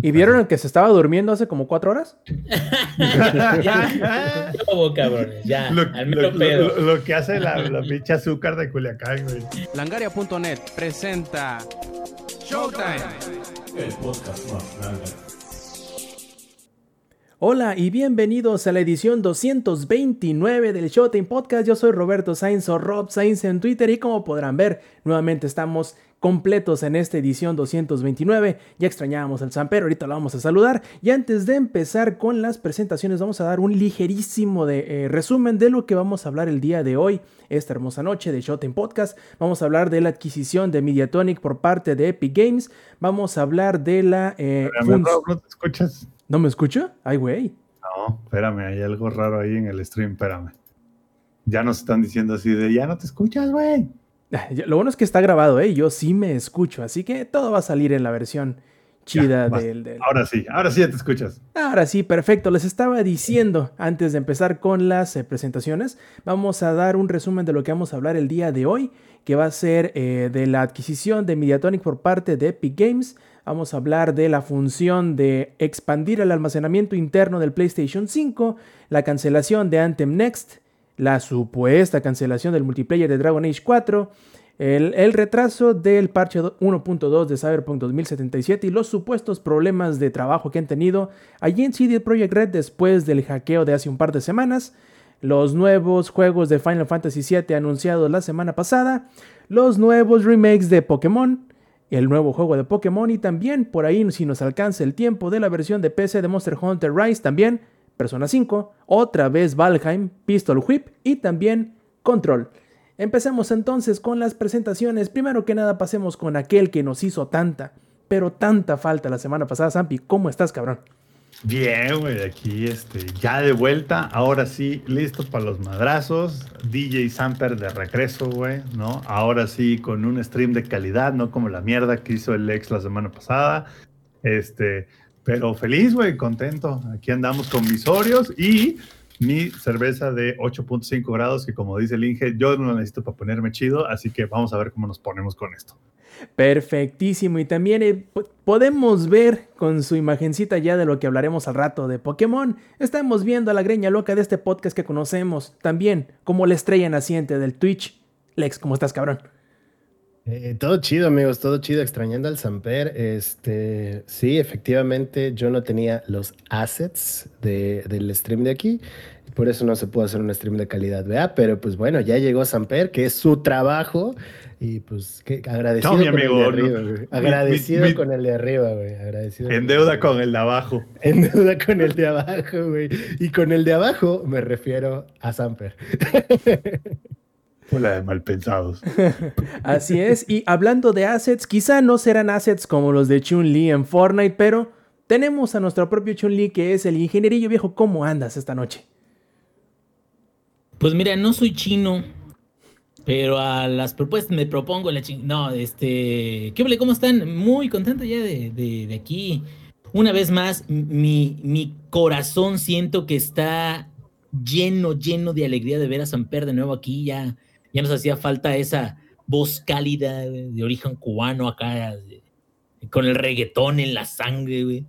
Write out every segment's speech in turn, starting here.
¿Y vieron el que se estaba durmiendo hace como cuatro horas? ya, cabrones, ya. Lo, al lo, lo, lo, que hace la, la pinche azúcar de Culiacán, güey. Langaria.net presenta Showtime. El podcast más grande. Hola y bienvenidos a la edición 229 del Showtime Podcast. Yo soy Roberto Sainz o Rob Sainz en Twitter y como podrán ver, nuevamente estamos completos en esta edición 229. Ya extrañábamos al Samper, ahorita lo vamos a saludar. Y antes de empezar con las presentaciones, vamos a dar un ligerísimo de, eh, resumen de lo que vamos a hablar el día de hoy, esta hermosa noche de Shot Podcast. Vamos a hablar de la adquisición de Mediatonic por parte de Epic Games. Vamos a hablar de la. Eh, no, no te escuchas. ¿No me escucho? Ay, güey. No, espérame, hay algo raro ahí en el stream, espérame. Ya nos están diciendo así de ya no te escuchas, güey. Lo bueno es que está grabado, ¿eh? Yo sí me escucho, así que todo va a salir en la versión chida del, Ahora sí, ahora sí ya te escuchas. Ahora sí, perfecto. Les estaba diciendo, antes de empezar con las eh, presentaciones, vamos a dar un resumen de lo que vamos a hablar el día de hoy, que va a ser eh, de la adquisición de Mediatonic por parte de Epic Games. Vamos a hablar de la función de expandir el almacenamiento interno del PlayStation 5, la cancelación de Anthem Next, la supuesta cancelación del multiplayer de Dragon Age 4, el, retraso del parche 1.2 de Cyberpunk 2077 y los supuestos problemas de trabajo que han tenido allí en CD Projekt Red después del hackeo de hace un par de semanas, los nuevos juegos de Final Fantasy VII anunciados la semana pasada, los nuevos remakes de Pokémon, el nuevo juego de Pokémon y también por ahí si nos alcanza el tiempo de la versión de PC de Monster Hunter Rise también Persona 5, otra vez Valheim, Pistol Whip y también Control. Empecemos entonces con las presentaciones. Primero que nada pasemos con aquel que nos hizo tanta, pero tanta falta la semana pasada. Zampi, ¿cómo estás, cabrón? Bien, güey, aquí este, ya de vuelta, ahora sí, listos para los madrazos. DJ Samper de regreso, güey, ¿no? Ahora sí, con un stream de calidad, no como la mierda que hizo el ex la semana pasada. Este, pero feliz, güey, contento. Aquí andamos con visorios y mi cerveza de 8.5 grados, que como dice el Inge, yo no la necesito para ponerme chido, así que vamos a ver cómo nos ponemos con esto. Perfectísimo. Y también eh, podemos ver con su imagencita ya de lo que hablaremos al rato de Pokémon. Estamos viendo a la greña loca de este podcast que conocemos. También como la estrella naciente del Twitch. Lex, ¿cómo estás, cabrón? Eh, todo chido, amigos, todo chido, extrañando al Samper. Este, sí, efectivamente, yo no tenía los assets del stream de aquí, por eso no se pudo hacer un stream de calidad, ¿verdad? Pero pues bueno, ya llegó Samper, que es su trabajo, y pues que agradecido con el de arriba, güey. Agradecido con el de arriba, güey. Agradecido. En deuda con el de abajo. En deuda con el de abajo, güey. Y con el de abajo me refiero a Samper. Fue la de mal pensados. Así es. Y hablando de assets, quizá no serán assets como los de Chun-Li en Fortnite, pero tenemos a nuestro propio Chun-Li que es el ingenierillo viejo. ¿Cómo andas esta noche? Pues mira, no soy chino, pero a las propuestas me propongo la ching... No, este... ¿Qué ¿Cómo están? Muy contento ya de, de, aquí. Una vez más, mi, mi corazón siento que está lleno, lleno de alegría de ver a Samper de nuevo aquí ya ya nos hacía falta esa voz cálida de origen cubano acá, con el reggaetón en la sangre.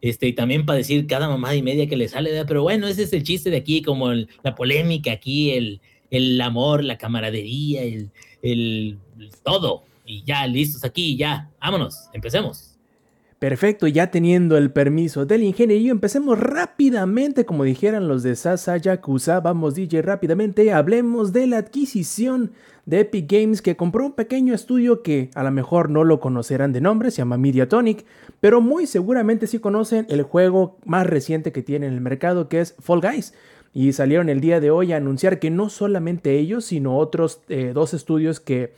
Este, y también para decir cada mamada y media que le sale, pero bueno, ese es el chiste de aquí, como la polémica aquí, el, el amor, la camaradería, el, el, todo. Y ya, listos aquí, ya, vámonos, empecemos. Perfecto, ya teniendo el permiso del ingeniero, empecemos rápidamente, como dijeran los de Sasa Yakuza, vamos DJ rápidamente, hablemos de la adquisición de Epic Games que compró un pequeño estudio que a lo mejor no lo conocerán de nombre, se llama Mediatonic, pero muy seguramente sí conocen el juego más reciente que tiene en el mercado que es Fall Guys. Y salieron el día de hoy a anunciar que no solamente ellos, sino otros eh, dos estudios que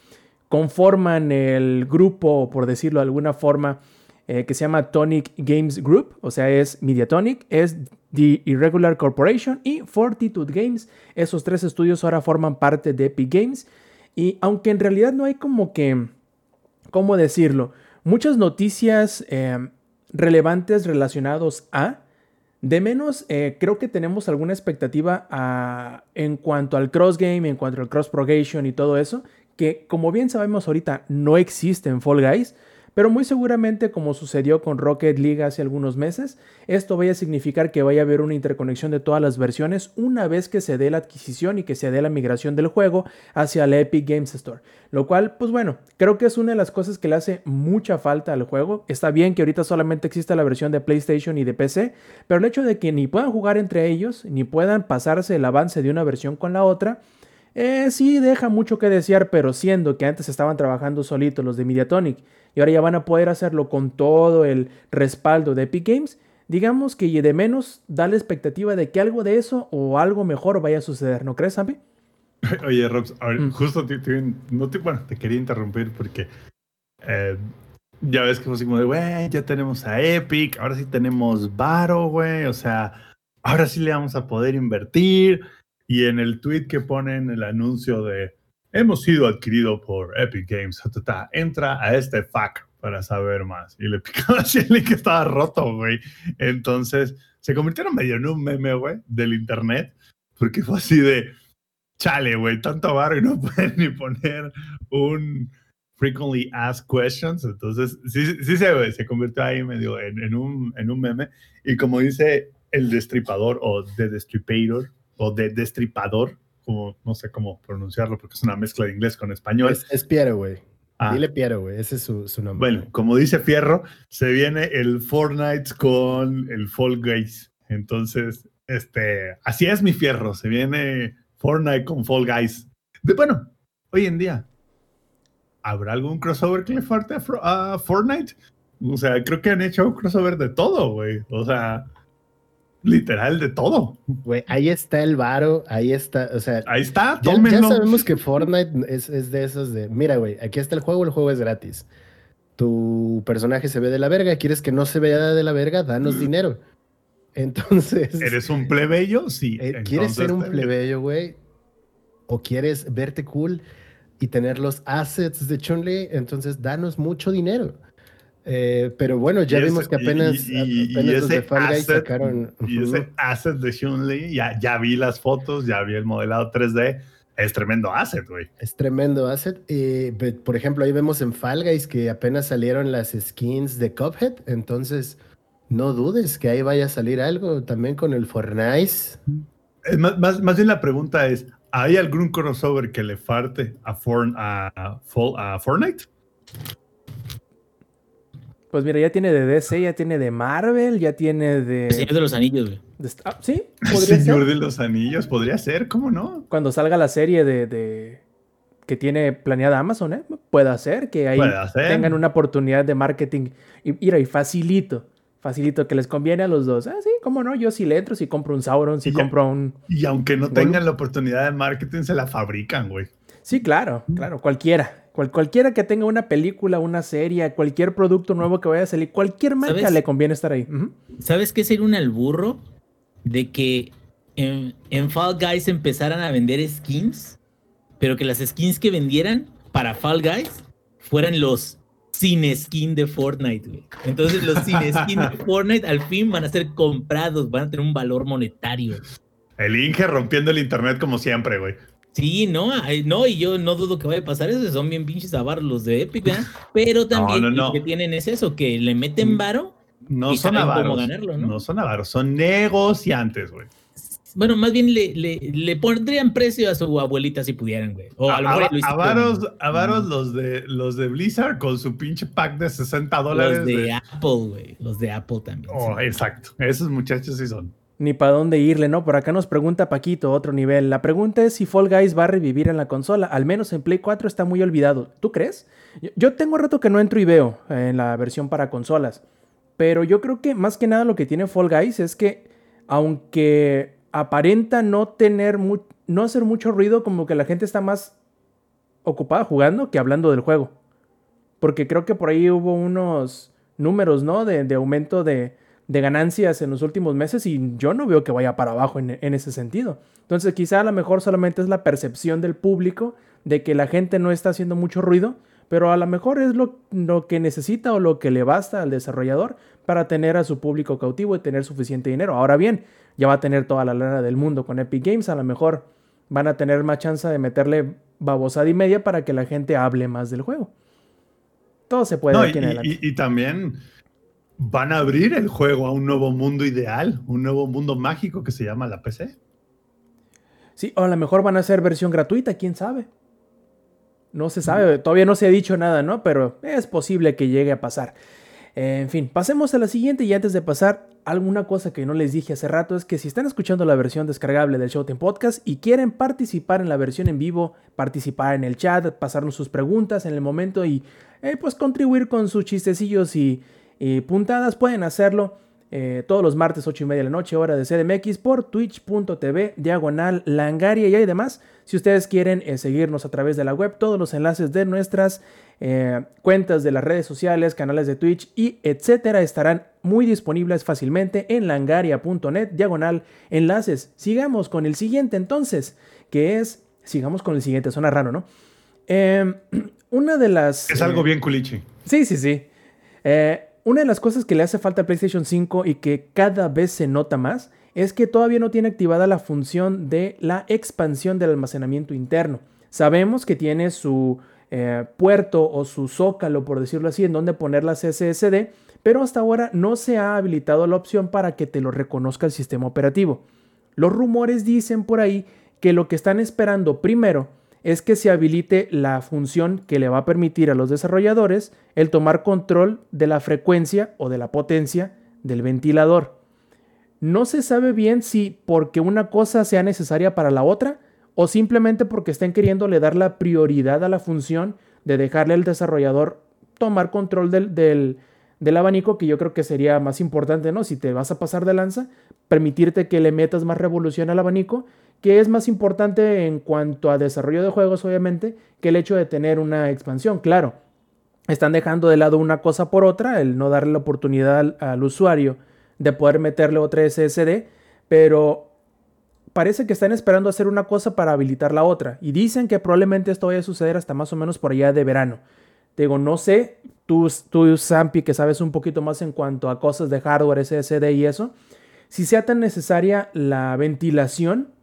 conforman el grupo, por decirlo de alguna forma, eh, que se llama Tonic Games Group, o sea, es Mediatonic, es The Irregular Corporation y Fortitude Games. Esos tres estudios ahora forman parte de Epic Games. Y aunque en realidad no hay como que, ¿cómo decirlo? Muchas noticias eh, relevantes relacionados a, de menos, eh, creo que tenemos alguna expectativa en cuanto al cross game, en cuanto al cross progression y todo eso, que como bien sabemos ahorita no existe en Fall Guys. Pero muy seguramente como sucedió con Rocket League hace algunos meses, esto vaya a significar que vaya a haber una interconexión de todas las versiones una vez que se dé la adquisición y que se dé la migración del juego hacia la Epic Games Store. Lo cual, pues bueno, creo que es una de las cosas que le hace mucha falta al juego. Está bien que ahorita solamente exista la versión de PlayStation y de PC, pero el hecho de que ni puedan jugar entre ellos, ni puedan pasarse el avance de una versión con la otra, eh, sí deja mucho que desear, pero siendo que antes estaban trabajando solitos los de Mediatonic y ahora ya van a poder hacerlo con todo el respaldo de Epic Games, digamos que de menos da la expectativa de que algo de eso o algo mejor vaya a suceder, ¿no crees, Sampi? Oye, Robs, mm. justo te, no te, bueno, te quería interrumpir porque eh, ya ves que fue así como de, güey, ya tenemos a Epic, ahora sí tenemos Varo, güey, o sea, ahora sí le vamos a poder invertir. Y en el tweet que ponen el anuncio de hemos sido adquirido por Epic Games. Entra a este FAQ para saber más. Y le picaba así el link que estaba roto, güey. Entonces se convirtieron medio en un meme, güey, del internet, porque fue así de, chale, güey, tanto barro y no pueden ni poner un frequently asked questions. Entonces, sí, sí se, se convirtió ahí medio en, en, un, en un meme. Y como dice el destripador o The Destripator o The Destripador, como, no sé cómo pronunciarlo porque es una mezcla de inglés con español. Es, es Piero, güey. Ah. Dile Piero, güey. Ese es su, su, nombre. Bueno, como dice Fierro, se viene el Fortnite con el Fall Guys. Entonces, este, así es mi Fierro. Se viene Fortnite con Fall Guys. De, bueno, hoy en día, ¿habrá algún crossover que le falte a, a Fortnite? O sea, creo que han hecho un crossover de todo, güey. O sea, literal de todo. Güey, ahí está el varo, ahí está, o sea. Ahí está, ya, ya sabemos que Fortnite es, es, de esos de, mira, güey, aquí está el juego, el juego es gratis. Tu personaje se ve de la verga, quieres que no se vea de la verga, danos dinero. Entonces. ¿Eres un plebeyo? Sí. Eh, ¿Quieres ser un plebeyo, güey? ¿O quieres verte cool y tener los assets de Chun-Li? Entonces, danos mucho dinero. Eh, pero bueno, ya vimos que apenas, y, apenas los de Fall Guys sacaron. Y ese asset de Shun-Li, ya, ya vi las fotos, ya vi el modelado 3D. Es tremendo asset, güey. Es tremendo asset. y por ejemplo, ahí vemos en Fall Guys que apenas salieron las skins de Cuphead. Entonces, no dudes que ahí vaya a salir algo también con el Fortnite. Más, más, más bien la pregunta es: ¿hay algún crossover que le falte a, a, a Fortnite? Pues mira, ya tiene de DC, ya tiene de Marvel, ya tiene de. El Señor de los Anillos, güey. Ah, sí, podría El Señor de los Anillos, podría ser, ¿cómo no? Cuando salga la serie de, que tiene planeada Amazon, ¿eh? Puede ser que ahí tengan una oportunidad de marketing. Y mira, y facilito, facilito, que les conviene a los dos. Ah, sí, cómo no, yo sí le entro, si compro un Sauron, si compro un. Y aunque no tengan la oportunidad de marketing, se la fabrican, güey. Sí, claro, claro, cualquiera cualquiera que tenga una película, una serie, cualquier producto nuevo que vaya a salir, cualquier marca le conviene estar ahí. ¿Sabes qué sería un alburro? De que en, Fall Guys empezaran a vender skins, pero que las skins que vendieran para Fall Guys fueran los sin skin de Fortnite, Entonces los sin skin de Fortnite al fin van a ser comprados, van a tener un valor monetario. El Inge rompiendo el internet como siempre, güey. Sí, no, no, y yo no dudo que vaya a pasar eso, son bien pinches avaros los de Epic, Pero también lo que tienen es eso, que le meten mm, varo. No son avaros. ¿no? son avaros, son negociantes, güey. Bueno, más bien le, le, pondrían precio a su abuelita si pudieran, güey. O a, avaros, avaros los de los de Blizzard con su pinche pack de 60 dólares. Los de, Apple, güey. Los de Apple también. Oh, exacto. Esos muchachos sí son ni para dónde irle, ¿no? Por acá nos pregunta Paquito, otro nivel. La pregunta es si Fall Guys va a revivir en la consola. Al menos en Play 4 está muy olvidado. ¿Tú crees? Yo tengo rato que no entro y veo en la versión para consolas. Pero yo creo que más que nada lo que tiene Fall Guys es que, aunque aparenta no tener, no hacer mucho ruido, como que la gente está más ocupada jugando que hablando del juego. Porque creo que por ahí hubo unos números, ¿no? de aumento de, de ganancias en los últimos meses y yo no veo que vaya para abajo en, ese sentido. Entonces quizá a lo mejor solamente es la percepción del público de que la gente no está haciendo mucho ruido, pero a lo mejor es lo, lo, que necesita o lo que le basta al desarrollador para tener a su público cautivo y tener suficiente dinero. Ahora bien, ya va a tener toda la lana del mundo con Epic Games, a lo mejor van a tener más chance de meterle babosada y media para que la gente hable más del juego. todo se puede No, y, aquí en adelante. y- y también van a abrir el juego a un nuevo mundo ideal, un nuevo mundo mágico que se llama la PC. Sí, o a lo mejor van a ser versión gratuita, quién sabe. No se sabe, todavía no se ha dicho nada, ¿no? Pero es posible que llegue a pasar. Eh, en fin, pasemos a la siguiente y antes de pasar, alguna cosa que no les dije hace rato es que si están escuchando la versión descargable del Showtime Podcast y quieren participar en la versión en vivo, participar en el chat, pasarnos sus preguntas en el momento y eh, pues contribuir con sus chistecillos y, y puntadas, pueden hacerlo eh, todos los martes 8 y media de la noche, hora de CDMX, por twitch.tv, diagonal langaria y demás. Si ustedes quieren eh, seguirnos a través de la web, todos los enlaces de nuestras eh, cuentas de las redes sociales, canales de Twitch y etcétera estarán muy disponibles fácilmente en langaria.net, diagonal enlaces. Sigamos con el siguiente entonces, que es, sigamos con el siguiente, suena raro, ¿no? Eh, una de las... Es algo bien culichi. Sí, sí, sí. Eh, una de las cosas que le hace falta a PlayStation 5 y que cada vez se nota más es que todavía no tiene activada la función de la expansión del almacenamiento interno. Sabemos que tiene su eh, puerto o su zócalo, por decirlo así, en donde poner las SSD, pero hasta ahora no se ha habilitado la opción para que te lo reconozca el sistema operativo. Los rumores dicen por ahí que lo que están esperando primero es que se habilite la función que le va a permitir a los desarrolladores el tomar control de la frecuencia o de la potencia del ventilador. No se sabe bien si porque una cosa sea necesaria para la otra o simplemente porque estén queriéndole dar la prioridad a la función de dejarle al desarrollador tomar control del, del, del abanico, que yo creo que sería más importante, ¿no? Si te vas a pasar de lanza, permitirte que le metas más revolución al abanico, que es más importante en cuanto a desarrollo de juegos, obviamente, que el hecho de tener una expansión. Claro, están dejando de lado una cosa por otra, el no darle la oportunidad al, usuario de poder meterle otra SSD, pero parece que están esperando hacer una cosa para habilitar la otra. Y dicen que probablemente esto vaya a suceder hasta más o menos por allá de verano. Te digo, no sé, tú, tú Zampi, que sabes un poquito más en cuanto a cosas de hardware, SSD y eso, si sea tan necesaria la ventilación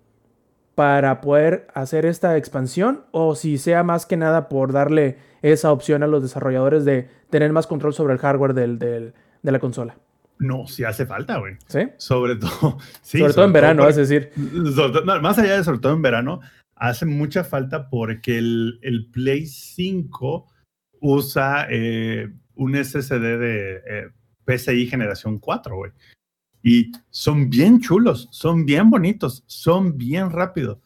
para poder hacer esta expansión o si sea más que nada por darle esa opción a los desarrolladores de tener más control sobre el hardware del, del, de la consola. No, sí hace falta, güey. ¿Sí? Sobre todo. sí, sobre, todo en verano, por- es decir. sobre todo- no, más allá de sobre todo en verano, hace mucha falta porque el, el Play 5 usa eh, un SSD de eh, PCI generación 4, güey. Y son bien chulos, son bien bonitos, son bien rápidos,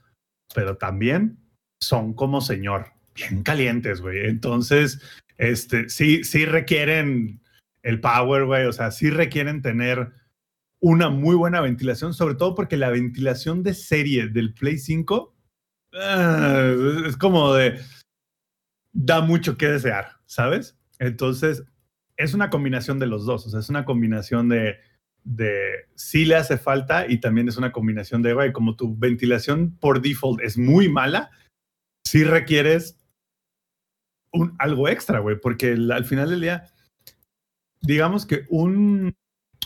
pero también son como señor, bien calientes, güey. Entonces, este, sí, sí requieren el power, güey, o sea, sí requieren tener una muy buena ventilación, sobre todo porque la ventilación de serie del Play 5 ah, es como de da mucho que desear, ¿sabes? Entonces, es una combinación de los dos, o sea, es una combinación de, de sí le hace falta y también es una combinación de, güey, como tu ventilación por default es muy mala, sí requieres un, algo extra, güey, porque al final del día, digamos que un,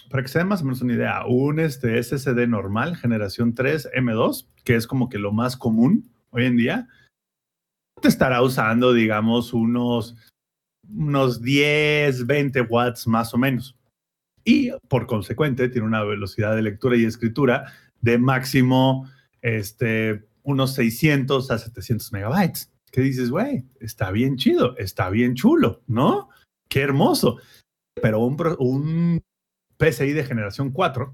para que se den más o menos una idea, un este, SSD normal, generación 3 M2, que es como que lo más común hoy en día, te estará usando, digamos, unos, unos 10, 20 watts más o menos. Y por consecuente tiene una velocidad de lectura y escritura de máximo este, unos 600 a 700 megabytes. Que dices, güey, está bien chido, está bien chulo, ¿no? Qué hermoso. Pero un, un PCI de generación 4,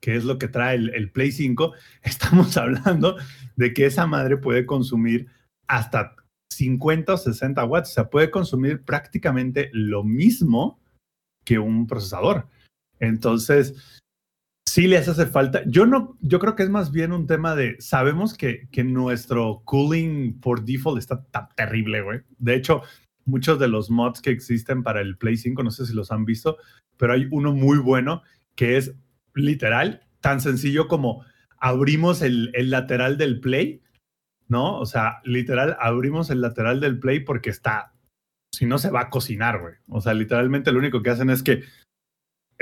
que es lo que trae el, el Play 5, estamos hablando de que esa madre puede consumir hasta 50 o 60 watts. O sea, puede consumir prácticamente lo mismo que un procesador. Entonces, sí les hace falta. Yo no, yo creo que es más bien un tema de, sabemos que, que nuestro cooling por default está terrible, güey. De hecho, muchos de los mods que existen para el Play 5, no sé si los han visto, pero hay uno muy bueno que es literal, tan sencillo como abrimos el, el lateral del Play, ¿no? O sea, literal, abrimos el lateral del Play porque está, si no se va a cocinar, güey. O sea, literalmente lo único que hacen es que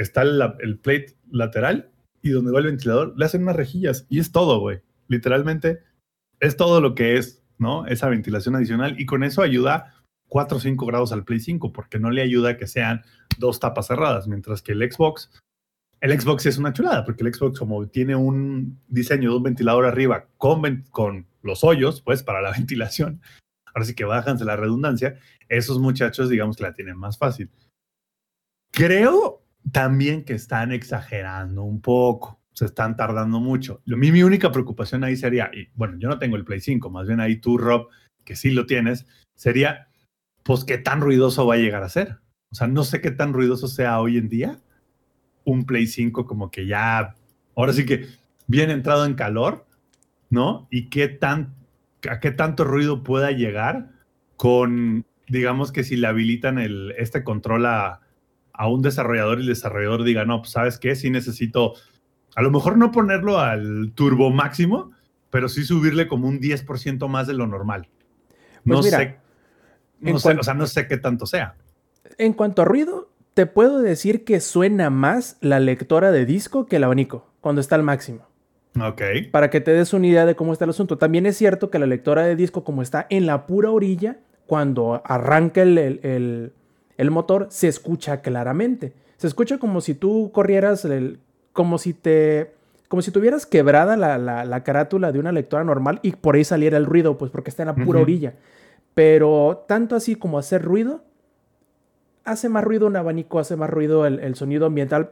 está el, plate lateral y donde va el ventilador, le hacen unas rejillas y es todo, güey. Literalmente es todo lo que es, ¿no? Esa ventilación adicional y con eso ayuda 4 o 5 grados al Play 5 porque no le ayuda que sean dos tapas cerradas, mientras que el Xbox, el Xbox es una chulada porque el Xbox como tiene un diseño de un ventilador arriba con, con los hoyos, pues para la ventilación, ahora sí que bájanse la redundancia, esos muchachos digamos que la tienen más fácil. Creo también que están exagerando un poco, se están tardando mucho. Lo, mi, mi única preocupación ahí sería, y bueno, yo no tengo el Play 5, más bien ahí tú, Rob, que sí lo tienes, sería, pues, ¿qué tan ruidoso va a llegar a ser? O sea, no sé qué tan ruidoso sea hoy en día un Play 5 como que ya, ahora sí que bien entrado en calor, ¿no? Y qué tan, a qué tanto ruido pueda llegar con, digamos que si le habilitan el, este control a, a un desarrollador y el desarrollador diga, no, pues sabes qué, sí necesito, a lo mejor no ponerlo al turbo máximo, pero sí subirle como un 10% más de lo normal. Pues no mira, sé, no sé, cuanto- o sea, no sé qué tanto sea. En cuanto a ruido, te puedo decir que suena más la lectora de disco que el abanico cuando está al máximo. Ok. Para que te des una idea de cómo está el asunto. También es cierto que la lectora de disco, como está en la pura orilla, cuando arranca el, el- el- el motor, se escucha claramente. Se escucha como si tú corrieras, el- como si te... Como si tuvieras quebrada la, la- la carátula de una lectora normal y por ahí saliera el ruido, pues porque está en la pura orilla. Pero tanto así como hacer ruido, hace más ruido un abanico, hace más ruido el, el sonido ambiental.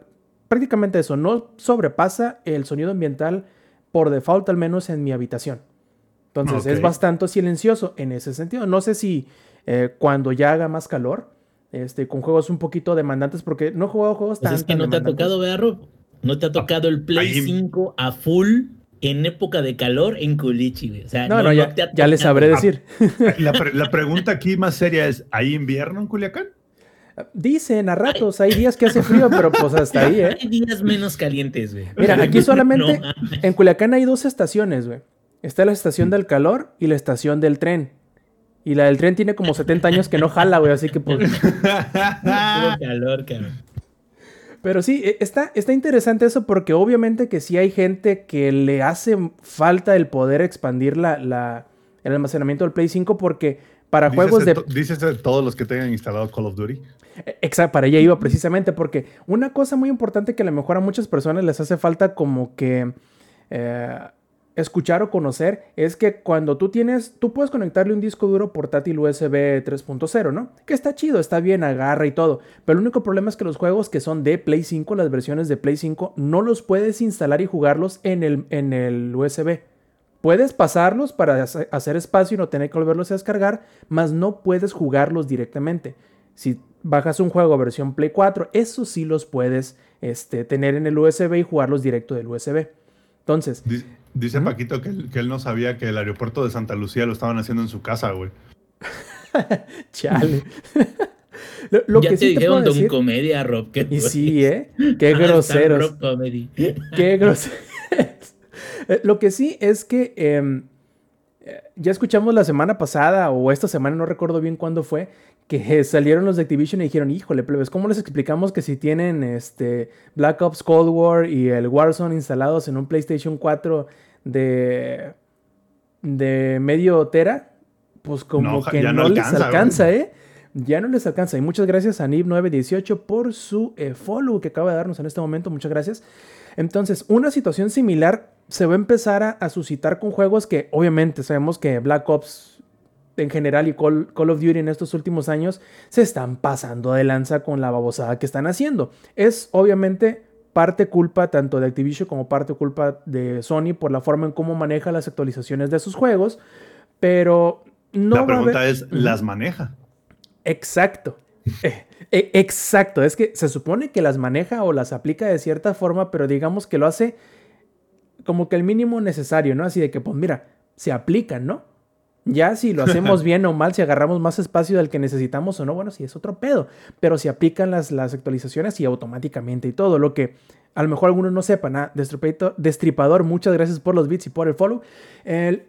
Prácticamente eso, no sobrepasa el sonido ambiental por default, al menos en mi habitación. Entonces es bastante silencioso en ese sentido. No sé si eh, cuando ya haga más calor, este, con juegos un poquito demandantes, porque no he jugado juegos Pues tan es que tan no te ha tocado, ¿verdad, Rob? No te ha tocado el Play ahí- 5 a full en época de calor en Culichi, güey. O sea, No, no, ya, te ha ya les sabré decir. La, pre- la pregunta aquí más seria es, ¿hay invierno en Culiacán? Dicen a ratos, hay días que hace frío, pero pues hasta ahí, ¿eh? Hay días menos calientes, güey. Mira, aquí solamente No, en Culiacán hay dos estaciones, güey. Está la estación del calor y la estación del tren. Y la del tren tiene como 70 años que no jala, güey, así que pues... calor, cabrón. Pero sí, e- está, está interesante eso porque obviamente que sí hay gente que le hace falta el poder expandir la, la- el almacenamiento del Play 5 porque para juegos de... Dices de todos los que tengan instalado Call of Duty. Exacto, para allá iba precisamente, porque una cosa muy importante que a lo mejor a muchas personas les hace falta como que eh, escuchar o conocer es que cuando tú tienes, tú puedes conectarle un disco duro portátil USB 3.0, ¿no? Que está chido, está bien, agarra y todo, pero el único problema es que los juegos que son de Play 5, las versiones de Play 5, no los puedes instalar y jugarlos en el, en el USB. Puedes pasarlos para hace- hacer espacio y no tener que volverlos a descargar, mas no puedes jugarlos directamente. Si bajas un juego versión Play 4, eso sí los puedes este, tener en el USB y jugarlos directo del USB. Entonces, Dice, Paquito que él, que él no sabía que el aeropuerto de Santa Lucía lo estaban haciendo en su casa, güey. chale. lo lo ya que te sí te puedo dijeron Don decir. Comedia, Rob. que Y sí. ¿eh? Qué Ah, groseros. Rob Comedy. Qué groseros. Eh, Lo que sí es que em, eh, ya escuchamos la semana pasada o esta semana, no recuerdo bien cuándo fue, que salieron los de Activision y dijeron, híjole, plebes, ¿cómo les explicamos que si tienen este Black Ops Cold War y el Warzone instalados en un PlayStation 4 de, de medio tera? Pues como No, que ya no, no les alcanza. ¿eh? Ya no les alcanza. Y muchas gracias a Nib918 por su eh, follow que acaba de darnos en este momento. Muchas gracias. Entonces, una situación similar se va a empezar a, a suscitar con juegos que obviamente sabemos que Black Ops en general y Call, Call of Duty en estos últimos años se están pasando de lanza con la babosada que están haciendo. Es obviamente parte culpa tanto de Activision como parte culpa de Sony por la forma en cómo maneja las actualizaciones de sus juegos, pero no la va a haber- pregunta es. ¿las maneja? Exacto. Eh, eh, exacto. Es que se supone que las maneja o las aplica de cierta forma, pero digamos que lo hace como que el mínimo necesario, ¿no? Así de que, pues mira, se aplican, ¿no? Ya si lo hacemos bien o mal, si agarramos más espacio del que necesitamos o no, bueno, sí es otro pedo. Pero si aplican las, las actualizaciones y automáticamente y todo, lo que a lo mejor algunos no sepan, ah, Destripador, muchas gracias por los bits y por el follow. El-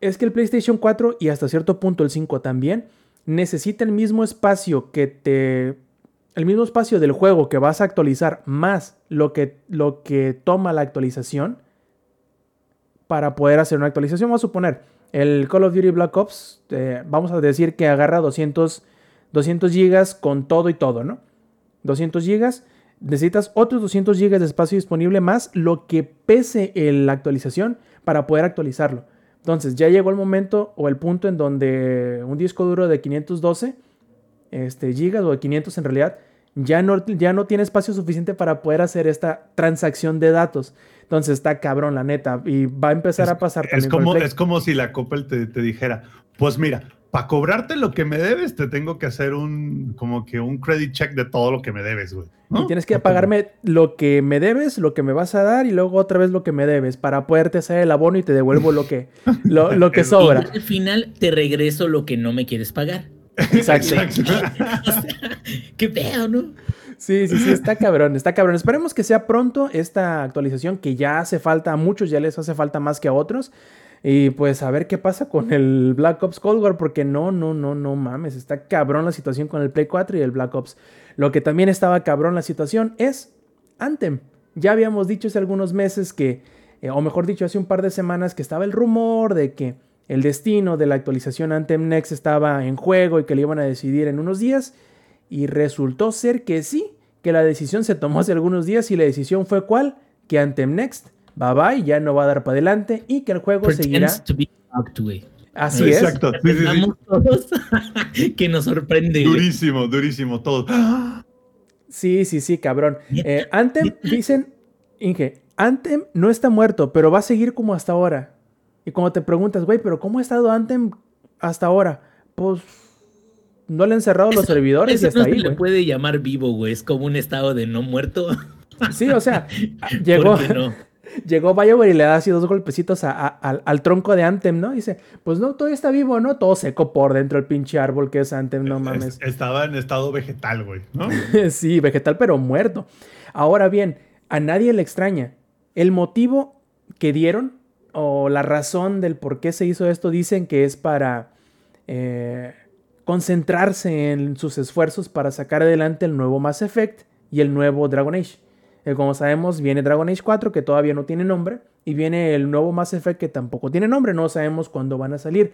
es que el PlayStation 4 y hasta cierto punto el 5 también necesita el mismo espacio que te el mismo espacio del juego que vas a actualizar más lo que, lo que toma la actualización para poder hacer una actualización. Vamos a suponer, el Call of Duty Black Ops, eh, vamos a decir que agarra 200, 200 gigas con todo y todo, ¿no? 200 gigas, necesitas otros 200 gigas de espacio disponible más lo que pese la actualización para poder actualizarlo. Entonces ya llegó el momento o el punto en donde un disco duro de 512 este, gigas o de 500 en realidad ya no, ya no tiene espacio suficiente para poder hacer esta transacción de datos. Entonces está cabrón, la neta. Y va a empezar a pasar es como, es como si la Coppel te, te dijera, pues mira, para cobrarte lo que me debes, te tengo que hacer un, como que un credit check de todo lo que me debes, güey. Y tienes que pagarme lo que me debes, lo que me vas a dar y luego otra vez lo que me debes para poderte hacer el abono y te devuelvo lo que, lo, que sobra. al final te regreso lo que no me quieres pagar. Exacto. qué feo, ¿no? Sí, sí, sí, está cabrón, está cabrón. Esperemos que sea pronto esta actualización que ya hace falta a muchos, ya les hace falta más que a otros. Y pues a ver qué pasa con el Black Ops Cold War, porque no, no, no, no mames, está cabrón la situación con el Play 4 y el Black Ops. Lo que también estaba cabrón la situación es Anthem. Ya habíamos dicho hace algunos meses que, eh, o mejor dicho, hace un par de semanas que estaba el rumor de que el destino de la actualización Anthem Next estaba en juego y que le iban a decidir en unos días. Y resultó ser que sí, que la decisión se tomó hace algunos días y la decisión fue cuál? Que Anthem Next bye bye, ya no va a dar para adelante y que el juego seguirá. Así Exacto. es. todos que nos sorprende. Durísimo, durísimo, todo. Sí, sí, sí, cabrón. Eh, Anthem, dicen, Inge, Anthem no está muerto, pero va a seguir como hasta ahora. Y cuando te preguntas, güey, pero ¿cómo ha estado Anthem hasta ahora? Pues no le han cerrado los servidores y hasta no ahí. Se le puede llamar vivo, güey. Es como un estado de no muerto. Sí, o sea, llegó. No? Llegó BioWare y le da así dos golpecitos al tronco de Anthem, ¿no? dice, pues no, todo está vivo, ¿no? Todo seco por dentro el pinche árbol que es Anthem, no mames. Estaba en estado vegetal, güey, ¿no? sí, vegetal, pero muerto. Ahora bien, a nadie le extraña. El motivo que dieron o la razón del por qué se hizo esto dicen que es para eh, concentrarse en sus esfuerzos para sacar adelante el nuevo Mass Effect y el nuevo Dragon Age. Eh, como sabemos, viene Dragon Age 4, que todavía no tiene nombre, y viene el nuevo Mass Effect, que tampoco tiene nombre, no sabemos cuándo van a salir.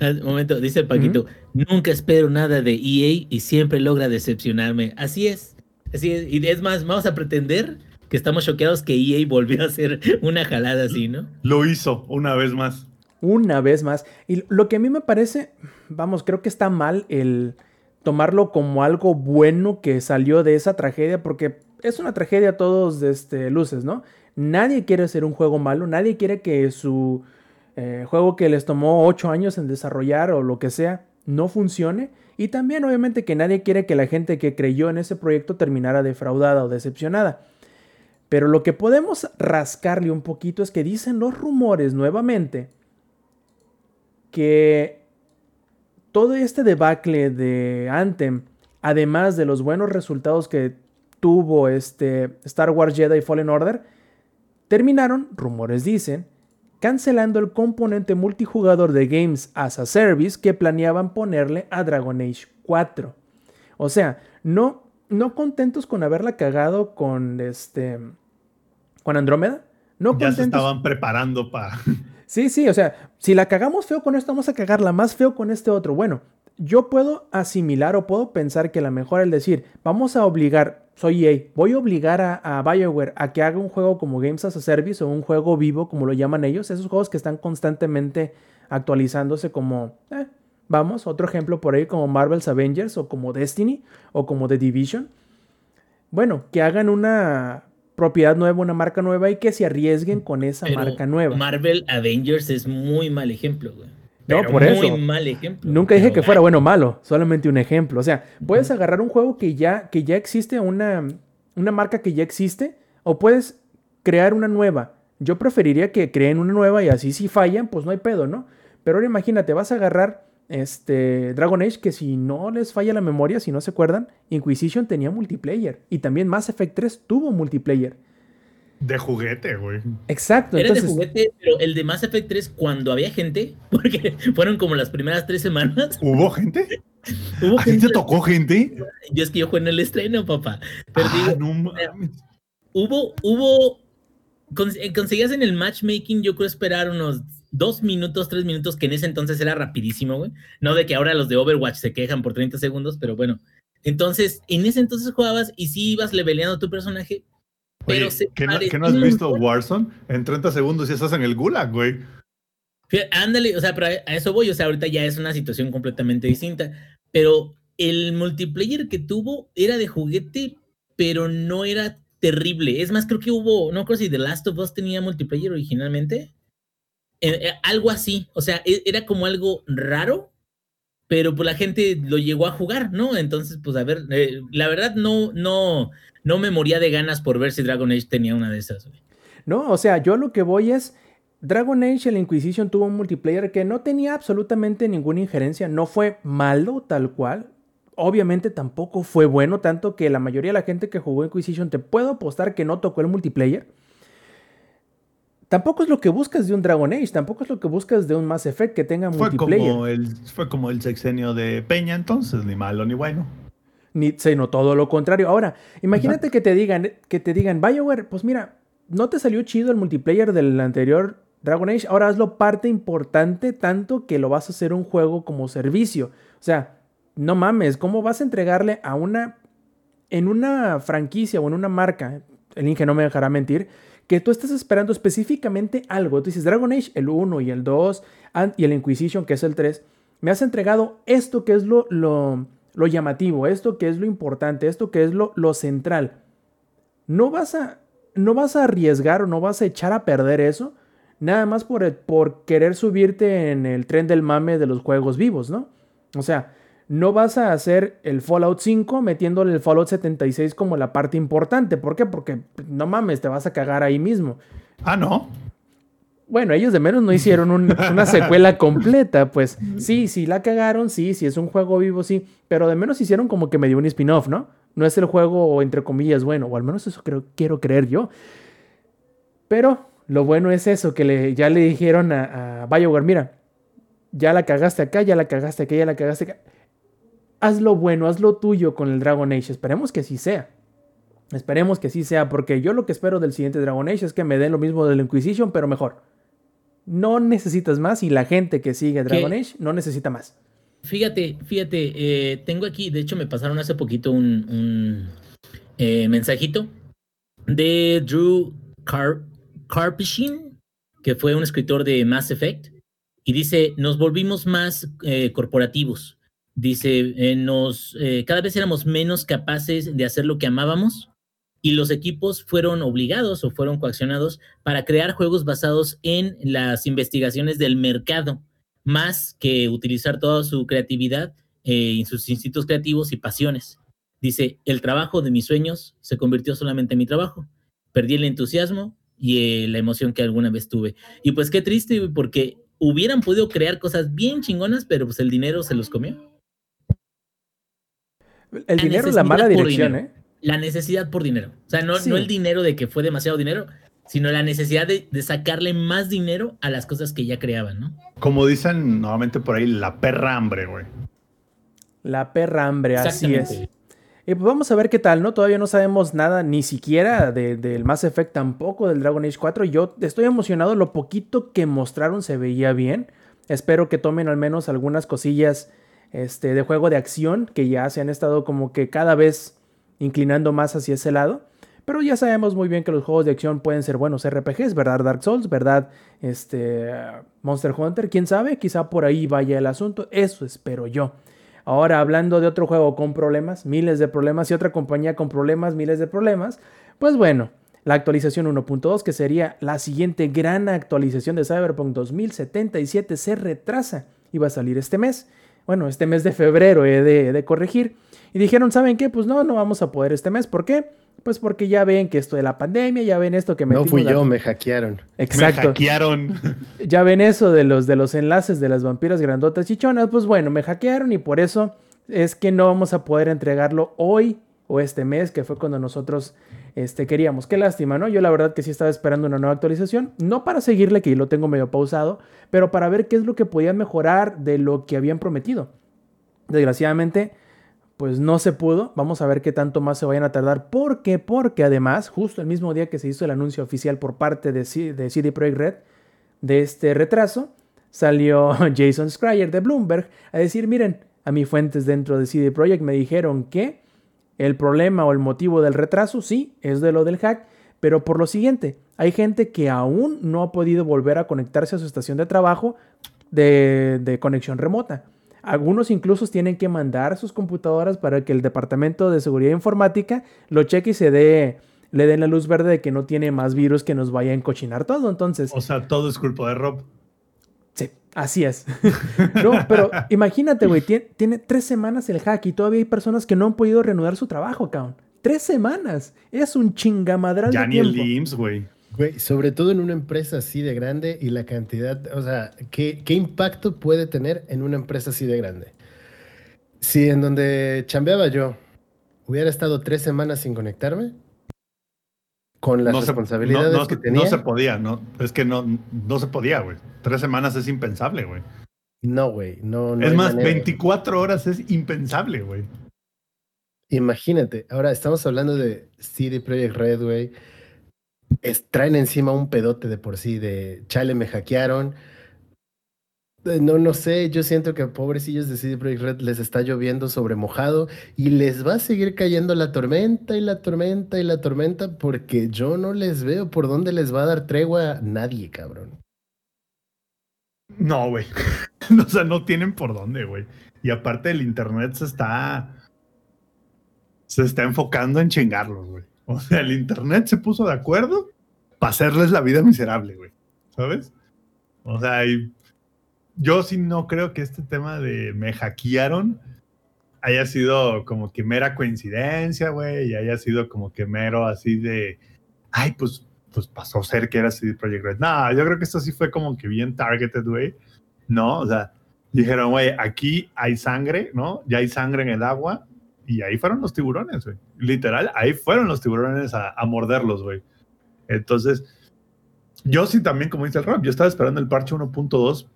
Un momento, dice el Paquito, nunca espero nada de EA y siempre logra decepcionarme. Así es, así es. Y es más, vamos a pretender que estamos choqueados que EA volvió a hacer una jalada así, ¿no? Lo hizo una vez más. Una vez más. Y lo que a mí me parece, vamos, creo que está mal el tomarlo como algo bueno que salió de esa tragedia, porque es una tragedia a todos este, luces, ¿no? Nadie quiere hacer un juego malo, nadie quiere que su eh, juego que les tomó 8 años en desarrollar o lo que sea no funcione. Y también obviamente que nadie quiere que la gente que creyó en ese proyecto terminara defraudada o decepcionada. Pero lo que podemos rascarle un poquito es que dicen los rumores nuevamente que todo este debacle de Anthem, además de los buenos resultados que tuvo este Star Wars Jedi Fallen Order, terminaron, rumores dicen, cancelando el componente multijugador de Games as a Service que planeaban ponerle a Dragon Age 4. O sea, no, no contentos con haberla cagado con este con Andrómeda, no ya se estaban preparando para Sí, sí, o sea, si la cagamos feo con esto, vamos a cagarla más feo con este otro. Bueno, yo puedo asimilar o puedo pensar que la mejor el decir, vamos a obligar, soy EA, voy a obligar a, BioWare a que haga un juego como Games as a Service o un juego vivo, como lo llaman ellos, esos juegos que están constantemente actualizándose como, eh, vamos, otro ejemplo por ahí como Marvel's Avengers o como Destiny o como The Division. Bueno, que hagan una propiedad nueva, una marca nueva y que se arriesguen con esa marca nueva. Marvel Avengers es muy mal ejemplo, güey no, por muy mal ejemplo. Nunca dije que fuera bueno o malo, solamente un ejemplo. O sea, puedes agarrar un juego que ya, que ya existe, una, una marca que ya existe, o puedes crear una nueva. Yo preferiría que creen una nueva y así si fallan, pues no hay pedo, ¿no? Pero ahora imagínate, vas a agarrar este Dragon Age que si no les falla la memoria, si no se acuerdan, Inquisition tenía multiplayer y también Mass Effect 3 tuvo multiplayer. De juguete, güey. Exacto. Era de juguete, pero el de Mass Effect 3, cuando había gente, porque fueron como las primeras tres semanas. ¿Hubo gente? ¿Hubo ¿A gente tocó gente? Yo es que yo jugué en el estreno, papá. Pero ah, no Hubo, hubo, conseguías en el matchmaking, yo creo esperar unos dos minutos, tres minutos, que en ese entonces era rapidísimo, güey. No de que ahora los de Overwatch se quejan por 30 segundos, pero bueno. Entonces, en ese entonces jugabas y sí ibas leveleando tu personaje, pero Oye, se ¿que no, que no has visto. Warzone? En 30 segundos ya estás en el gulag, güey. Ándale, o sea, pero a a eso voy, o sea, ahorita ya es una situación completamente distinta, pero el multiplayer que tuvo era de juguete, pero no era terrible. Es más, creo que hubo, no creo si The Last of Us tenía multiplayer originalmente. Eh, eh, algo así, o sea, e- era como algo raro, pero pues la gente lo llegó a jugar, ¿no? Entonces, pues a ver, eh, la verdad no, no, no me moría de ganas por ver si Dragon Age tenía una de esas. No, o sea, yo lo que voy es. Dragon Age, el Inquisition tuvo un multiplayer que no tenía absolutamente ninguna injerencia, no fue malo tal cual. Obviamente tampoco fue bueno, tanto que la mayoría de la gente que jugó Inquisition te puedo apostar que no tocó el multiplayer. Tampoco es lo que buscas de un Dragon Age, tampoco es lo que buscas de un Mass Effect que tenga Fue multiplayer. como, el, fue como el sexenio de Peña, entonces, ni malo ni bueno. Ni, sino todo lo contrario. Ahora, imagínate que te digan, que te digan, BioWare, pues mira, no te salió chido el multiplayer del anterior Dragon Age, ahora hazlo parte importante tanto que lo vas a hacer un juego como servicio. O sea, no mames, ¿cómo vas a entregarle a una en una franquicia o en una marca, el Inge no me dejará mentir, que tú estás esperando específicamente algo. Tú dices, Dragon Age, el 1 y el 2, and- y el Inquisition, que es el 3, me has entregado esto que es lo, lo, lo llamativo, esto que es lo importante, esto que es lo, lo central. No vas, a, no vas a arriesgar o no vas a echar a perder eso, nada más por, por querer subirte en el tren del mame de los juegos vivos, ¿no? O sea, no vas a hacer el Fallout 5 metiéndole el Fallout 76 como la parte importante. ¿Por qué? Porque no mames, te vas a cagar ahí mismo. Ah, no. Bueno, ellos de menos no hicieron un- una secuela completa, pues sí, sí la cagaron, sí, sí es un juego vivo, sí, pero de menos hicieron como que medio un spin-off, ¿no? No es el juego entre comillas bueno, o al menos eso creo, quiero creer yo. Pero lo bueno es eso, que le, ya le dijeron a, a BioWare, mira, ya la cagaste acá, ya la cagaste acá, ya la cagaste acá. Haz lo bueno, haz lo tuyo con el Dragon Age, esperemos que así sea. Esperemos que así sea, porque yo lo que espero del siguiente Dragon Age es que me den lo mismo del Inquisition, pero mejor. No necesitas más y la gente que sigue Dragon ¿Qué? Age no necesita más. Fíjate, fíjate, eh, tengo aquí, de hecho me pasaron hace poquito un, un, eh, mensajito de Drew Car Karpyshyn, que fue un escritor de Mass Effect, y dice, nos volvimos más eh, corporativos. Dice, eh, nos, eh, cada vez éramos menos capaces de hacer lo que amábamos y los equipos fueron obligados o fueron coaccionados para crear juegos basados en las investigaciones del mercado más que utilizar toda su creatividad eh, y sus instintos creativos y pasiones. Dice, el trabajo de mis sueños se convirtió solamente en mi trabajo. Perdí el entusiasmo y eh, la emoción que alguna vez tuve. Y pues qué triste, porque hubieran podido crear cosas bien chingonas, pero pues el dinero se los comió. El La dinero es la mala dirección, dinero. ¿eh? La necesidad por dinero. O sea, no, Sí. no el dinero de que fue demasiado dinero, sino la necesidad de, de sacarle más dinero a las cosas que ya creaban, ¿no? Como dicen nuevamente por ahí, la perra hambre, güey. La perra hambre, así es. Y pues vamos a ver qué tal, ¿no? Todavía no sabemos nada, ni siquiera de- del Mass Effect, tampoco del Dragon Age 4. Yo estoy emocionado, lo poquito que mostraron se veía bien. Espero que tomen al menos algunas cosillas este, de juego de acción, que ya se han estado como que cada vez inclinando más hacia ese lado. Pero ya sabemos muy bien que los juegos de acción pueden ser buenos RPGs, ¿verdad? Dark Souls, ¿verdad? Este, Monster Hunter, quién sabe, quizá por ahí vaya el asunto. Eso espero yo. Ahora, hablando de otro juego con problemas, miles de problemas, y otra compañía con problemas, miles de problemas, pues bueno, la actualización 1.2, que sería la siguiente gran actualización de Cyberpunk 2077, se retrasa. Iba a salir este mes. Bueno, este mes de febrero he de, he de corregir. Y dijeron, ¿saben qué? Pues no, no vamos a poder este mes. ¿Por qué? Pues porque ya ven que esto de la pandemia, ya ven esto que No metimos fui la- yo, me hackearon. Me Exacto. hackearon. Ya ven eso de los, de los enlaces de las vampiras grandotas chichonas. Pues bueno, me hackearon y por eso es que no vamos a poder entregarlo hoy o este mes, que fue cuando nosotros este, queríamos. Qué lástima, ¿no? Yo la verdad que sí estaba esperando una nueva actualización. No para seguirle, que lo tengo medio pausado, pero para ver qué es lo que podían mejorar de lo que habían prometido. Desgraciadamente, pues no se pudo. Vamos a ver qué tanto más se vayan a tardar. ¿Por qué? Porque además, justo el mismo día que se hizo el anuncio oficial por parte de, de CD Projekt Red, de este retraso, salió Jason Schreier de Bloomberg a decir, miren, a mis fuentes dentro de CD Projekt me dijeron que el problema o el motivo del retraso, sí, es de lo del hack, pero por lo siguiente, hay gente que aún no ha podido volver a conectarse a su estación de trabajo de, conexión remota. Algunos incluso tienen que mandar sus computadoras para que el departamento de seguridad informática lo cheque y se dé, le den la luz verde de que no tiene más virus que nos vaya a encochinar todo. Entonces, O sea, todo es culpa de Rob. Sí, así es. no, pero imagínate, güey, tiene, tiene tres semanas el hack y todavía hay personas que no han podido reanudar su trabajo, cabrón. Tres semanas. Es un chingamadral Ya de ni el tiempo. IMSS, güey. Güey, sobre todo en una empresa así de grande y la cantidad, o sea, ¿qué, qué impacto puede tener en una empresa así de grande? Si en donde chambeaba yo hubiera estado tres semanas sin conectarme, con las No se, responsabilidades no- no que se- tenía, no se podía, no, es que no, no se podía, güey. Tres semanas es impensable, güey. no, güey, no, no es más, manera. 24 horas es impensable, güey. Imagínate, ahora estamos hablando de CD Projekt Red, güey. Es- traen encima un pedote de por sí, de chale, me hackearon. Eh, No, no sé, yo siento que pobrecillos de CD Projekt Red les está lloviendo sobre mojado y les va a seguir cayendo la tormenta y la tormenta y la tormenta porque yo no les veo por dónde les va a dar tregua a nadie, cabrón. No, güey. o sea, no tienen por dónde, güey. Y aparte el internet se está. Se está enfocando en chingarlos, güey. O sea, el internet se puso de acuerdo para hacerles la vida miserable, güey. ¿Sabes? O sea, y yo sí no creo que este tema de me hackearon haya sido como que mera coincidencia, güey, y haya sido como que mero así de, ay, pues, pues pasó ser que era CD Projekt Red. No, yo creo que esto sí fue como que bien targeted, güey. No, o sea, dijeron, güey, aquí hay sangre, ¿no? Ya hay sangre en el agua, y ahí fueron los tiburones, güey. Literal, ahí fueron los tiburones a, a morderlos, güey. Entonces, yo sí también, como dice el Rob, yo estaba esperando el parche 1.2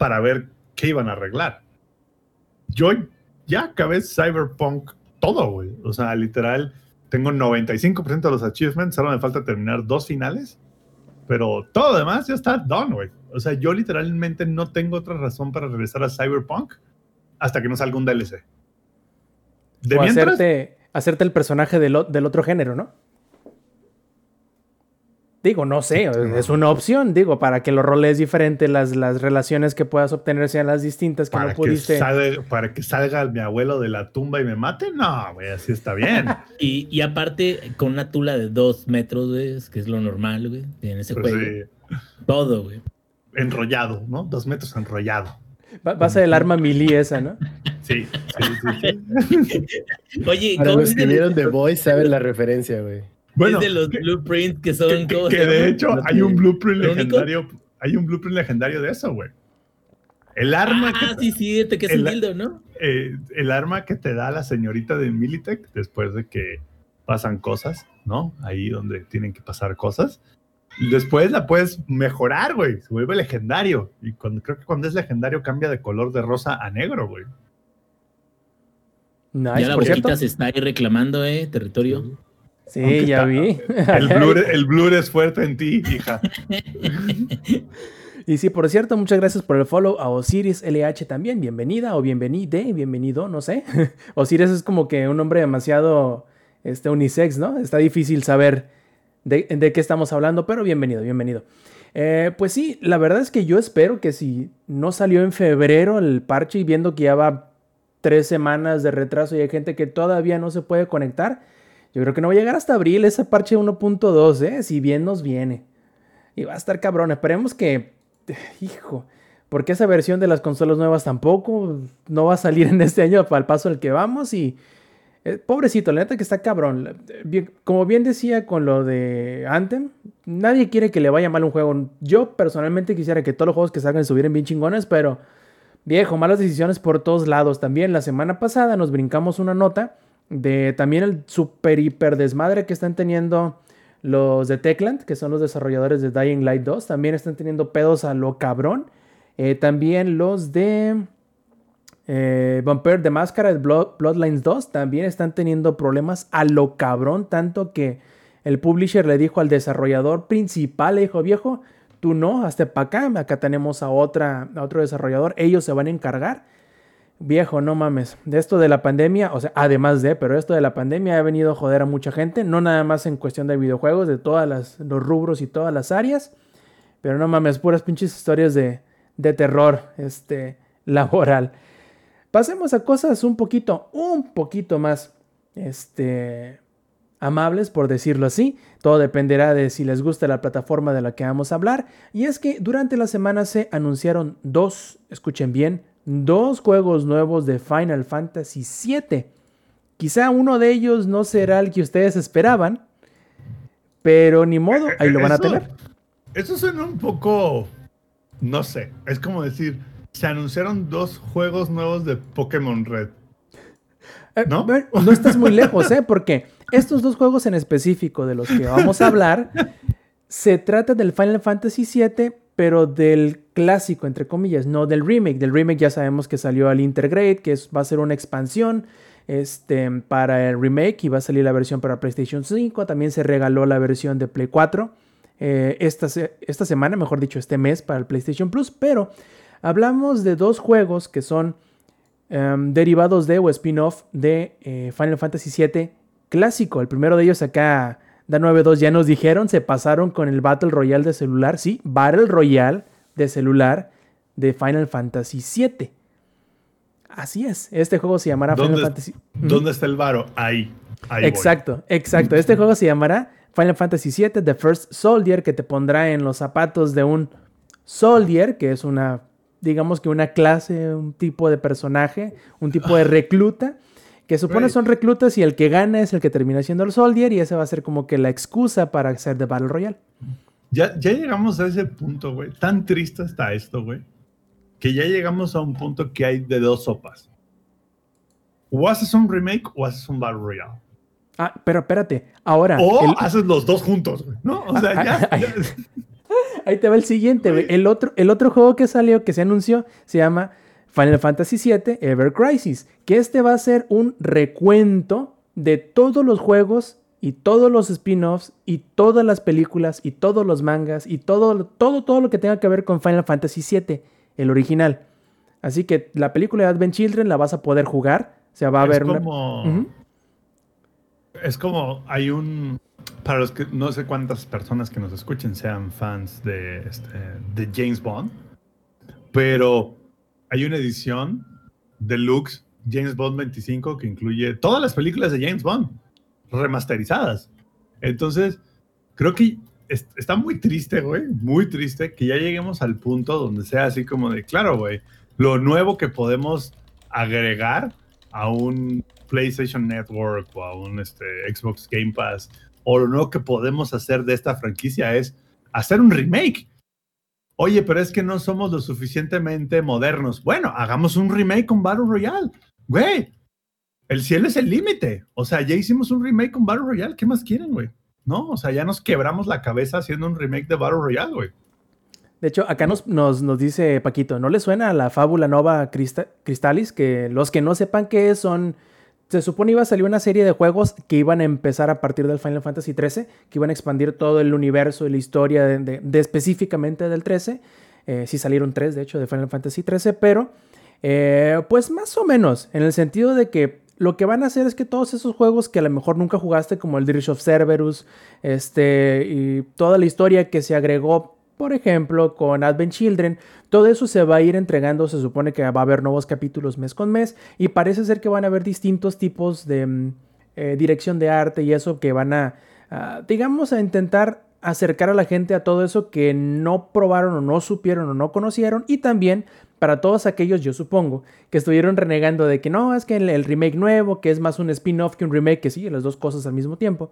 para ver qué iban a arreglar. Yo ya acabé Cyberpunk todo, güey. O sea, literal, tengo 95% de los achievements, solo me falta terminar dos finales, pero todo lo demás ya está done, güey. O sea, yo literalmente no tengo otra razón para regresar a Cyberpunk hasta que no salga un DLC. De o mientras, hacerte, hacerte el personaje del, del otro género, ¿no? Digo, no sé, es una opción, digo, para que los roles diferentes, las, las relaciones que puedas obtener sean las distintas que para, no que pudiste. salga, para que salga mi abuelo de la tumba y me mate, no, güey, así está bien. Y, y aparte, con una tula de dos metros, güey, es que es lo normal, güey, en ese Pues, juego. sí, Todo, güey. enrollado, ¿no? Dos metros enrollado. Va, va a ser el arma melee esa, ¿no? Sí, sí, sí. sí. Oye, Para ¿cómo los que vieron The Voice saben la referencia, güey. Bueno, es de los que- blueprints que son que, que- ¿cómo que se de hecho hay un blueprint legendario. Hay un blueprint legendario de eso, güey. El arma, Ah, que, sí, cierto, que es el- dildo, ¿no? eh, el arma que te da la señorita de Militech después de que pasan cosas, ¿no? Ahí donde tienen que pasar cosas. Y Después la puedes mejorar, güey. Se vuelve legendario. Y cuando, creo que cuando es legendario cambia de color de rosa a negro, güey. Nice, ya la por cierto. boquita se está ahí reclamando, ¿eh? Territorio. Sí, Aunque ya está- vi. El blur, el blur es fuerte en ti, hija. Y sí, por cierto, muchas gracias por el follow a Osiris LH también. Bienvenida o bienvenide, bienvenido, no sé. Osiris es como que un nombre demasiado este, unisex, ¿no? Está difícil saber de, de qué estamos hablando, pero bienvenido, bienvenido. Eh, pues sí, la verdad es que yo espero que si no salió en febrero el parche y viendo que ya va tres semanas de retraso y hay gente que todavía no se puede conectar, yo creo que no va a llegar hasta abril ese parche 1.2, ¿eh? Si bien nos viene. Y va a estar cabrón. Esperemos que. Hijo. Porque esa versión de las consolas nuevas tampoco no va a salir en este año el paso al que vamos. Y. eh, pobrecito, la neta que está cabrón. Como bien decía con lo de Anthem, nadie quiere que le vaya mal un juego. Yo personalmente quisiera que todos los juegos que salgan estuvieran bien chingones, pero. Viejo, malas decisiones por todos lados. También la semana pasada nos brincamos una nota de también el super hiper desmadre que están teniendo los de Techland, que son los desarrolladores de Dying Light 2, también están teniendo pedos a lo cabrón. Eh, también los de eh, Vampire de Máscara, Blood- Bloodlines 2, también están teniendo problemas a lo cabrón, tanto que el publisher le dijo al desarrollador principal, le dijo, viejo, tú no, hasta para acá, acá tenemos a, otra, a otro desarrollador, ellos se van a encargar. Viejo, no mames, de esto de la pandemia, o sea, además de, pero esto de la pandemia ha venido a joder a mucha gente, no nada más en cuestión de videojuegos, de todos los rubros y todas las áreas, pero no mames, puras pinches historias de, de terror este, laboral. Pasemos a cosas un poquito, un poquito más, este, amables, por decirlo así. Todo dependerá de si les gusta la plataforma de la que vamos a hablar. Y es que durante la semana se anunciaron dos, escuchen bien, dos juegos nuevos de Final Fantasy VII. Quizá uno de ellos no será el que ustedes esperaban, pero ni modo, ahí lo van a tener. Eso suena un poco, no sé, es como decir, se anunciaron dos juegos nuevos de Pokémon Red. Eh, ¿No? no estás muy lejos, ¿eh? Porque estos dos juegos en específico de los que vamos a hablar, se trata del Final Fantasy VII, pero del clásico, entre comillas, no del remake. Del remake ya sabemos que salió al Intergrade, que va a ser una expansión este, para el remake y va a salir la versión para PlayStation 5. También se regaló la versión de Play 4 eh, esta, semana, mejor dicho, este mes para el PlayStation Plus. Pero hablamos de dos juegos que son em, derivados de o spin-off de eh, Final Fantasy VII clásico. El primero de ellos acá, Da 9.2, ya nos dijeron, se pasaron con el Battle Royale de celular. Sí, Battle Royale de celular de Final Fantasy VII. Así es, este juego se llamará Final Fantasy. ¿Dónde está el varo? Ahí. exacto, exacto. Este juego se llamará Final Fantasy VII The First Soldier, que te pondrá en los zapatos de un Soldier, que es una, digamos que una clase, un tipo de personaje, un tipo de recluta que supone son reclutas y el que gana es el que termina siendo el Soldier y ese va a ser como que la excusa para hacer de Battle Royale. Ya, ya llegamos a ese punto, güey. Tan triste está esto, güey. Que ya llegamos a un punto que hay de dos sopas. O haces un remake o haces un Battle Royale. Ah, pero espérate, ahora. O haces los dos juntos, güey. ¿No? O sea, ya. Ahí te va el siguiente, güey. El otro, el otro juego que salió, que se anunció, se llama Final Fantasy VII Ever Crisis, que este va a ser un recuento de todos los juegos y todos los spin-offs y todas las películas y todos los mangas y todo, todo, todo lo que tenga que ver con Final Fantasy VII, el original. Así que la película de Advent Children la vas a poder jugar. O sea, va a haber como... Es como hay un... Para los que no sé cuántas personas que nos escuchen sean fans de, este, de James Bond, pero hay una edición deluxe James Bond 25 que incluye todas las películas de James Bond remasterizadas. Entonces, creo que está muy triste, güey, muy triste que ya lleguemos al punto donde sea así como de, claro, güey, lo nuevo que podemos agregar a un PlayStation Network o a un este, Xbox Game Pass, o lo nuevo que podemos hacer de esta franquicia es hacer un remake Oye, pero es que no somos lo suficientemente modernos. Bueno, hagamos un remake con Battle Royale. Güey, el cielo es el límite. O sea, ya hicimos un remake con Battle Royale. ¿Qué más quieren, güey? No, o sea, ya nos quebramos la cabeza haciendo un remake de Battle Royale, güey. De hecho, acá nos, nos, nos, dice Paquito, ¿no le suena a la fábula Nova Cristalis? Que los que no sepan qué es son se supone iba a salir una serie de juegos que iban a empezar a partir del Final Fantasy XIII, que iban a expandir todo el universo y la historia de, específicamente del 13. Eh, sí salieron tres, de hecho, de Final Fantasy XIII, pero eh, pues más o menos, en el sentido de que lo que van a hacer es que todos esos juegos que a lo mejor nunca jugaste, como el Dirge of Cerberus, este, y toda la historia que se agregó por ejemplo, con Advent Children, todo eso se va a ir entregando, se supone que va a haber nuevos capítulos mes con mes y parece ser que van a haber distintos tipos de mm, eh, dirección de arte y eso que van a, digamos, a intentar acercar a la gente a todo eso que no probaron o no supieron o no conocieron y también para todos aquellos, yo supongo, que estuvieron renegando de que no, es que el, remake nuevo, que es más un spin-off que un remake, que sigue las dos cosas al mismo tiempo,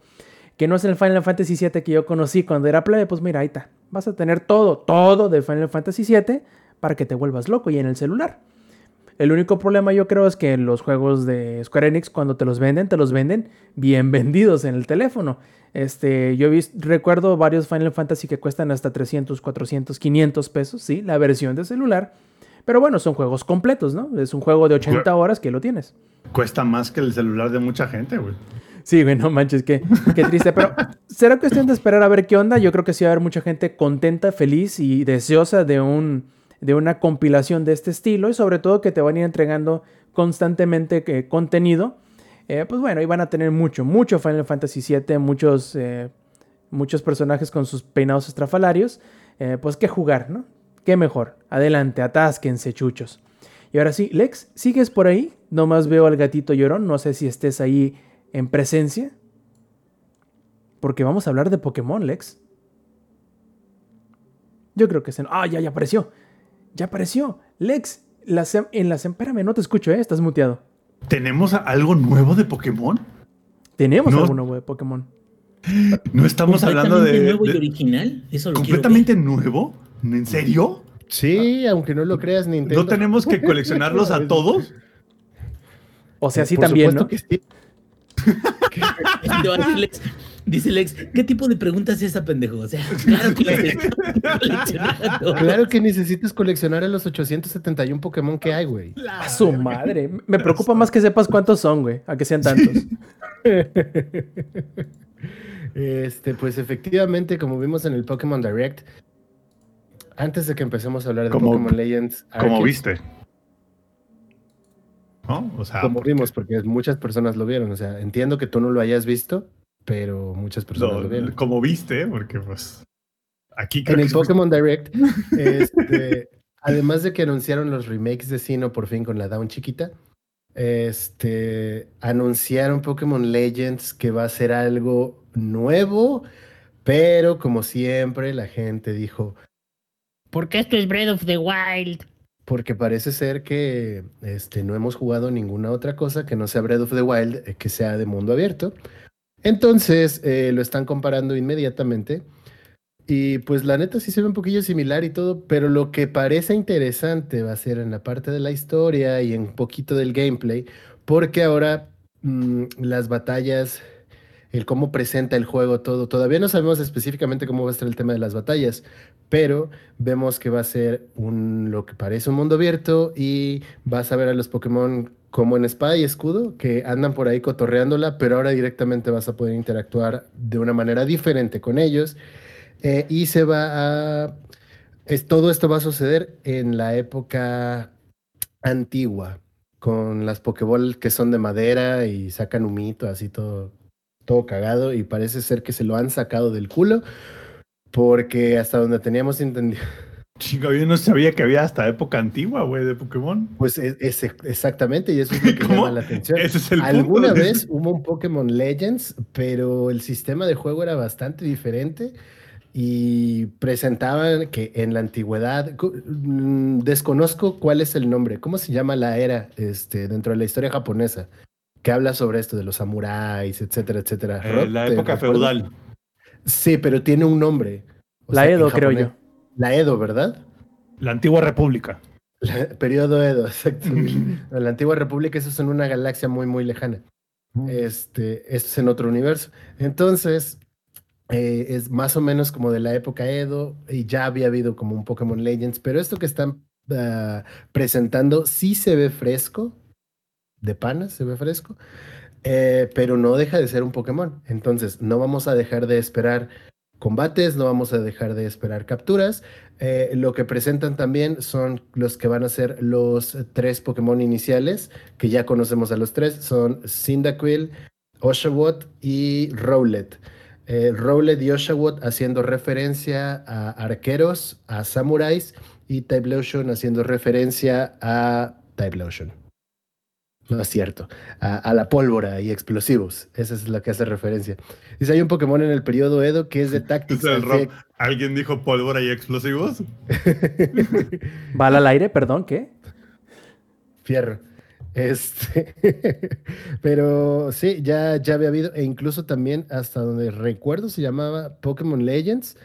que no es el Final Fantasy VII que yo conocí cuando era plebe, pues mira, ahí está. Vas a tener todo, todo de Final Fantasy VII para que te vuelvas loco y en el celular. El único problema yo creo es que los juegos de Square Enix cuando te los venden, te los venden bien vendidos en el teléfono. Este, yo recuerdo varios Final Fantasy que cuestan hasta 300, 400, 500 pesos, sí, la versión de celular. Pero bueno, son juegos completos, ¿no? Es un juego de 80 horas que lo tienes. Cuesta más que el celular de mucha gente, güey. Sí, güey, no manches, qué, qué triste. Pero será cuestión de esperar a ver qué onda. Yo creo que sí va a haber mucha gente contenta, feliz y deseosa de, un, de una compilación de este estilo. Y sobre todo que te van a ir entregando constantemente eh, contenido. Eh, pues bueno, y van a tener mucho, mucho Final Fantasy VII, muchos, eh, muchos personajes con sus peinados estrafalarios. pues qué jugar, ¿no? Qué mejor. Adelante, atásquense, chuchos. Y ahora sí, Lex, ¿sigues por ahí? Nomás veo al gatito llorón. No sé si estés ahí en presencia. Porque vamos a hablar de Pokémon, Lex. Yo creo que se... Ah, ya, ya apareció. Ya apareció. Lex, la en la... Espérame, no te escucho, ¿eh? Estás muteado. ¿Tenemos algo nuevo de Pokémon? Tenemos algo nuevo de Pokémon. No estamos hablando de... nuevo y original? ¿Eso ¿Completamente nuevo? ¿En serio? Sí, aunque no lo creas, Nintendo. ¿No tenemos que coleccionarlos a todos? O sea, sí también, ¿no? Que sí. Dice Lex, ¿qué tipo de pregunta es esa, pendejo? O sea, claro que, claro que necesitas coleccionar a los 871 Pokémon que hay, güey. A su madre. Me preocupa más que sepas cuántos son, güey, a que sean tantos. Este, pues efectivamente, como vimos en el Pokémon Direct, antes de que empecemos a hablar de Pokémon Legends. Como viste. ¿No? O sea, como vimos, porque muchas personas lo vieron. O sea, entiendo que tú no lo hayas visto, pero muchas personas lo vieron. Como viste, porque pues. Aquí En el Pokémon Direct, este, además de que anunciaron los remakes de Sino por fin con la Down chiquita, este, anunciaron Pokémon Legends que va a ser algo nuevo, pero como siempre la gente dijo, ¿Por qué esto es Breath of the Wild? Porque parece ser que este, no hemos jugado ninguna otra cosa que no sea Breath of the Wild, eh, que sea de mundo abierto. Entonces eh, lo están comparando inmediatamente. Y pues la neta sí se ve un poquillo similar y todo, pero lo que parece interesante va a ser en la parte de la historia y en un poquito del gameplay, porque ahora mm, las batallas el cómo presenta el juego, todo. Todavía no sabemos específicamente cómo va a estar el tema de las batallas, pero vemos que va a ser un, lo que parece un mundo abierto y vas a ver a los Pokémon como en espada y escudo, que andan por ahí cotorreándola, pero ahora directamente vas a poder interactuar de una manera diferente con ellos. Eh, y se va a... Es, todo esto va a suceder en la época antigua, con las Pokéball que son de madera y sacan humito, así todo todo cagado y parece ser que se lo han sacado del culo porque hasta donde teníamos entendido. Chinga, yo no sabía que había hasta época antigua, güey, de Pokémon. Pues es, exactamente, y eso es lo que llama la atención. Alguna vez hubo un Pokémon Legends, pero el sistema de juego era bastante diferente y presentaban que en la antigüedad, mm, desconozco cuál es el nombre, ¿cómo se llama la era este, dentro de la historia japonesa? Que habla sobre esto de los samuráis, etcétera, etcétera. Eh, la época feudal. Sí, pero tiene un nombre. la Edo, creo yo. La Edo, ¿verdad? La antigua república. periodo Edo, exacto. la antigua república, eso es en una galaxia muy, muy lejana. Mm. Este, esto es en otro universo. Entonces, eh, es más o menos como de la época Edo y ya había habido como un Pokémon Legends, pero esto que están ah, presentando sí se ve fresco, de panas, se ve fresco, eh, pero no deja de ser un Pokémon. Entonces, no vamos a dejar de esperar combates, no vamos a dejar de esperar capturas. Eh, lo que presentan también son los que van a ser los tres Pokémon iniciales, que ya conocemos a los tres, son Cyndaquil, Oshawott y Rowlet. Eh, Rowlet y Oshawott haciendo referencia a arqueros, a samuráis, y Typhlosion haciendo referencia a Typhlosion. No es cierto. A, la pólvora y explosivos. Esa es la que hace referencia. Dice, hay un Pokémon en el periodo Edo que es de táctica. ¿Alguien dijo pólvora y explosivos? ¿Bala al aire? Perdón, ¿qué? Fierro. Este, pero sí, ya, ya había habido, e incluso también hasta donde recuerdo se llamaba Pokémon Legends,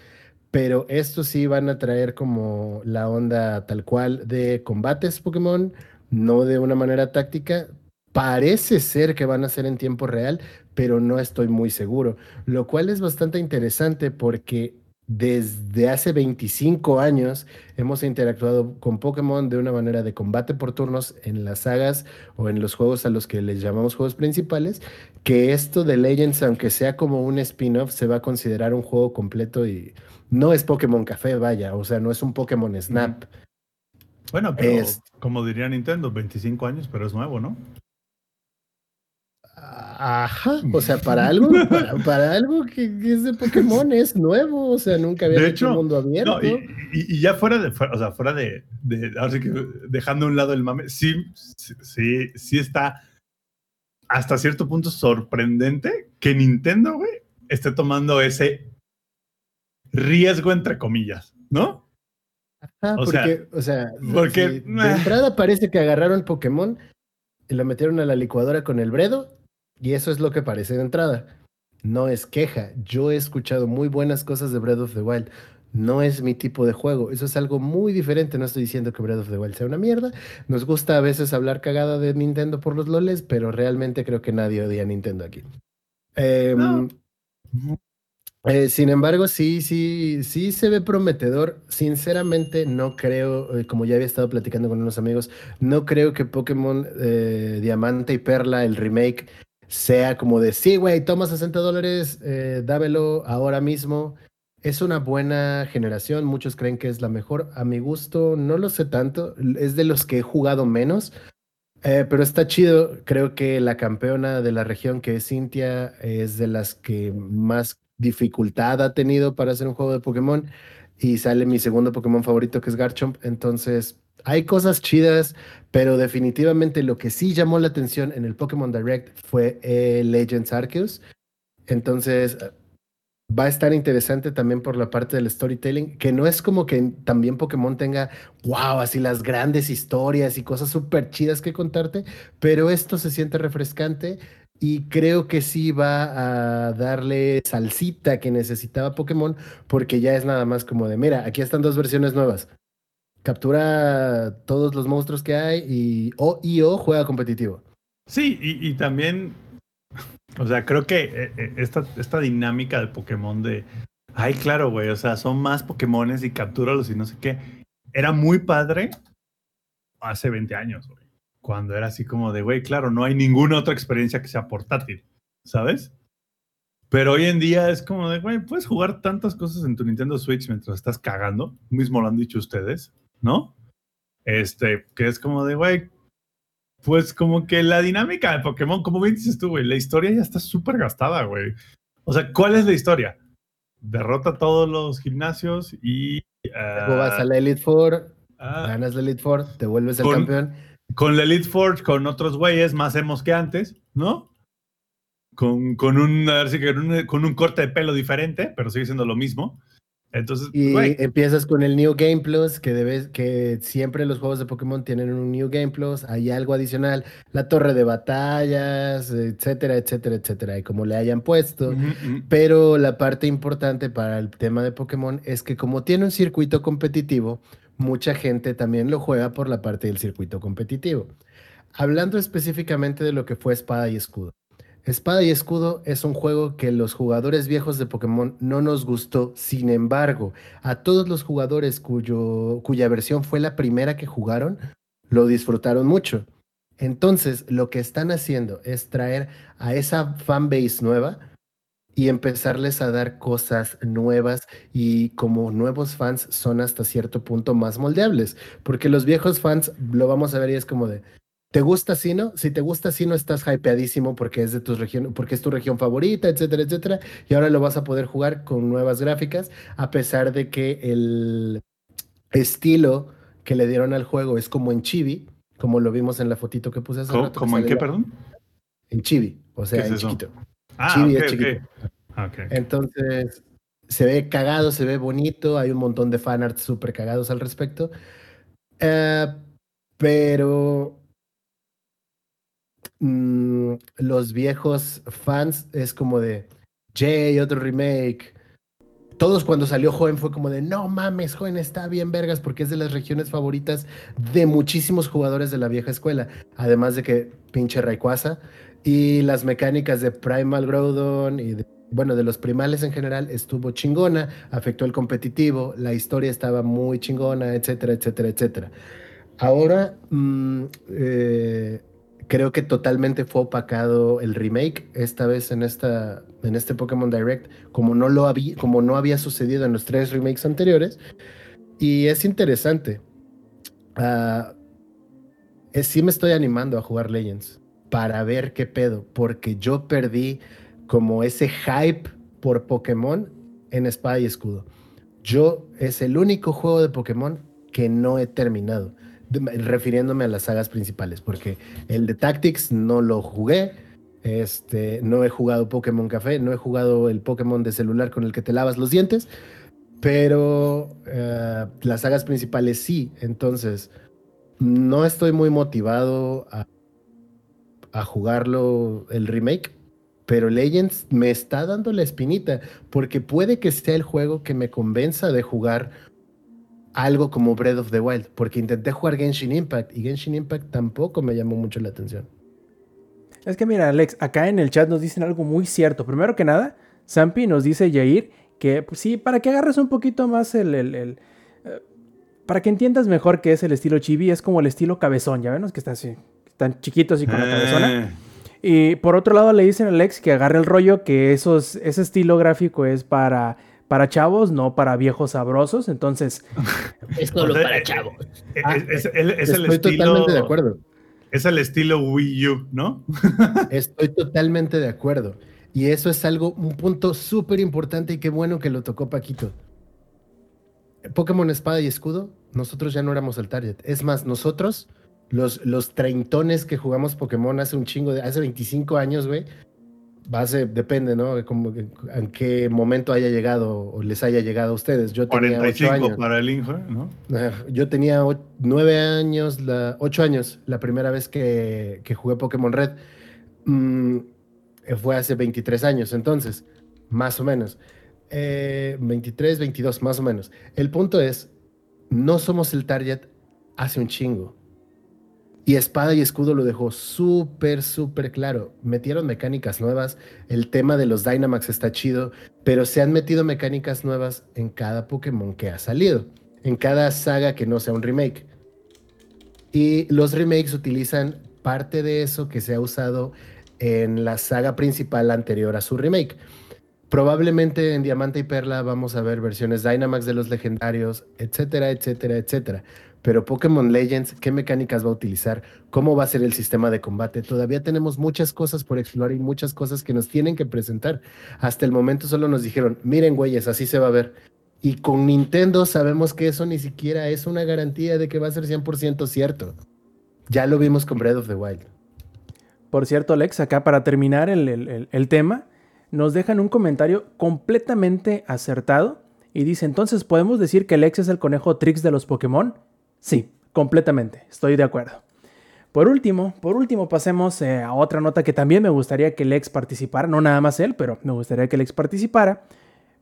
pero estos sí van a traer como la onda tal cual de combates Pokémon, no de una manera táctica. Parece ser que van a ser en tiempo real, pero no estoy muy seguro, lo cual es bastante interesante porque desde hace 25 años hemos interactuado con Pokémon de una manera de combate por turnos en las sagas o en los juegos a los que les llamamos juegos principales, que esto de Legends, aunque sea como un spin-off, se va a considerar un juego completo y no es Pokémon Café, vaya, o sea, no es un Pokémon Snap. Bueno, pero Es- como diría Nintendo, 25 años, pero es nuevo, ¿no? Ajá, o sea, para algo, para, para algo que, que es de Pokémon es nuevo, o sea, nunca había De hecho un mundo abierto. No, y, y- y ya fuera de, fuera- o sea, fuera de, de- ahora sí que dejando a un lado el mame, sí, sí, sí, sí está hasta cierto punto sorprendente que Nintendo, güey, esté tomando ese riesgo entre comillas, ¿no? O sea, porque, o sea, porque- de entrada parece que agarraron Pokémon y lo metieron a la licuadora con el Bredo, y eso es lo que parece de entrada. No es queja. Yo he escuchado muy buenas cosas de Breath of the Wild. No es mi tipo de juego. Eso es algo muy diferente. No estoy diciendo que Breath of the Wild sea una mierda. Nos gusta a veces hablar cagada de Nintendo por los loles, pero realmente creo que nadie odia a Nintendo aquí. Em, No. Eh, sin embargo, sí, sí, sí se ve prometedor. Sinceramente, no creo, eh, como ya había estado platicando con unos amigos, no creo que Pokémon eh, Diamante y Perla, el remake, sea como de, sí, güey, toma 60 dólares, eh, dámelo ahora mismo. Es una buena generación, muchos creen que es la mejor. A mi gusto, no lo sé tanto, es de los que he jugado menos. Pero está chido, creo que la campeona de la región que es Cintia es de las que más dificultad ha tenido para hacer un juego de Pokémon y sale mi segundo Pokémon favorito que es Garchomp, entonces hay cosas chidas, pero definitivamente lo que sí llamó la atención en el Pokémon Direct fue el Legends Arceus, entonces eh, va a estar interesante también por la parte del storytelling, que no es como que también Pokémon tenga, wow, así las grandes historias y cosas súper chidas que contarte, pero esto se siente refrescante y creo que sí va a darle salsita que necesitaba Pokémon, porque ya es nada más como de, mira, aquí están dos versiones nuevas. Captura todos los monstruos que hay y o, y o juega competitivo. Sí, y, también, o sea, creo que eh, eh, esta, esta dinámica de Pokémon de, ay, claro, güey, o sea, son más Pokémones y captúralos y no sé qué, era muy padre hace 20 años, güey, cuando era así como de, güey, claro, no hay ninguna otra experiencia que sea portátil, ¿sabes? Pero hoy en día es como de, güey, puedes jugar tantas cosas en tu Nintendo Switch mientras estás cagando, mismo lo han dicho ustedes, ¿no? Este, que es como de, güey, pues como que la dinámica de Pokémon, como bien dices tú, güey, la historia ya está súper gastada, güey. O sea, ¿cuál es la historia? Derrota todos los gimnasios y... Luego vas ah, a la Elite Four, ah, ganas la Elite Four, te vuelves el Con- campeón. Con la Elite Forge, con otros güeyes más hemos que antes, ¿no? Con, con, un, a ver si con, un, con un corte de pelo diferente, pero sigue siendo lo mismo. Entonces, Y empiezas con el New Game Plus, que debes, que siempre los juegos de Pokémon tienen un New Game Plus, hay algo adicional, la torre de batallas, etcétera, etcétera, etcétera, y como le hayan puesto. Pero la parte importante para el tema de Pokémon es que como tiene un circuito competitivo, mucha gente también lo juega por la parte del circuito competitivo. Hablando específicamente de lo que fue Espada y Escudo. Espada y Escudo es un juego que los jugadores viejos de Pokémon no nos gustó. Sin embargo, a todos los jugadores cuya versión fue la primera que jugaron, lo disfrutaron mucho. Entonces, lo que están haciendo es traer a esa fanbase nueva y empezarles a dar cosas nuevas y como nuevos fans son hasta cierto punto más moldeables, porque los viejos fans lo vamos a ver y es como de, ¿te gusta Sino? Si te gusta Sino estás hypeadísimo porque es de tu región, porque es tu región favorita, etcétera, etcétera, y ahora lo vas a poder jugar con nuevas gráficas, a pesar de que el estilo que le dieron al juego es como en Chibi, como lo vimos en la fotito que puse hace ¿Cómo, rato cómo en qué, la- perdón? En Chibi, o sea, ¿Qué es en eso? chiquito. Ah, Chibi ok, es chiquito. Ah, ok. Entonces, se ve cagado, se ve bonito, hay un montón de fanarts súper cagados al respecto. Eh, pero mm, los viejos fans es como de, Jay, otro remake. Todos cuando salió Joven fue como de, no mames, Joven está bien vergas porque es de las regiones favoritas de muchísimos jugadores de la vieja escuela. Además de que pinche Rayquaza y las mecánicas de Primal Groudon y de, bueno, de los primales en general estuvo chingona, afectó el competitivo, la historia estaba muy chingona, etcétera, etcétera, etcétera. Ahora, mm, eh, creo que totalmente fue opacado el remake esta vez en, esta, en este Pokémon Direct, como no, lo había, como no había sucedido en los tres remakes anteriores. Y es interesante. Es- sí me estoy animando a jugar Legends para ver qué pedo, porque yo perdí como ese hype por Pokémon en Espada y Escudo. Yo es el único juego de Pokémon que no he terminado, refiriéndome a las sagas principales, porque el de Tactics no lo jugué, este, no he jugado Pokémon Café, no he jugado el Pokémon de celular con el que te lavas los dientes, pero eh, las sagas principales sí, entonces no estoy muy motivado a, a jugarlo el remake, pero Legends me está dando la espinita, porque puede que sea el juego que me convenza de jugar algo como Breath of the Wild, porque intenté jugar Genshin Impact y Genshin Impact tampoco me llamó mucho la atención. Es que mira, Alex, acá en el chat nos dicen algo muy cierto. Primero que nada, Zampi nos dice Yair que pues sí, para que agarres un poquito más el... el- eh, para que entiendas mejor qué es el estilo chibi, es como el estilo cabezón, ya ven, que está así, tan chiquito así con la cabezona. Eh, Y por otro lado le dicen a Alex que agarre el rollo que esos, ese estilo gráfico es para, para chavos, no para viejos sabrosos. Entonces, Es solo O sea, para eh, chavos. es, Ah, es- es el- es el Estoy estilo, totalmente de acuerdo. Es el estilo Wii U, ¿no? Estoy totalmente de acuerdo. Y eso es algo, un punto súper importante y qué bueno que lo tocó Paquito. Pokémon Espada y Escudo, nosotros ya no éramos el target. Es más, nosotros, los, los treintones que jugamos Pokémon hace un chingo, de, hace 25 años, güey, base, depende, ¿no? Como, en qué momento haya llegado o les haya llegado a ustedes. Yo tenía 8 45 años. para el Inge, ¿no? Ah, Yo tenía o- nueve años, la, ocho años, la primera vez que, que jugué Pokémon Red. Mm, fue hace 23 años, entonces, más o menos. Eh, 23, 22, más o menos. El punto es, no somos el target hace un chingo. Y Espada y Escudo lo dejó súper, súper claro. Metieron mecánicas nuevas, el tema de los Dynamax está chido, pero se han metido mecánicas nuevas en cada Pokémon que ha salido, en cada saga que no sea un remake. Y los remakes utilizan parte de eso que se ha usado en la saga principal anterior a su remake. Probablemente en Diamante y Perla vamos a ver versiones Dynamax de los legendarios, etcétera, etcétera, etcétera. Pero Pokémon Legends, ¿qué mecánicas va a utilizar? ¿Cómo va a ser el sistema de combate? Todavía tenemos muchas cosas por explorar y muchas cosas que nos tienen que presentar. Hasta el momento solo nos dijeron, miren güeyes, así se va a ver. Y con Nintendo sabemos que eso ni siquiera es una garantía de que va a ser 100% cierto. Ya lo vimos con Breath of the Wild. por cierto, Alex, acá para terminar el, el- el- el tema, nos dejan un comentario completamente acertado y dice, entonces, ¿podemos decir que Alex es el conejo Trix de los Pokémon? Sí, completamente, estoy de acuerdo. Por último, por último pasemos eh, a otra nota que también me gustaría que Lex participara, no nada más él, pero me gustaría que Lex participara.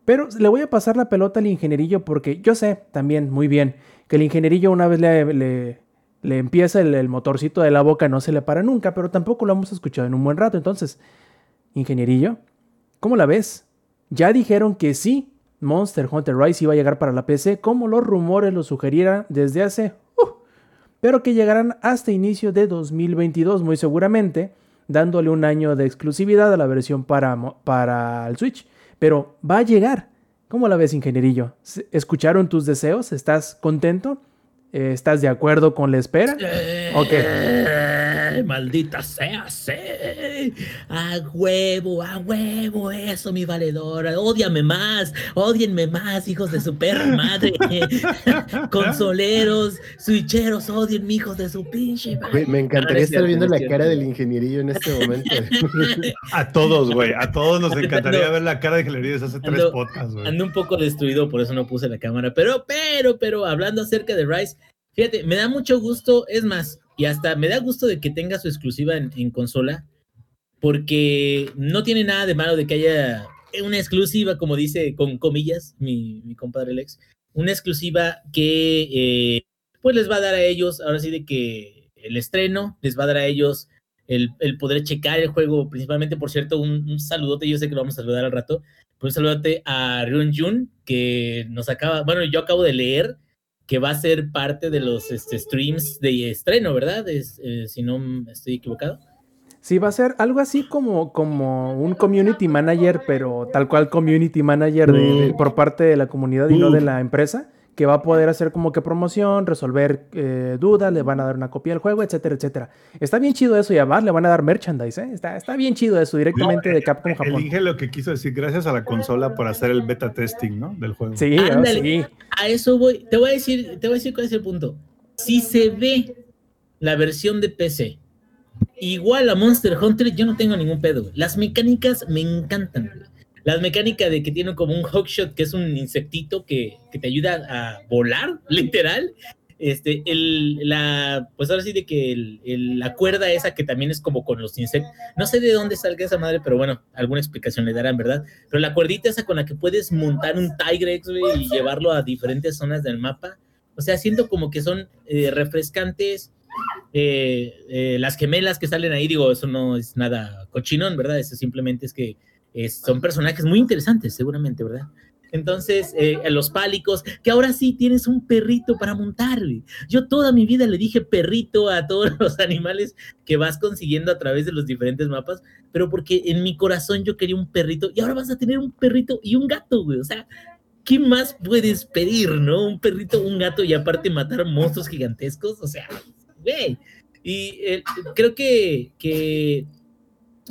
Pero le voy a pasar la pelota al ingenierillo porque yo sé también muy bien que el ingenierillo una vez le, le- le empieza el, el motorcito de la boca no se le para nunca, pero tampoco lo hemos escuchado en un buen rato. Entonces, ingenierillo, ¿cómo la ves? Ya dijeron que sí, Monster Hunter Rise iba a llegar para la PC como los rumores lo sugerieran desde hace... uh, pero que llegarán hasta inicio de 2022 muy seguramente, dándole un año de exclusividad a la versión para, para el Switch. Pero va a llegar. ¿Cómo la ves, ingenierillo? ¿Se- ¿Escucharon tus deseos? ¿Estás contento? Eh, ¿Estás de acuerdo con la espera? Ok. Eh, Maldita sea, sí. A huevo, a huevo, eso, mi valedora. Ódiame más, odienme más, hijos de su perra madre. Consoleros, switcheros, odienme, hijos de su pinche madre. me encantaría estar viendo la cara del ingenierillo en este momento. A todos, güey. A todos nos encantaría Ando- ver la cara de ingeniería desde hace tres ando- podcasts, güey. Ando un poco destruido, por eso no puse la cámara. Pero, pero, pero, hablando acerca de Rise, fíjate, me da mucho gusto, es más, y hasta me da gusto de que tenga su exclusiva en, consola, porque no tiene nada de malo de que haya una exclusiva, como dice con comillas mi, compadre Lex, una exclusiva que eh, pues les va a dar a ellos, ahora sí de que el estreno, les va a dar a ellos el, poder checar el juego, principalmente, por cierto, un, saludote, yo sé que lo vamos a saludar al rato, pues un saludote a Ryun Jun, que nos acaba, bueno, yo acabo de leer que va a ser parte de los este, streams de estreno, ¿verdad? Es, eh, si no estoy equivocado. Sí, va a ser algo así como, como un community manager, pero tal cual community manager de- de- por parte de la comunidad y no de la empresa, que va a poder hacer como que promoción, resolver eh, dudas, le van a dar una copia del juego, etcétera, etcétera. Está bien chido eso y además le van a dar merchandise, ¿eh? Está, está bien chido eso directamente No, de Capcom Japón. Elige lo que quiso decir, gracias a la consola por hacer el beta testing, ¿no? Del juego. Sí, ah, Ándale. sí. A eso voy. Te voy a decir, te voy a decir cuál es el punto. Si se ve la versión de PC igual a Monster Hunter, yo no tengo ningún pedo. Las mecánicas me encantan. Güey. Las mecánicas de que tiene como un hookshot, que es un insectito que, que te ayuda a volar, literal. Este, el, la, pues ahora sí de que el- la cuerda esa que también es como con los insectos. No sé de dónde salga esa madre, pero bueno, alguna explicación le darán, ¿verdad? Pero la cuerdita esa con la que puedes montar un Tigrex, y llevarlo a diferentes zonas del mapa. O sea, siento como que son eh, refrescantes. eh, eh, las gemelas que salen ahí, digo, eso no es nada cochinón, ¿verdad? Eso simplemente es que es- son personajes muy interesantes, seguramente, ¿verdad? Entonces, eh, los pálicos, que ahora sí tienes un perrito para montar. Yo toda mi vida le dije perrito a todos los animales que vas consiguiendo a través de los diferentes mapas, pero porque en mi corazón yo quería un perrito y ahora vas a tener un perrito y un gato, güey. O sea, ¿qué más puedes pedir, no? Un perrito, un gato y aparte matar monstruos gigantescos, o sea, güey. Y eh, creo que, que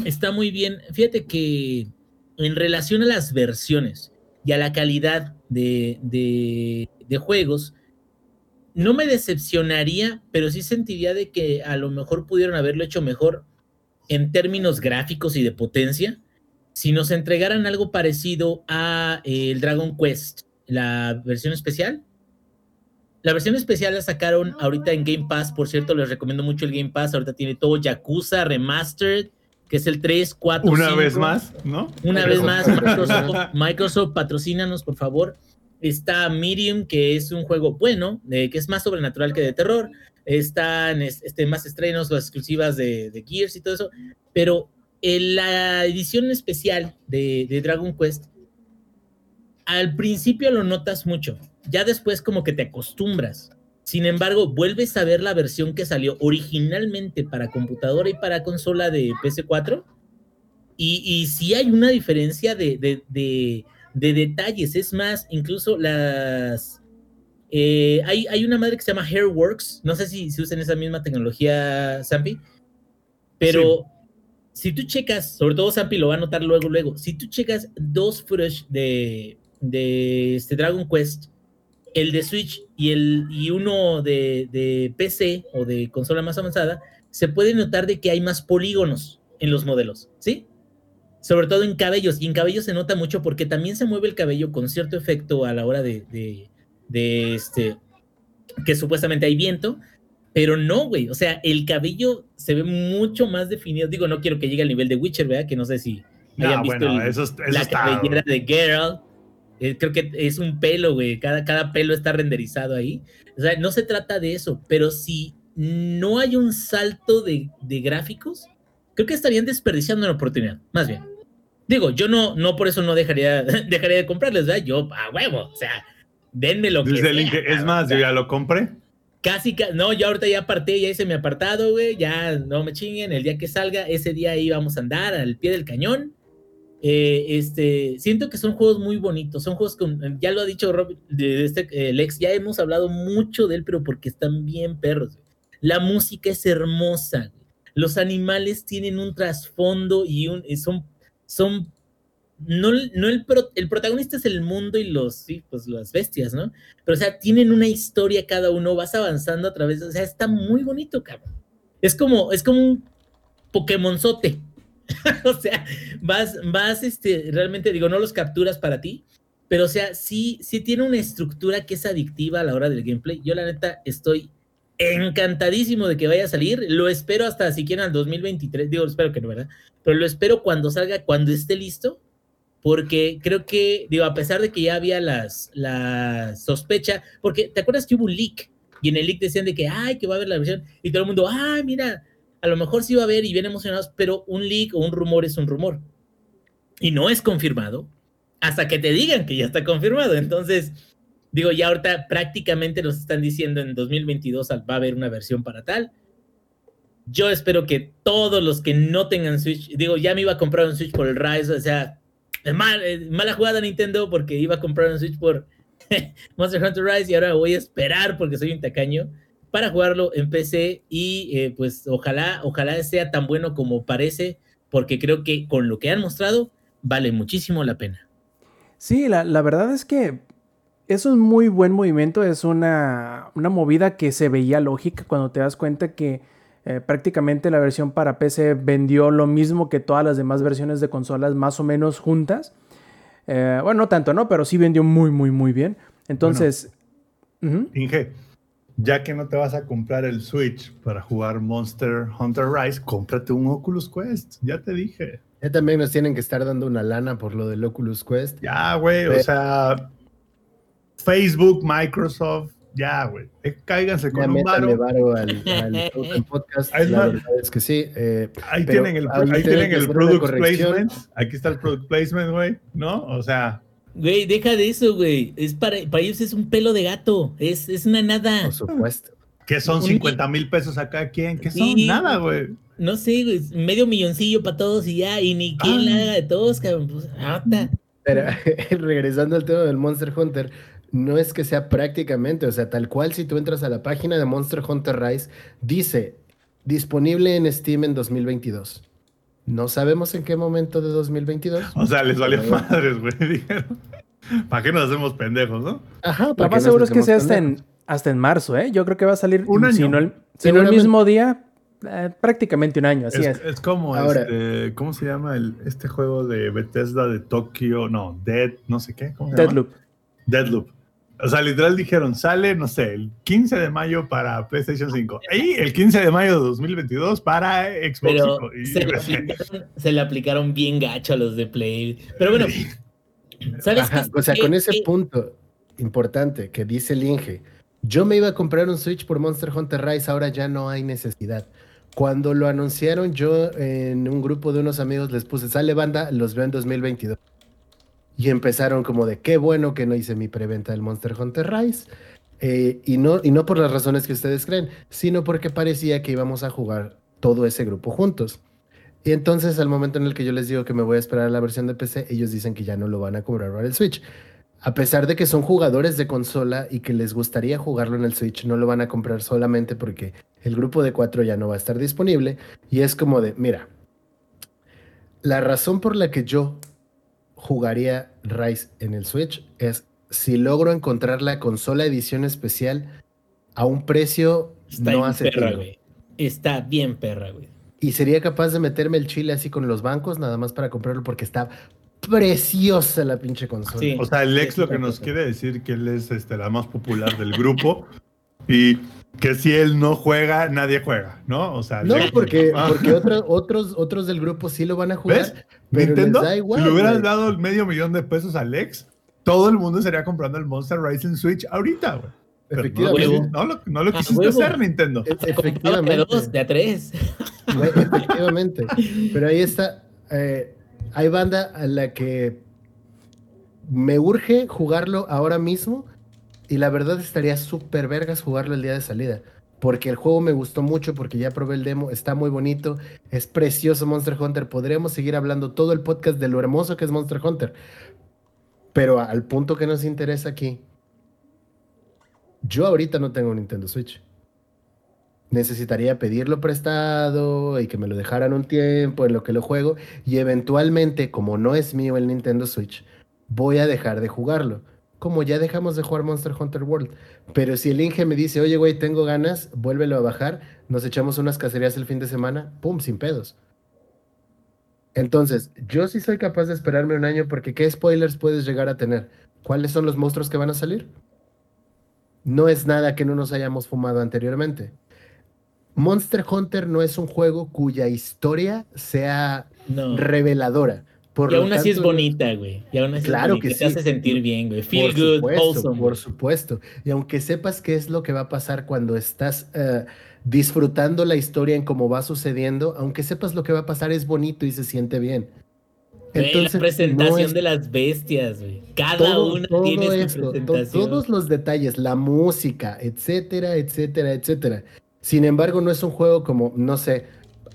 está muy bien. Fíjate que en relación a las versiones y a la calidad de, de, de juegos, no me decepcionaría, pero sí sentiría de que a lo mejor pudieron haberlo hecho mejor en términos gráficos y de potencia si nos entregaran algo parecido a eh, el Dragon Quest, la versión especial. La versión especial la sacaron ahorita en Game Pass, por cierto, les recomiendo mucho el Game Pass, ahorita tiene todo Yakuza Remastered, que es el 3, 4, Una 5. vez más, ¿no? Una vez más, Microsoft, Microsoft patrocínanos, por favor. Está Medium, que es un juego bueno, eh, que es más sobrenatural que de terror. Están es- este, más estrenos, las exclusivas de, de Gears y todo eso. Pero en la edición especial de, de Dragon Quest, al principio lo notas mucho. Ya después como que te acostumbras. Sin embargo, vuelves a ver la versión que salió originalmente para computadora y para consola de PS4 y, y sí hay una diferencia de, de, de- de detalles. Es más, incluso las... eh, hay, hay una madre que se llama Hairworks. No sé si, si usan esa misma tecnología, Zampi. Pero si tú checas, sobre todo Zampi lo va a notar luego, luego. Si tú checas dos footage de, de este Dragon Quest, el de Switch y, el, y uno de, de PC o de consola más avanzada, se puede notar de que hay más polígonos en los modelos, ¿sí? Sobre todo en cabellos, y en cabellos se nota mucho porque también se mueve el cabello con cierto efecto a la hora de, de, de este, que supuestamente hay viento, pero no, güey, o sea, el cabello se ve mucho más definido, digo, no quiero que llegue al nivel de Witcher, ¿verdad? Que no sé si hayan No, visto bueno, el- eso, eso la está. cabellera de Geralt. Eh, creo que es un pelo, güey. Cada, cada pelo está renderizado ahí. O sea, no se trata de eso, pero si no hay un salto de, de gráficos, creo que estarían desperdiciando una oportunidad, más bien. Digo, yo no, no por eso no dejaría, dejaría de comprarles, ¿verdad? Yo, a huevo, o sea, denme lo que el sea, es más, o sea, yo ya lo compré. Casi, ca- no, yo ahorita ya aparté, ya hice mi apartado, güey, ya no me chinguen, el día que salga, ese día ahí vamos a andar al pie del cañón. Eh, este, siento que son juegos muy bonitos, son juegos con, ya lo ha dicho Rob, de este, eh, Lex, ya hemos hablado mucho de él, pero porque están bien perros. La música es hermosa, los animales tienen un trasfondo y, un, son, son, no, no el, pro- el protagonista es el mundo y los, sí, pues las bestias, ¿no? Pero, o sea, tienen una historia cada uno, vas avanzando a través, o sea, está muy bonito, cabrón. Es como, es como un Pokémonzote. o sea, vas, vas, este, realmente, digo, no los capturas para ti, pero, o sea, sí, sí tiene una estructura que es adictiva a la hora del gameplay. Yo, la neta, estoy encantadísimo de que vaya a salir. Lo espero hasta siquiera al 2023. Digo, espero que no, ¿verdad? Pero lo espero cuando salga, cuando esté listo porque creo que, digo, a pesar de que ya había las, la sospecha, porque te acuerdas que hubo un leak y en el leak decían de que, ay, que va a haber la versión, y todo el mundo, ay, mira, a lo mejor sí va a haber y bien emocionados, pero un leak o un rumor es un rumor. Y no es confirmado hasta que te digan que ya está confirmado. Entonces, Digo, ya ahorita prácticamente nos están diciendo en 2022 va a haber una versión para tal. Yo espero que todos los que no tengan Switch, digo, ya me iba a comprar un Switch por el Rise, o sea, mal, mala jugada Nintendo porque iba a comprar un Switch por Monster Hunter Rise y ahora voy a esperar porque soy un tacaño para jugarlo en PC y eh, pues ojalá, ojalá sea tan bueno como parece porque creo que con lo que han mostrado vale muchísimo la pena. Sí, la, la verdad es que es un muy buen movimiento, es una, una movida que se veía lógica cuando te das cuenta que eh, prácticamente la versión para PC vendió lo mismo que todas las demás versiones de consolas más o menos juntas. Eh, bueno, no tanto, ¿no? Pero sí vendió muy, muy, muy bien. Entonces... Inge, ya que no te vas a comprar el Switch para jugar Monster Hunter Rise, cómprate un Oculus Quest. Ya te dije. Ya también nos tienen que estar dando una lana por lo del Oculus Quest. Ya, güey, o sea, Facebook, Microsoft, ya, güey. Eh, cáiganse con un varo. al, al podcast. la verdad es que sí. Eh, ahí tienen el, ahí tienen el product placement. Aquí está el product placement, güey. ¿No? O sea. Güey, deja de eso, güey. Es para, para ellos es un pelo de gato. Es, es una nada. Por supuesto. ¿Qué son 50 mil pesos acá? ¿Quién? ¿Qué son? Nada, güey. No sé, güey. Medio milloncillo para todos y ya. Y ni quién la haga de todos, cabrón. Pues, Pero regresando al tema del Monster Hunter, no es que sea prácticamente, o sea, tal cual si tú entras a la página de Monster Hunter Rise, dice disponible en Steam en 2022. No sabemos en qué momento de 2022. O sea, les valió madres, güey. ¿Para qué nos hacemos pendejos, no? Ajá, lo más seguro es que sea hasta en, hasta en marzo, ¿eh? Yo creo que va a salir, un año. si no el, el mismo día, eh, prácticamente un año, así es. Es, como, este, ¿cómo se llama el, este juego de Bethesda de Tokio? No, Dead, no sé qué. ¿cómo se Deadloop. Deadloop. O sea, literal dijeron, sale, no sé, el 15 de mayo para PlayStation 5 y el 15 de mayo de 2022 para Xbox. Pero se, le aplicaron bien gacho a los de Play. Pero bueno, ¿sabes O sea, con ese punto importante que dice el Inge, yo me iba a comprar un Switch por Monster Hunter Rise, ahora ya no hay necesidad. Cuando lo anunciaron, yo en un grupo de unos amigos les puse, sale banda, los veo en 2022. Y empezaron como de qué bueno que no hice mi preventa del Monster Hunter Rise. Eh, y, no, y no por las razones que ustedes creen, sino porque parecía que íbamos a jugar todo ese grupo juntos. Y entonces al momento en el que yo les digo que me voy a esperar a la versión de PC, ellos dicen que ya no lo van a cobrar para el Switch. A pesar de que son jugadores de consola y que les gustaría jugarlo en el Switch, no lo van a comprar solamente porque el grupo de cuatro ya no va a estar disponible. Y es como de, mira, la razón por la que yo jugaría Rise en el Switch es si logro encontrar la consola edición especial a un precio Está no hace perra, güey. Está bien perra, güey. Y sería capaz de meterme el chile así con los bancos, nada más para comprarlo, porque está preciosa la pinche consola. O sea, el ex lo que nos quiere decir que él es este, la más popular del grupo. y que si él no juega, nadie juega, ¿no? O sea, no, porque, ah. porque otros, otros, otros del grupo sí lo van a jugar. Pero Nintendo, da igual, si le hubieran dado el medio millón de pesos a Lex, todo el mundo estaría comprando el Monster Rising Switch ahorita, güey. Efectivamente. No, lo, no lo quisiste hacer, Nintendo. E, efectivamente. De a tres. efectivamente. Pero ahí está. Eh, hay banda a la que me urge jugarlo ahora mismo y la verdad estaría súper vergas jugarlo el día de salida. Porque el juego me gustó mucho, porque ya probé el demo, está muy bonito, es precioso Monster Hunter. Podríamos seguir hablando todo el podcast de lo hermoso que es Monster Hunter. Pero al punto que nos interesa aquí, yo ahorita no tengo Nintendo Switch. Necesitaría pedirlo prestado y que me lo dejaran un tiempo en lo que lo juego. Y eventualmente, como no es mío el Nintendo Switch, voy a dejar de jugarlo como ya dejamos de jugar Monster Hunter World. Pero si el Inge me dice, oye, güey, tengo ganas, vuélvelo a bajar, nos echamos unas cacerías el fin de semana, pum, sin pedos. Entonces, yo sí soy capaz de esperarme un año porque ¿qué spoilers puedes llegar a tener? ¿Cuáles son los monstruos que van a salir? No es nada que no nos hayamos fumado anteriormente. Monster Hunter no es un juego cuya historia sea reveladora y aún así es bonita, güey. Y aún así claro que te hace sentir bien, güey. Feel por good, supuesto, Por supuesto. Y aunque sepas qué es lo que va a pasar cuando estás eh, disfrutando la historia en cómo va sucediendo, aunque sepas lo que va a pasar, es bonito y se siente bien. Güey, Entonces, la no presentación es- de las bestias, güey. Cada todo, una todo tiene su esto, to- presentación. todos los detalles, la música, etcétera, etcétera, etcétera. Sin embargo, no es un juego como, no sé,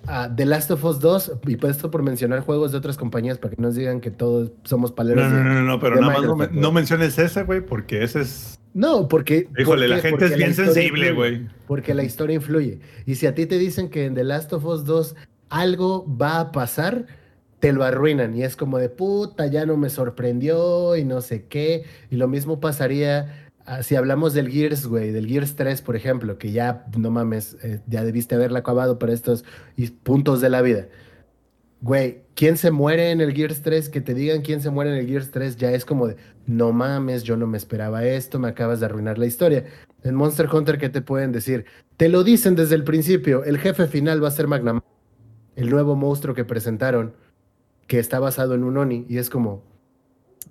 ah, The Last of Us 2, y por esto por mencionar juegos de otras compañías para que nos digan que todos somos paleros. No, no, no, no, pero nada más no, menciones ese, güey, porque ese es. No, porque. Híjole, ¿por la gente Porque es bien sensible, güey. Porque la historia influye. Y si a ti te dicen que en The Last of Us 2 algo va a pasar, te lo arruinan. Y es como de puta, ya no me sorprendió y no sé qué. Y lo mismo pasaría ah, si hablamos del Gears, güey, del Gears 3, por ejemplo, que ya, no mames, eh, ya debiste haberla acabado para estos puntos de la vida. Güey, ¿quién se muere en el Gears 3? Que te digan quién se muere en el Gears 3 ya es como de, no mames, yo no me esperaba esto, me acabas de arruinar la historia. En Monster Hunter, ¿qué te pueden decir? Te lo dicen desde el principio, el jefe final va a ser Magnam, el nuevo monstruo que presentaron, que está basado en un Oni, y es como,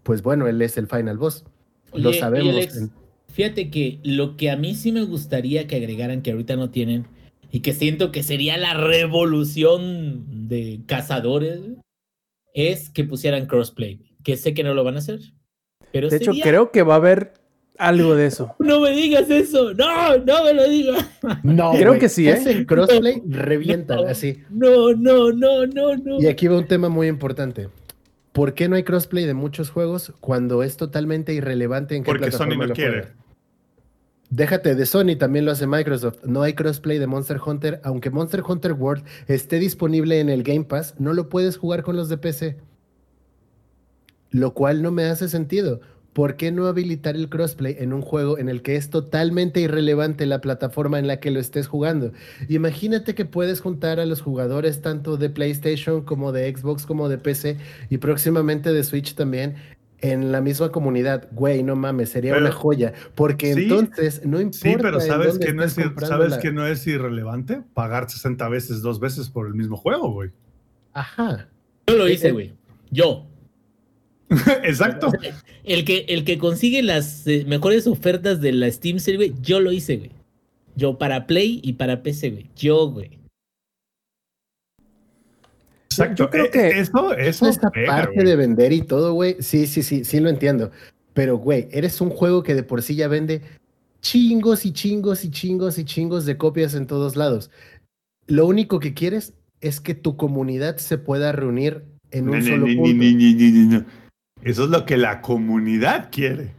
pues bueno, él es el final boss. lo sabemos. en- Fíjate que lo que a mí sí me gustaría que agregaran, que ahorita no tienen, y que siento que sería la revolución de cazadores, es que pusieran crossplay, que sé que no lo van a hacer. Pero De hecho, sería- creo que va a haber algo de eso. No me digas eso, no, no me lo digas. No, Creo que sí, ¿eh? Crossplay, revientan No. así. No, no, no, no, no. Y aquí va un tema muy importante. ¿Por qué no hay crossplay de muchos juegos cuando es totalmente irrelevante en qué Porque Sony no lo quiere. Déjate de Sony, también lo hace Microsoft. No hay crossplay de Monster Hunter, aunque Monster Hunter World esté disponible en el Game Pass, no lo puedes jugar con los de PC. Lo cual no me hace sentido. ¿Por qué no habilitar el crossplay en un juego en el que es totalmente irrelevante la plataforma en la que lo estés jugando? Imagínate que puedes juntar a los jugadores tanto de PlayStation como de Xbox como de PC y próximamente de Switch también en la misma comunidad. Güey, no mames, sería Pero- una joya. Porque Sí, entonces no importa. Sí, pero ¿sabes, que no, es, ¿sabes la- que no es irrelevante? Pagar 60 veces dos veces por el mismo juego, güey. Ajá. Yo lo hice, güey. Yo. Exacto. El que, el que consigue las eh, mejores ofertas de la Steam Sale, güey, yo lo hice, güey. Yo para Play y para PC, güey. Yo, güey. Exacto. yo creo Eh, que- eso, eso Esta pega, parte güey. de vender y todo, güey. Sí, sí, sí, sí lo entiendo. Pero, güey, eres un juego que de por sí ya vende chingos y chingos y chingos y chingos de copias en todos lados. Lo único que quieres es que tu comunidad se pueda reunir en un ni, solo ni, punto. no. Eso es lo que la comunidad quiere,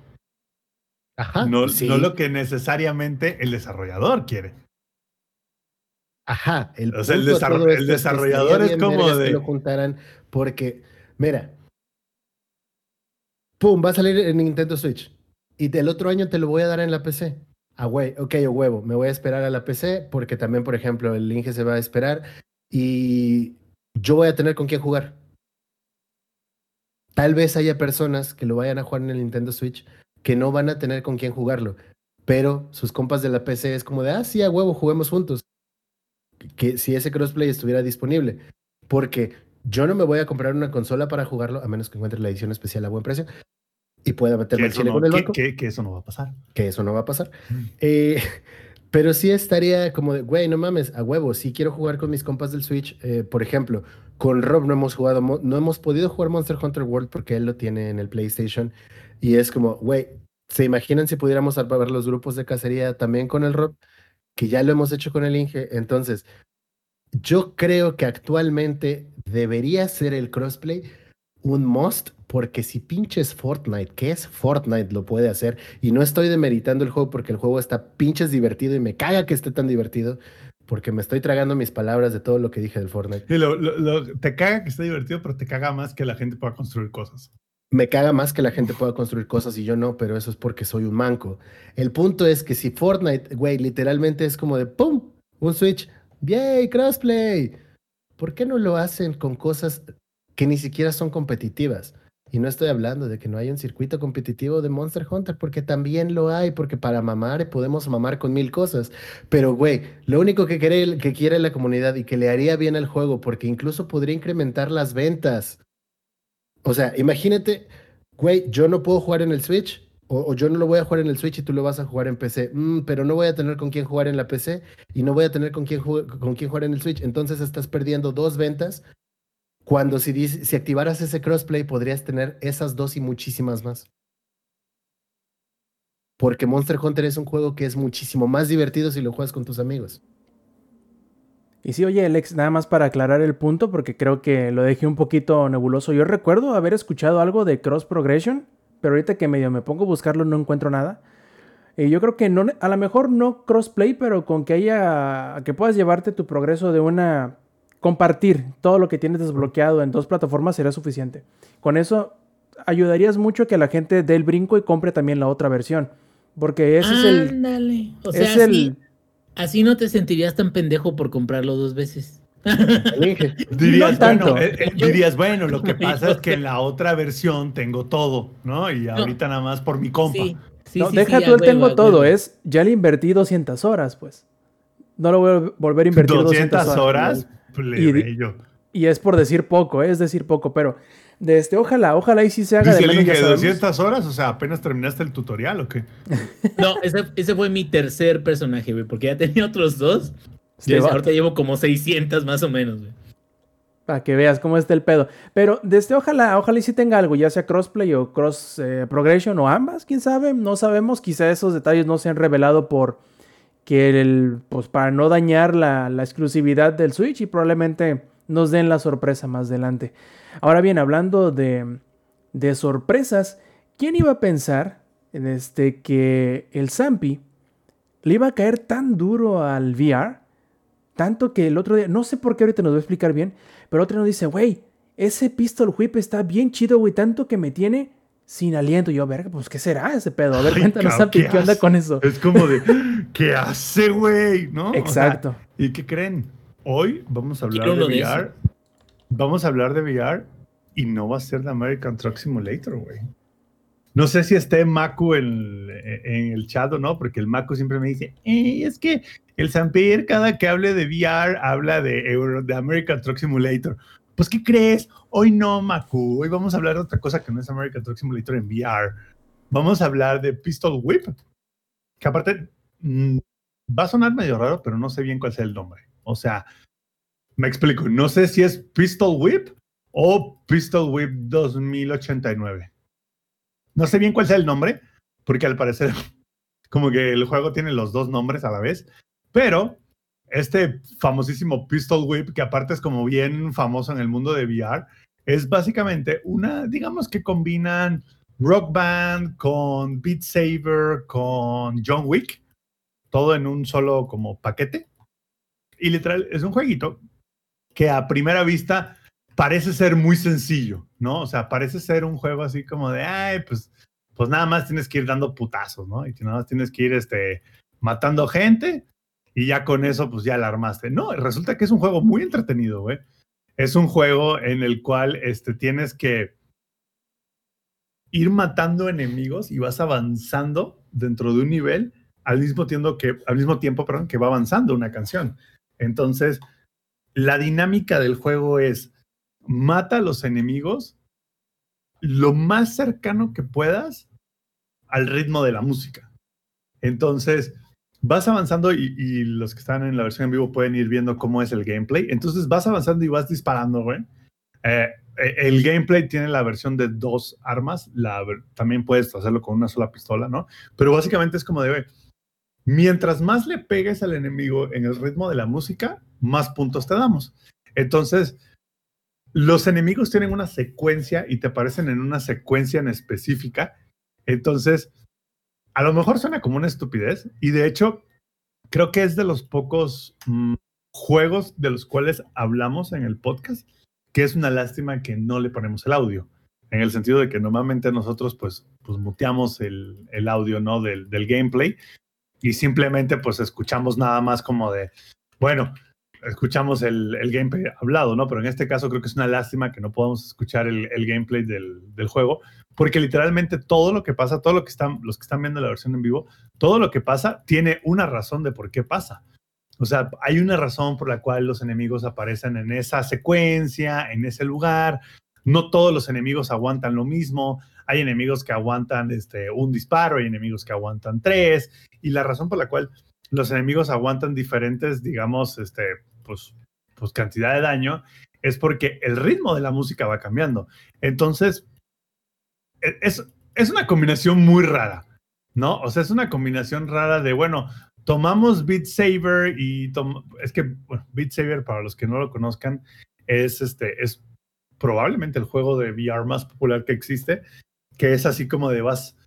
Ajá. no, sí. no lo que necesariamente el desarrollador quiere. Ajá, el, O sea, el de el es que desarrollador es como vergas que de- lo juntaran porque, mira, pum, va a salir en Nintendo Switch y del otro año te lo voy a dar en la PC. Ah, güey, ok, a huevo, me voy a esperar a la PC porque también, por ejemplo, el Inge se va a esperar y yo voy a tener con quién jugar. Tal vez haya personas que lo vayan a jugar en el Nintendo Switch que no van a tener con quién jugarlo, pero sus compas de la PC es como de, ah, sí, a huevo, juguemos juntos que si ese crossplay estuviera disponible. Porque yo no me voy a comprar una consola para jugarlo, a menos que encuentre la edición especial a buen precio y pueda meterme el chile no, con el banco, que- que eso no va a pasar. que eso no va a pasar. Eh, pero sí estaría como de, güey, no mames, a huevo, sí quiero jugar con mis compas del Switch. eh, por ejemplo, con Rob no hemos jugado, no hemos podido jugar Monster Hunter World porque él lo tiene en el PlayStation. Y es como, güey, ¿se imaginan si pudiéramos ver los grupos de cacería también con el Rob? Que ya lo hemos hecho con el Inge. Entonces, yo creo que actualmente debería ser el crossplay un must, porque si pinches Fortnite, que es Fortnite, lo puede hacer, y no estoy demeritando el juego porque el juego está pinches divertido y me caga que esté tan divertido, porque me estoy tragando mis palabras de todo lo que dije del Fortnite. Y lo- te caga que esté divertido, pero te caga más que la gente pueda construir cosas. Me caga más que la gente pueda construir cosas y yo no, pero eso es porque soy un manco. El punto es que si Fortnite, güey, literalmente es como de ¡pum! Un Switch, ¡yay! ¡Crossplay! ¿Por qué no lo hacen con cosas que ni siquiera son competitivas? Y no estoy hablando de que no hay un circuito competitivo de Monster Hunter, porque también lo hay, porque para mamar podemos mamar con mil cosas. Pero, güey, lo único que quiere, que quiere la comunidad y que le haría bien al juego, porque incluso podría incrementar las ventas. O sea, imagínate, güey, yo no puedo jugar en el Switch, o, yo no lo voy a jugar en el Switch y tú lo vas a jugar en PC, Mm, pero no voy a tener con quién jugar en la PC y no voy a tener con quién, con quién jugar en el Switch. Entonces estás perdiendo dos ventas Cuando si, si activaras ese crossplay podrías tener esas dos y muchísimas más. Porque Monster Hunter es un juego que es muchísimo más divertido si lo juegas con tus amigos. Y sí, oye, Alex, nada más para aclarar el punto, porque creo que lo dejé un poquito nebuloso. Yo recuerdo haber escuchado algo de cross progression, pero ahorita que medio me pongo a buscarlo no encuentro nada. Y yo creo que no, a lo mejor no crossplay, pero con que haya, que puedas llevarte tu progreso de una, compartir todo lo que tienes desbloqueado en dos plataformas será suficiente. Con eso ayudarías mucho a que la gente dé el brinco y compre también la otra versión, porque ese es el. O sea, es el, así no te sentirías tan pendejo por comprarlo dos veces. Dirías, No tanto. bueno, eh, eh, dirías, bueno, lo que pasa es que en la otra versión tengo todo, ¿no? Y ahorita nada más por mi compa. Sí, sí, no, sí, deja sí, tú el huevo, tengo todo, es ya le invertí 200 horas, pues. No lo voy a volver a invertir 200, 200 horas, Y- plebeyo. Y es por decir poco, ¿eh? es decir poco, pero de este, ojalá, ojalá y si se haga Dice de menos, sabemos. 200 horas, o sea, apenas terminaste el tutorial o qué? No, ese, ese fue mi tercer personaje, güey, porque ya tenía otros dos. Este ahorita llevo como 600 más o menos, güey. Para que veas cómo está el pedo. Pero desde ojalá, ojalá y si tenga algo, ya sea crossplay o cross eh, progression o ambas, quién sabe, no sabemos. Quizá esos detalles no se han revelado por que el, pues para no dañar la, la exclusividad del Switch y probablemente nos den la sorpresa más adelante. Ahora bien, hablando de, de sorpresas, ¿quién iba a pensar en este, que el Zampi le iba a caer tan duro al VR? Tanto que el otro día, no sé por qué ahorita nos va a explicar bien, pero otro nos dice, güey, ese pistol whip está bien chido, güey, tanto que me tiene sin aliento. Y yo, verga, pues, ¿qué será ese pedo? A ver, Ay, cuéntanos, cabrón, Zampi, ¿qué ¿qué onda con eso? Es como de, ¿qué hace, güey? ¿No? O sea, Exacto. ¿Y qué creen? Hoy vamos a hablar de VR. Vamos a hablar de VR y no va a ser de American Truck Simulator, güey. No sé si esté Maku en, en el chat o no, porque el Maku siempre me dice, "Eh, es que el Sampier cada que hable de VR habla de, Euro- de American Truck Simulator. Pues, ¿qué crees? Hoy no, Maku. Hoy vamos a hablar de otra cosa que no es American Truck Simulator en VR. Vamos a hablar de Pistol Whip, que aparte mm, va a sonar medio raro, pero no sé bien cuál sea el nombre. O sea, me explico. No sé si es Pistol Whip o Pistol Whip 2089. No sé bien cuál sea el nombre, porque al parecer como que el juego tiene los dos nombres a la vez, pero este famosísimo Pistol Whip, que aparte es como bien famoso en el mundo de VR, es básicamente una, digamos que combinan Rock Band con Beat Saber, con John Wick, todo en un solo como paquete. Y literal, es un jueguito que a primera vista parece ser muy sencillo, ¿no? O sea, parece ser un juego así como de, ay, pues, pues nada más tienes que ir dando putazos, ¿no? Y nada más tienes que ir este, matando gente y ya con eso, pues ya la armaste. No, resulta que es un juego muy entretenido, güey. Es un juego en el cual este, tienes que ir matando enemigos y vas avanzando dentro de un nivel al mismo tiempo que, al mismo tiempo, perdón, que va avanzando una canción. Entonces, la dinámica del juego es mata a los enemigos lo más cercano que puedas al ritmo de la música. Entonces, vas avanzando y, los que están en la versión en vivo pueden ir viendo cómo es el gameplay. Entonces, vas avanzando y vas disparando, güey. Eh, eh, el gameplay tiene la versión de dos armas. También puedes hacerlo con una sola pistola, ¿no? Pero básicamente es como de, mientras más le pegues al enemigo en el ritmo de la música, más puntos te damos. Entonces, los enemigos tienen una secuencia y te aparecen en una secuencia en específica. Entonces, a lo mejor suena como una estupidez y de hecho, creo que es de los pocos mm, juegos de los cuales hablamos en el podcast, que es una lástima que no le ponemos el audio. En el sentido de que normalmente nosotros pues, pues muteamos el, audio ¿no? del gameplay y simplemente pues escuchamos nada más como de, bueno, escuchamos el, el gameplay hablado, ¿no? Pero en este caso creo que es una lástima que no podamos escuchar el, el gameplay del, del, juego, porque literalmente todo lo que pasa, todo lo que están, los que están viendo la versión en vivo, todo lo que pasa tiene una razón de por qué pasa. O sea, hay una razón por la cual los enemigos aparecen en esa secuencia, en ese lugar. No todos los enemigos aguantan lo mismo. Hay enemigos que aguantan este, un disparo, hay enemigos que aguantan tres. Y la razón por la cual los enemigos aguantan diferentes, digamos, este, pues, pues cantidad de daño, es porque el ritmo de la música va cambiando. Entonces, e- es, es una combinación muy rara, ¿no? O sea, es una combinación rara de, bueno, tomamos Beat Saber y es que Beat Saber, para los que no lo conozcan, es este, es probablemente el juego de VR más popular que existe, que es así como de vas,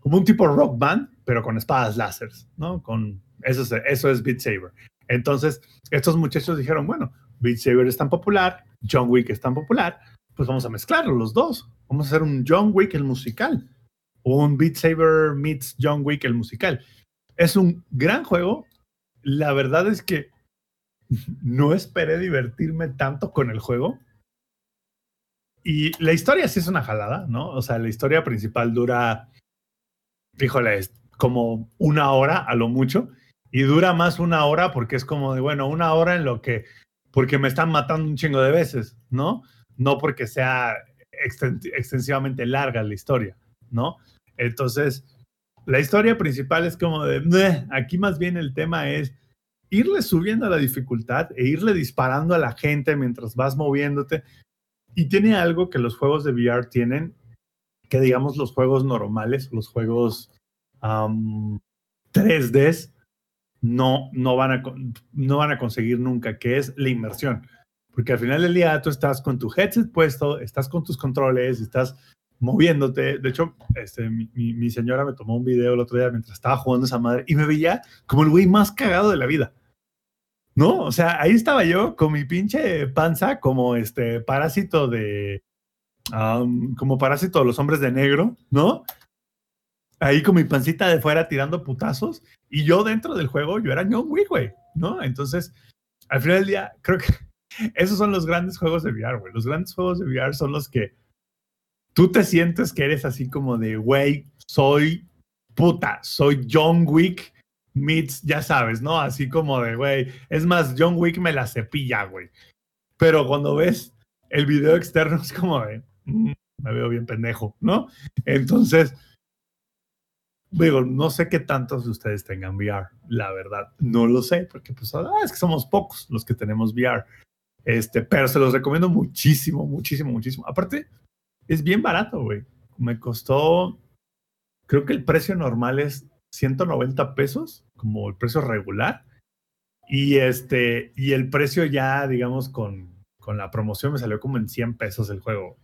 como un tipo rock band, pero con espadas láseres, ¿no? Con, eso, es, eso es Beat Saber. Entonces, estos muchachos dijeron, bueno, Beat Saber es tan popular, John Wick es tan popular, pues vamos a mezclarlos los dos. Vamos a hacer un John Wick el musical. Un Beat Saber meets John Wick el musical. Es un gran juego. La verdad es que no esperé divertirme tanto con el juego. Y la historia sí es una jalada, ¿no? O sea, la historia principal dura, híjole, como una hora a lo mucho. Y dura más una hora porque es como de, bueno, una hora en lo que, porque me están matando un chingo de veces, ¿no? No porque sea exten- extensivamente larga la historia, ¿no? Entonces, la historia principal es como de, aquí más bien el tema es irle subiendo la dificultad e irle disparando a la gente mientras vas moviéndote. Y tiene algo que los juegos de VR tienen, que digamos los juegos normales, los juegos am, 3Ds, no, no, van a, no van a conseguir nunca, que es la inmersión. Porque al final del día tú estás con tu headset puesto, estás con tus controles, estás moviéndote. De hecho, este, mi- mi señora me tomó un video el otro día mientras estaba jugando esa madre y me veía como el güey más cagado de la vida. ¿No? O sea, ahí estaba yo con mi pinche panza como este parásito de... como parásito de los hombres de negro, ¿no? Ahí con mi pancita de fuera tirando putazos y yo dentro del juego, yo era John Wick, güey, ¿no? Entonces, al final del día, creo que esos son los grandes juegos de VR, güey. Los grandes juegos de VR son los que tú te sientes que eres así como de, güey, soy puta, soy John Wick meets, ya sabes, ¿no? Así como de, güey, es más, John Wick me la cepilla, güey. Pero cuando ves el video externo es como de, "Mm, me veo bien pendejo, ¿no? Entonces, digo, no sé qué tantos de ustedes tengan VR, la verdad, no lo sé, porque pues ah, es que somos pocos los que tenemos VR. Este, pero se los recomiendo muchísimo, muchísimo, muchísimo. Aparte, es bien barato, güey. Me costó, creo que el precio normal es 190 pesos, como el precio regular. Y este, y el precio ya, digamos, con, con la promoción me salió como en 100 pesos el juego.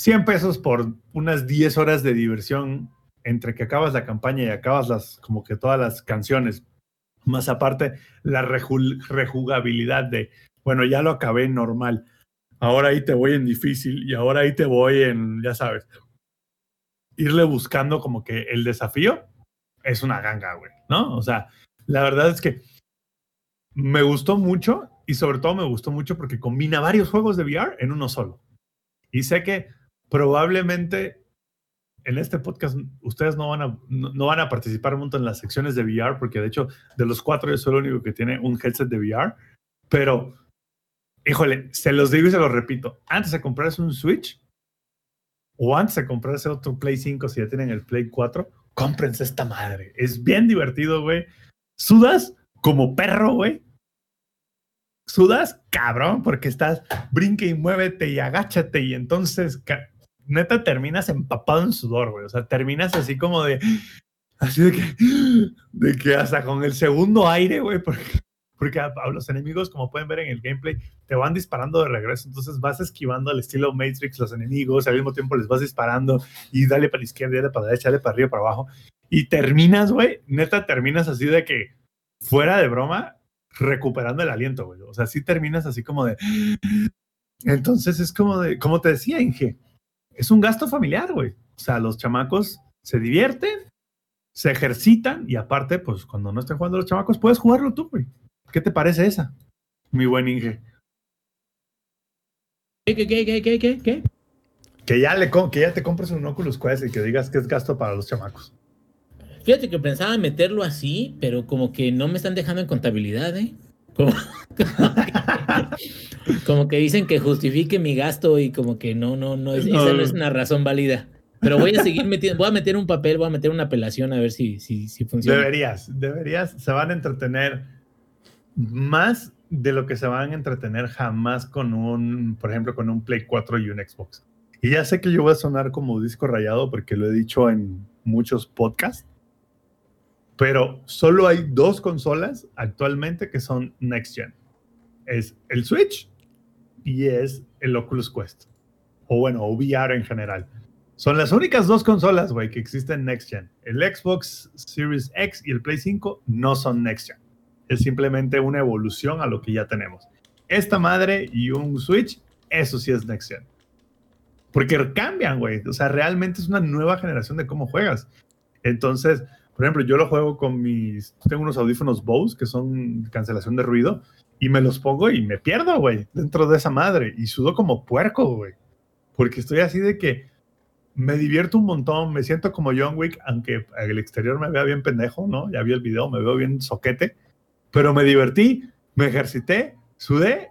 100 pesos por unas 10 horas de diversión entre que acabas la campaña y acabas las, como que todas las canciones. Más aparte, la reju- rejugabilidad de, bueno, ya lo acabé normal. Ahora ahí te voy en difícil y ahora ahí te voy en, ya sabes, irle buscando como que el desafío es una ganga, güey, ¿no? O sea, la verdad es que me gustó mucho y sobre todo me gustó mucho porque combina varios juegos de VR en uno solo. Y sé que probablemente en este podcast ustedes no van a, no, van a participar mucho en las secciones de VR porque de hecho de los cuatro yo soy el único que tiene un headset de VR, pero híjole, se los digo y se los repito, antes de comprarse un Switch o antes de comprarse otro Play 5 si ya tienen el Play 4, cómprense esta madre. Es bien divertido, güey. Sudas como perro, güey. Sudas cabrón porque estás brinque y muévete y agáchate y entonces neta terminas empapado en sudor, güey. O sea, terminas así como de así de que de que hasta con el segundo aire, güey, porque porque a, los enemigos, como pueden ver en el gameplay, te van disparando de regreso. Entonces vas esquivando al estilo Matrix los enemigos, al mismo tiempo les vas disparando y dale para la izquierda, dale para la derecha, dale para arriba, para abajo. Y terminas, güey, neta, terminas así de que, fuera de broma, recuperando el aliento, güey. O sea, sí terminas así como de. Entonces es como de, como te decía, Inge, es un gasto familiar, güey. O sea, los chamacos se divierten, se ejercitan y aparte, pues cuando no estén jugando los chamacos, puedes jugarlo tú, güey. ¿Qué te parece esa? Mi buen Inge. ¿Qué, qué, qué, qué, qué, qué, qué? Que ya, le, que ya te compres un Oculus Quest y que digas que es gasto para los chamacos. Fíjate que pensaba meterlo así, pero como que no me están dejando en contabilidad, ¿eh? Como, como que dicen que justifique mi gasto y como que no, no, no, es, esa no es una razón válida. Pero voy a seguir metiendo, voy a meter un papel, voy a meter una apelación a ver si, si, si funciona. Deberías, deberías, se van a entretener más de lo que se van a entretener jamás con un, por ejemplo, con un Play 4 y un Xbox. Y ya sé que yo voy a sonar como disco rayado porque lo he dicho en muchos podcasts, pero solo hay dos consolas actualmente que son Next Gen. Es el Switch y es el Oculus Quest. O bueno, o VR en general. Son las únicas dos consolas, güey, que existen Next Gen. El Xbox Series X y el Play 5 no son Next Gen. Es simplemente una evolución a lo que ya tenemos. Esta madre y un Switch, eso sí es Next Gen. Porque cambian, güey. O sea, realmente es una nueva generación de cómo juegas. Entonces, por ejemplo, yo lo juego con mis. Tengo unos audífonos Bose que son cancelación de ruido y me los pongo y me pierdo, güey, dentro de esa madre. Y sudo como puerco, güey. Porque estoy así de que me divierto un montón, me siento como John Wick, aunque el exterior me vea bien pendejo, ¿no? Ya vi el video, me veo bien soquete, pero me divertí, me ejercité, sudé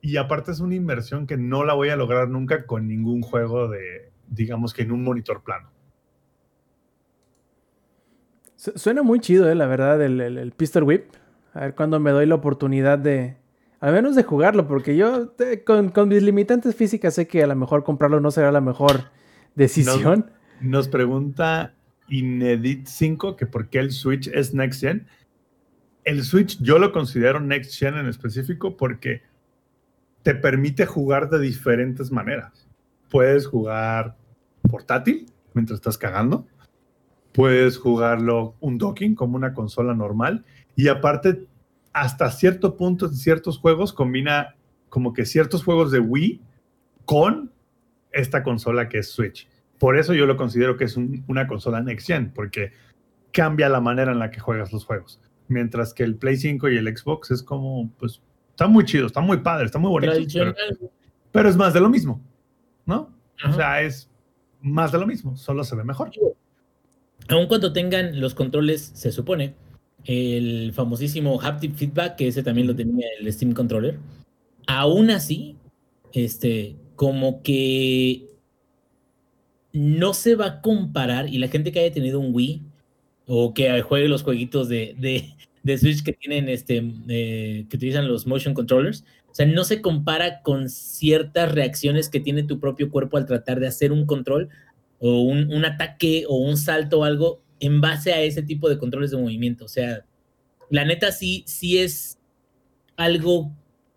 y aparte es una inversión que no la voy a lograr nunca con ningún juego de, digamos que en un monitor plano. Suena muy chido, eh, la verdad, el, el, Pistol Whip. A ver cuándo me doy la oportunidad de, al menos de jugarlo, porque yo con, con, mis limitantes físicas sé que a lo mejor comprarlo no será la mejor decisión. Nos, nos pregunta Inedit 5 que por qué el Switch es Next Gen. El Switch yo lo considero Next Gen en específico porque te permite jugar de diferentes maneras. Puedes jugar portátil mientras estás cagando. Puedes jugarlo un docking como una consola normal. Y aparte, hasta cierto punto, en ciertos juegos, combina como que ciertos juegos de Wii con esta consola que es Switch. Por eso yo lo considero que es una consola next gen, porque cambia la manera en la que juegas los juegos. Mientras que el Play 5 y el Xbox es como, pues, está muy chido, está muy padre, está muy bonito. Pero, pero, es más de lo mismo, ¿no? O sea, es más de lo mismo, solo se ve mejor. Aun cuando tengan los controles, se supone, el famosísimo haptic feedback, que ese también lo tenía el Steam Controller, aún así, este, como que no se va a comparar y la gente que haya tenido un Wii o que juegue los jueguitos de, de, Switch que tienen este eh, que utilizan los motion controllers, o sea, no se compara con ciertas reacciones que tiene tu propio cuerpo al tratar de hacer un control o un, un ataque o un salto o algo en base a ese tipo de controles de movimiento. O sea, la neta sí, sí es algo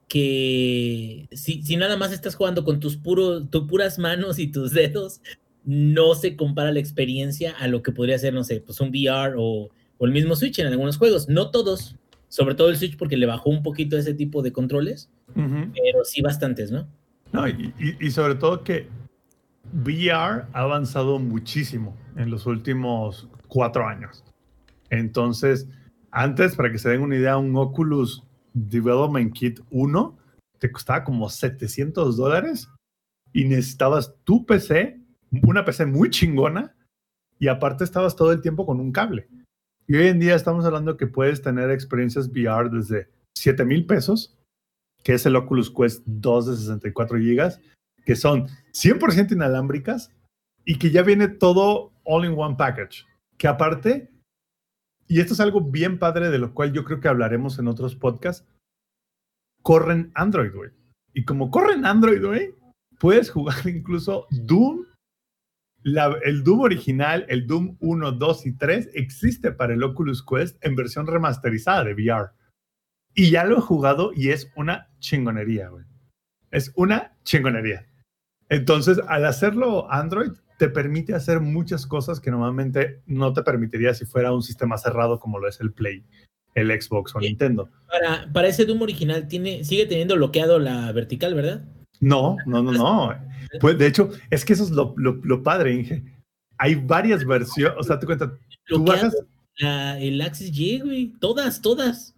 que si, si nada más estás jugando con tus, puros, tus puras manos y tus dedos, no se compara la experiencia a lo que podría ser, no sé, pues un VR o, o el mismo Switch en algunos juegos. No todos, sobre todo el Switch porque le bajó un poquito ese tipo de controles, pero sí bastantes, ¿no? No, y, y, sobre todo que VR ha avanzado muchísimo en los últimos cuatro años. Entonces, antes, para que se den una idea, un Oculus Development Kit 1 te costaba como 700 dólares y necesitabas tu PC, una PC muy chingona, y aparte estabas todo el tiempo con un cable. Y hoy en día estamos hablando que puedes tener experiencias VR desde 7 mil pesos, que es el Oculus Quest 2 de 64 gigas, que son 100% inalámbricas y que ya viene todo all in one package. Que aparte y esto es algo bien padre de lo cual yo creo que hablaremos en otros podcasts, corren Android, güey. Y como corren Android, güey, puedes jugar incluso Doom. El Doom original, el Doom 1, 2 y 3, existe para el Oculus Quest en versión remasterizada de VR. Y ya lo he jugado y es una chingonería, güey. Es una chingonería. Entonces, al hacerlo Android, te permite hacer muchas cosas que normalmente no te permitiría si fuera un sistema cerrado como lo es el Play, el Xbox o Nintendo. Para, para ese Doom original, tiene, sigue teniendo bloqueado la vertical, ¿verdad? No, no, no, no. Pues de hecho, es que eso es lo, lo, padre, Inge. Hay varias versiones, o sea, te cuentas, tú bajas... el Axis Y, güey, todas, todas.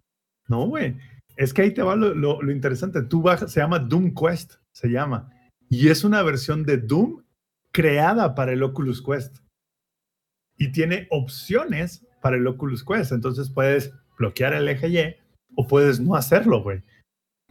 No, güey. Es que ahí te va lo, lo, interesante. Tú bajas, se llama Doom Quest, se llama. Y es una versión de Doom creada para el Oculus Quest y tiene opciones para el Oculus Quest. Entonces puedes bloquear el eje Y o puedes no hacerlo, güey.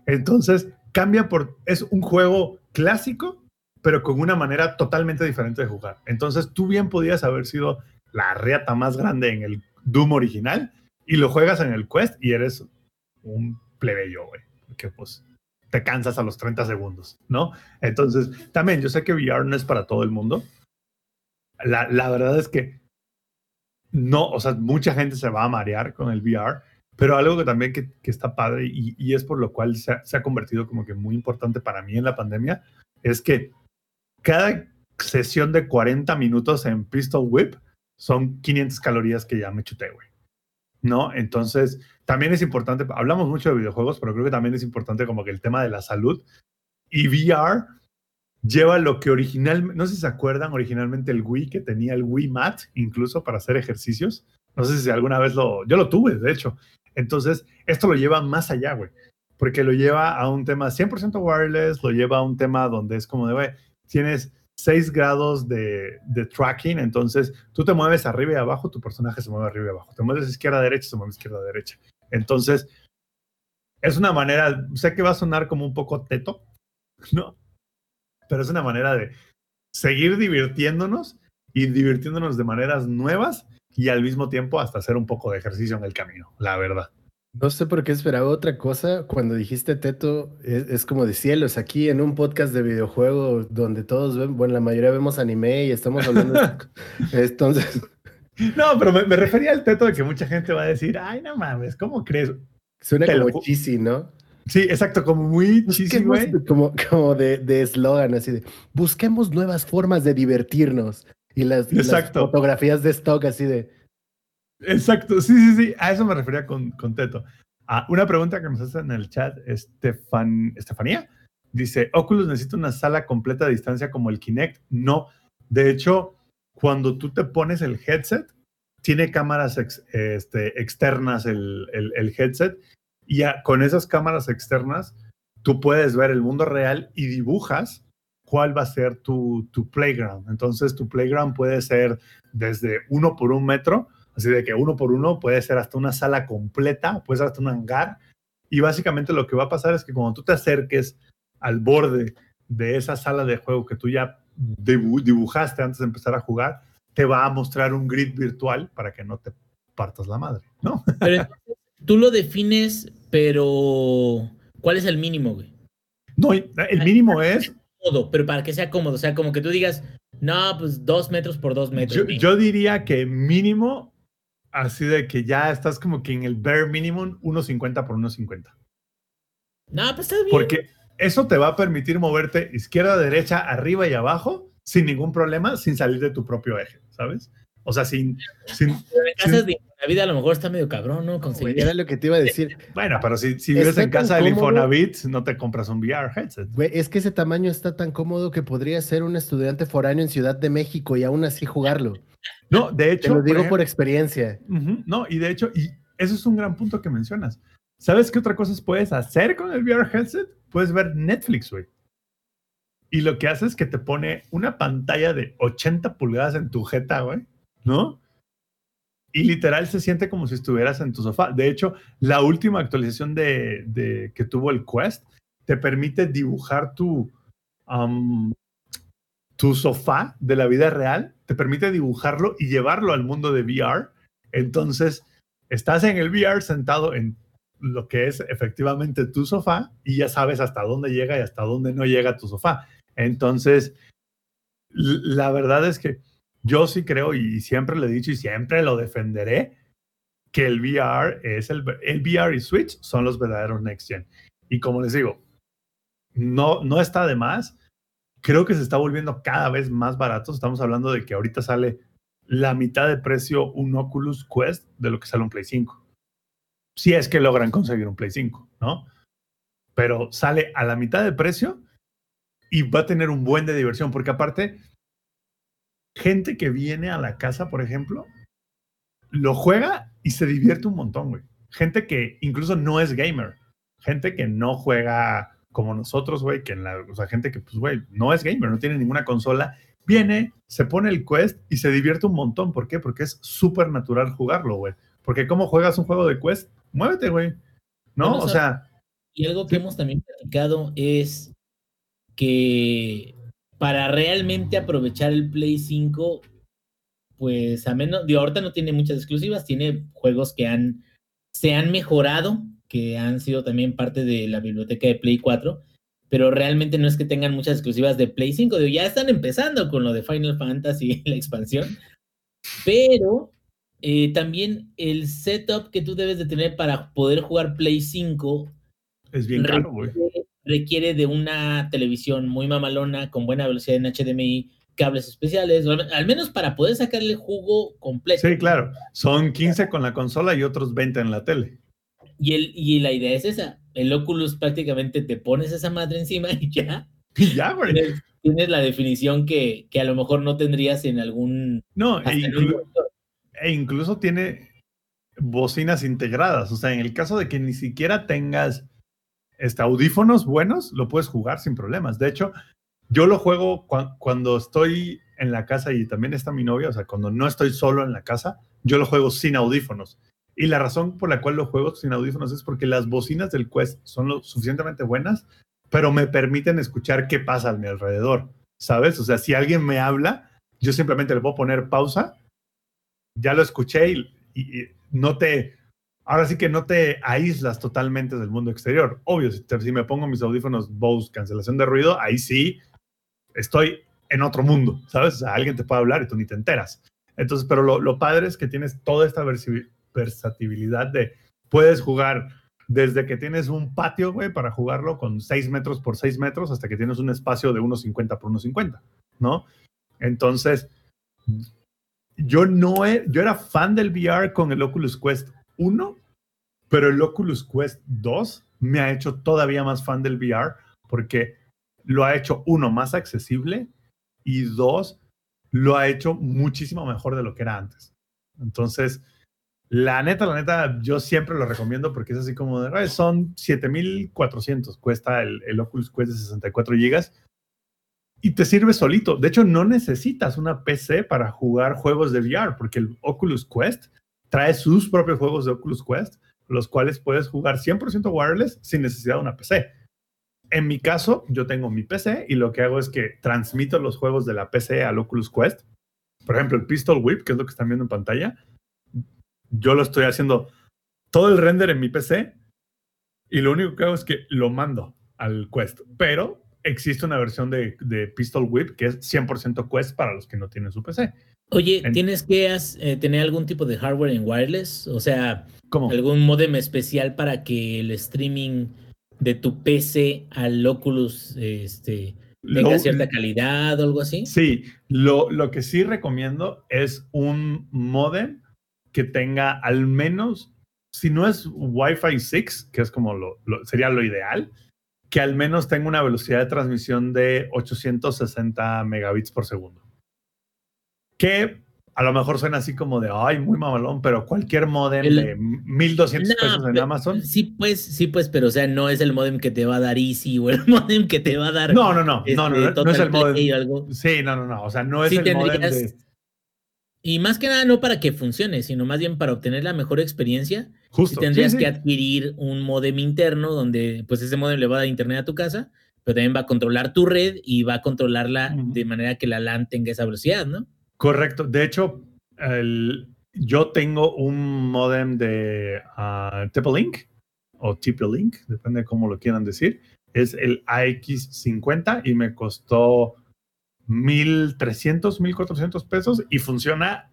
Entonces cambia por. Es un juego clásico, pero con una manera totalmente diferente de jugar. Entonces tú bien podías haber sido la reata más grande en el Doom original y lo juegas en el Quest y eres un plebeyo, güey. porque pues te cansas a los 30 segundos, ¿no? Entonces, también yo sé que VR no es para todo el mundo. La, la verdad es que no, o sea, mucha gente se va a marear con el VR, pero algo que también que, que está padre y, y, es por lo cual se ha, se ha convertido como que muy importante para mí en la pandemia, es que cada sesión de 40 minutos en Pistol Whip son 500 calorías que ya me chuté, güey. ¿No? Entonces, también es importante, hablamos mucho de videojuegos, pero creo que también es importante como que el tema de la salud. Y VR lleva lo que originalmente, no sé si se acuerdan originalmente el Wii, que tenía el Wii Mat, incluso para hacer ejercicios. No sé si alguna vez lo, yo lo tuve, de hecho. Entonces, esto lo lleva más allá, güey, porque lo lleva a un tema 100% wireless, lo lleva a un tema donde es como de, güey, tienes 6 grados de, de, tracking, entonces tú te mueves arriba y abajo, tu personaje se mueve arriba y abajo, te mueves izquierda a derecha, se mueve izquierda a derecha. Entonces, es una manera, sé que va a sonar como un poco teto, ¿no? Pero es una manera de seguir divirtiéndonos y divirtiéndonos de maneras nuevas y al mismo tiempo hasta hacer un poco de ejercicio en el camino, la verdad. No sé por qué esperaba otra cosa. Cuando dijiste Teto, es, es, como de cielos. Aquí en un podcast de videojuegos donde todos ven, bueno, la mayoría vemos anime y estamos hablando de... Entonces... No, pero me, me, refería al Teto de que mucha gente va a decir, ay, no mames, ¿cómo crees? Suena Te como lo... cheesy, ¿no? Sí, exacto, como muy cheesy, güey. Como, como de eslogan, así de, busquemos nuevas formas de divertirnos. Y las, y las fotografías de stock así de, Exacto, sí, sí, sí, a eso me refería con, con Teto. Ah, una pregunta que nos hace en el chat, Estefan, Estefanía, dice, ¿Oculus necesita una sala completa de distancia como el Kinect? No, de hecho, cuando tú te pones el headset, tiene cámaras ex, este, externas el, el, el, headset y a, con esas cámaras externas tú puedes ver el mundo real y dibujas cuál va a ser tu, tu playground. Entonces tu playground puede ser desde uno por un metro Así de que uno por uno puede ser hasta una sala completa, puede ser hasta un hangar. Y básicamente lo que va a pasar es que cuando tú te acerques al borde de esa sala de juego que tú ya dibujaste antes de empezar a jugar, te va a mostrar un grid virtual para que no te partas la madre, ¿no? Pero tú lo defines, pero ¿cuál es el mínimo, güey? No, el mínimo es... Cómodo, pero para que sea cómodo, o sea, como que tú digas, no, pues dos metros por dos metros. Yo, yo diría que mínimo así de que ya estás como que en el bare minimum 1.50 por 1.50. No, pues está bien. Porque eso te va a permitir moverte izquierda, derecha, arriba y abajo sin ningún problema, sin salir de tu propio eje, ¿sabes? O sea, sin... sin, en casas sin... de la vida a lo mejor está medio cabrón, ¿no? Conseguir... Era lo que te iba a decir. Bueno, pero si, si vives en casa del Infonavit, no te compras un VR headset. Güey, es que ese tamaño está tan cómodo que podría ser un estudiante foráneo en Ciudad de México y aún así jugarlo. No, de hecho. Te lo digo por, por experiencia. Uh -huh, no, y de hecho, y eso es un gran punto que mencionas. ¿Sabes qué otra cosa puedes hacer con el VR headset? Puedes ver Netflix, güey. Y lo que hace es que te pone una pantalla de 80 pulgadas en tu jeta, güey, ¿no? Y literal se siente como si estuvieras en tu sofá. De hecho, la última actualización de, de que tuvo el Quest te permite dibujar tu, um, tu sofá de la vida real, te permite dibujarlo y llevarlo al mundo de VR. Entonces, estás en el VR sentado en lo que es efectivamente tu sofá y ya sabes hasta dónde llega y hasta dónde no llega tu sofá. Entonces, la verdad es que yo sí creo y siempre lo he dicho y siempre lo defenderé que el VR es el, el VR y Switch son los verdaderos next gen. Y como les digo, no, no está de más creo que se está volviendo cada vez más barato. Estamos hablando de que ahorita sale la mitad de precio un Oculus Quest de lo que sale un Play 5. Si es que logran conseguir un Play 5, ¿no? Pero sale a la mitad de precio y va a tener un buen de diversión, porque aparte, gente que viene a la casa, por ejemplo, lo juega y se divierte un montón, güey. Gente que incluso no es gamer, gente que no juega como nosotros, güey, que en la, o sea, gente que, pues, güey, no es gamer, no tiene ninguna consola, viene, se pone el Quest y se divierte un montón. ¿Por qué? Porque es súper natural jugarlo, güey. Porque ¿cómo juegas un juego de Quest? Muévete, güey. ¿No? Bueno, o sea... Y algo que sí. hemos también platicado es que para realmente aprovechar el Play 5, pues a menos, de ahorita no tiene muchas exclusivas, tiene juegos que han, se han mejorado que han sido también parte de la biblioteca de Play 4, pero realmente no es que tengan muchas exclusivas de Play 5, digo, ya están empezando con lo de Final Fantasy, la expansión, pero eh, también el setup que tú debes de tener para poder jugar Play 5 Es bien caro, güey. Requiere, de una televisión muy mamalona, con buena velocidad en HDMI, cables especiales, al menos para poder sacarle jugo completo. Sí, claro. Son 15 con la consola y otros 20 en la tele. Y, el, y la idea es esa. El Oculus prácticamente te pones esa madre encima y ya Y ya, güey. tienes, tienes la definición que, que a lo mejor no tendrías en algún... No, e, inclu- e incluso tiene bocinas integradas. O sea, en el caso de que ni siquiera tengas este, audífonos buenos, lo puedes jugar sin problemas. De hecho, yo lo juego cua- cuando estoy en la casa y también está mi novia, o sea, cuando no estoy solo en la casa, yo lo juego sin audífonos. Y la razón por la cual lo juego sin audífonos es porque las bocinas del Quest son lo suficientemente buenas, pero me permiten escuchar qué pasa a mi alrededor, ¿sabes? O sea, si alguien me habla, yo simplemente le puedo poner pausa, ya lo escuché y no te, ahora sí que no te aíslas totalmente del mundo exterior. Obvio, si, te- me pongo mis audífonos Bose, cancelación de ruido, ahí sí estoy en otro mundo, ¿sabes? O alguien te puede hablar y tú ni te enteras. Entonces, pero lo, lo padre es que tienes toda esta versatilidad de, puedes jugar desde que tienes un patio, güey, para jugarlo con 6 metros por 6 metros hasta que tienes un espacio de 1,50 por 1,50, ¿no? Entonces, yo no yo era fan del VR con el Oculus Quest 1, pero el Oculus Quest 2 me ha hecho todavía más fan del VR porque lo ha hecho uno más accesible y dos lo ha hecho muchísimo mejor de lo que era antes. Entonces, la neta, la neta, yo siempre lo recomiendo porque es así como de, "Ay, son 7400, cuesta el, Oculus Quest de 64 gigas y te sirve solito. De hecho, no necesitas una PC para jugar juegos de VR porque el Oculus Quest trae sus propios juegos de Oculus Quest, los cuales puedes jugar 100% wireless sin necesidad de una PC. En mi caso, yo tengo mi PC y lo que hago es que transmito los juegos de la PC al Oculus Quest. Por ejemplo, el Pistol Whip, que es lo que están viendo en pantalla, yo lo estoy haciendo todo el render en mi PC y lo único que hago es que lo mando al Quest. Pero existe una versión de, de Pistol Whip que es 100% Quest para los que no tienen su PC. Oye, En- ¿tienes que eh, tener algún tipo de hardware en wireless? O sea, ¿Cómo? algún modem especial para que el streaming de tu PC al Oculus este, tenga Lo- cierta calidad o algo así. Sí, lo, lo que sí recomiendo es un modem que tenga al menos, si no es Wi-Fi 6, que es como lo, lo- sería lo ideal, que al menos tenga una velocidad de transmisión de 860 megabits por segundo. Que a lo mejor suena así como de, ay, muy mamalón, pero cualquier modem El- de 1200 No, pesos en Amazon. Sí, pues, sí, pues, pero o sea, no es el modem que te va a dar Easy o el modem que te va a dar. No, no, no, este, no, no, no, no es el modem. o algo. Sí, no, no, no, o sea, no es Sí el modem tendrías- de... Y más que nada, no para que funcione, sino más bien para obtener la mejor experiencia. Justo. sí, tendrías sí. que adquirir un modem interno donde, pues, ese modem le va a dar internet a tu casa, pero también va a controlar tu red y va a controlarla de manera que la LAN tenga esa velocidad, ¿no? Correcto. De hecho, yo tengo un modem de uh, TP-Link o TP-Link, depende de cómo lo quieran decir. Es el AX50 y me costó 1.300, 1.400 pesos y funciona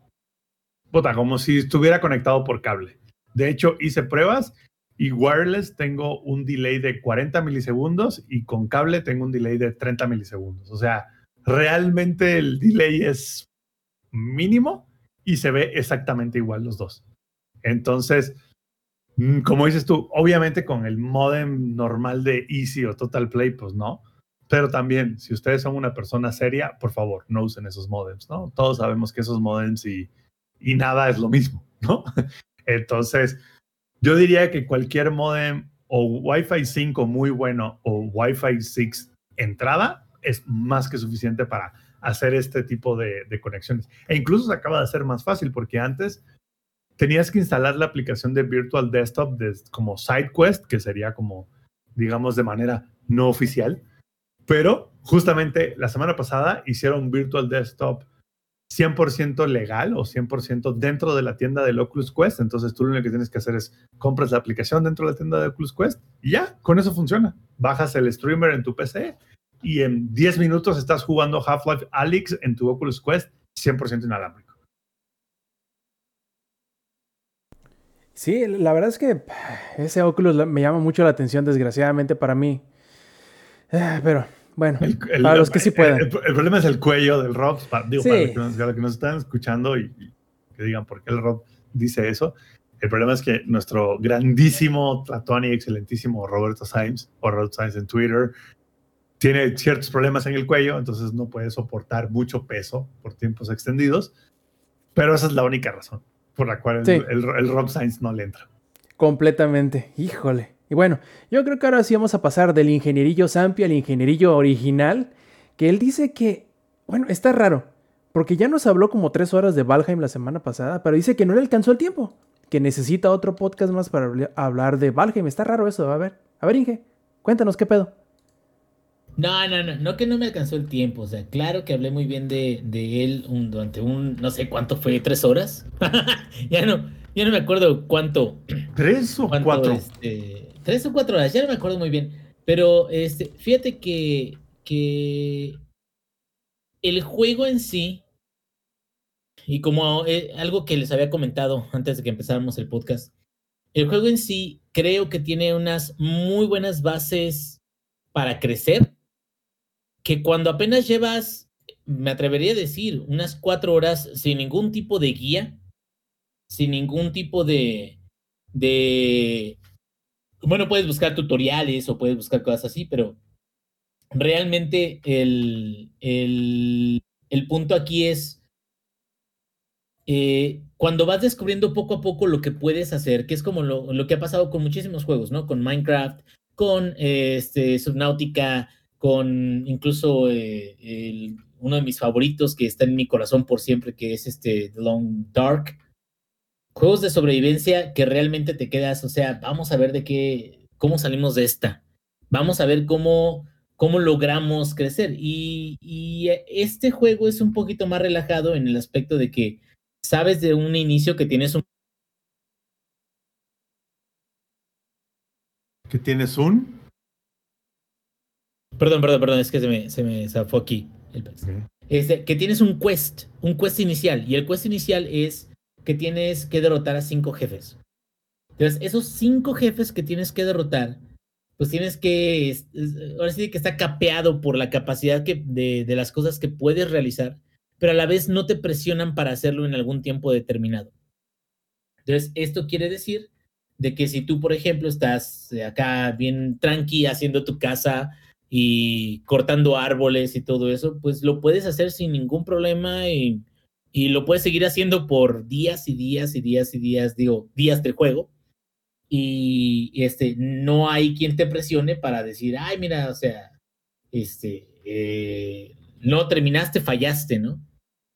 puta, como si estuviera conectado por cable. De hecho, hice pruebas y wireless tengo un delay de 40 milisegundos y con cable tengo un delay de 30 milisegundos. O sea, realmente el delay es mínimo y se ve exactamente igual los dos. Entonces, mm, como dices tú, obviamente con el modem normal de Easy o Total Play, pues no. Pero también, si ustedes son una persona seria, por favor, no usen esos modems, ¿no? Todos sabemos que esos modems y, y nada es lo mismo, ¿no? Entonces, yo diría que cualquier modem o Wi-Fi 5 muy bueno o Wi-Fi 6 entrada es más que suficiente para hacer este tipo de, conexiones. E incluso se acaba de hacer más fácil porque antes tenías que instalar la aplicación de Virtual Desktop de, como SideQuest, que sería como, digamos, de manera no oficial. Pero justamente la semana pasada hicieron Virtual Desktop 100% legal o 100% dentro de la tienda del Oculus Quest. Entonces tú lo único que tienes que hacer es compras la aplicación dentro de la tienda de Oculus Quest y ya, con eso funciona. Bajas el streamer en tu PC y en 10 minutos estás jugando Half-Life Alyx en tu Oculus Quest 100% inalámbrico. Sí, la verdad es que ese Oculus me llama mucho la atención, desgraciadamente para mí. Ah, pero bueno, para los que sí pueden. El, problema es el cuello del Rob. Para, digo, para, los que nos, están escuchando y, que digan por qué el Rob dice eso. El problema es que nuestro grandísimo, Tlatón y excelentísimo Roberto Sainz, o Roberto Sainz en Twitter, tiene ciertos problemas en el cuello, entonces no puede soportar mucho peso por tiempos extendidos. Pero esa es la única razón por la cual el, el Rob Sainz no le entra. Completamente. Híjole. Y bueno, yo creo que ahora sí vamos a pasar del ingenierillo Zampi al ingenierillo original, que él dice que, bueno, está raro, porque ya nos habló como tres horas de Valheim la semana pasada, pero dice que no le alcanzó el tiempo, que necesita otro podcast más para hablar de Valheim. Está raro eso, a ver, a ver Inge, cuéntanos qué pedo. No, no, no, no que no me alcanzó el tiempo, o sea, claro que hablé muy bien de, de él durante un, no sé cuánto fue, tres horas. ya no, ya no me acuerdo cuánto. ¿Tres o cuatro? Este, tres o cuatro horas, ya no me acuerdo muy bien. Pero este, fíjate que, que el juego en sí, y como eh, algo que les había comentado antes de que empezáramos el podcast, el juego en sí creo que tiene unas muy buenas bases para crecer, que cuando apenas llevas, me atrevería a decir, unas cuatro horas sin ningún tipo de guía, sin ningún tipo de, de, bueno, puedes buscar tutoriales o puedes buscar cosas así, pero realmente el, el, el punto aquí es eh, cuando vas descubriendo poco a poco lo que puedes hacer, que es como lo, lo que ha pasado con muchísimos juegos, ¿no? Con Minecraft, con este, Subnautica, con incluso eh, uno de mis favoritos que está en mi corazón por siempre, que es este The Long Dark juegos de sobrevivencia que realmente te quedas, o sea, vamos a ver de qué, cómo salimos de esta. Vamos a ver cómo, cómo logramos crecer. Y, y este juego es un poquito más relajado en el aspecto de que sabes de un inicio que tienes un... ¿Que tienes un? Perdón, perdón, perdón, es que se me, se me zafó aquí. El... Este, que tienes un quest, un quest inicial. Y el quest inicial es que tienes que derrotar a cinco jefes. Entonces, esos cinco jefes que tienes que derrotar, pues tienes que, ahora sí que está capeado por la capacidad que, de, de las cosas que puedes realizar, pero a la vez no te presionan para hacerlo en algún tiempo determinado. Entonces, esto quiere decir de que si tú, por ejemplo, estás acá bien tranqui haciendo tu casa y cortando árboles y todo eso, pues lo puedes hacer sin ningún problema y y lo puedes seguir haciendo por días y días y días y días, digo, días del juego. Y este, no hay quien te presione para decir, ay, mira, o sea, este, eh, no terminaste, fallaste, ¿no?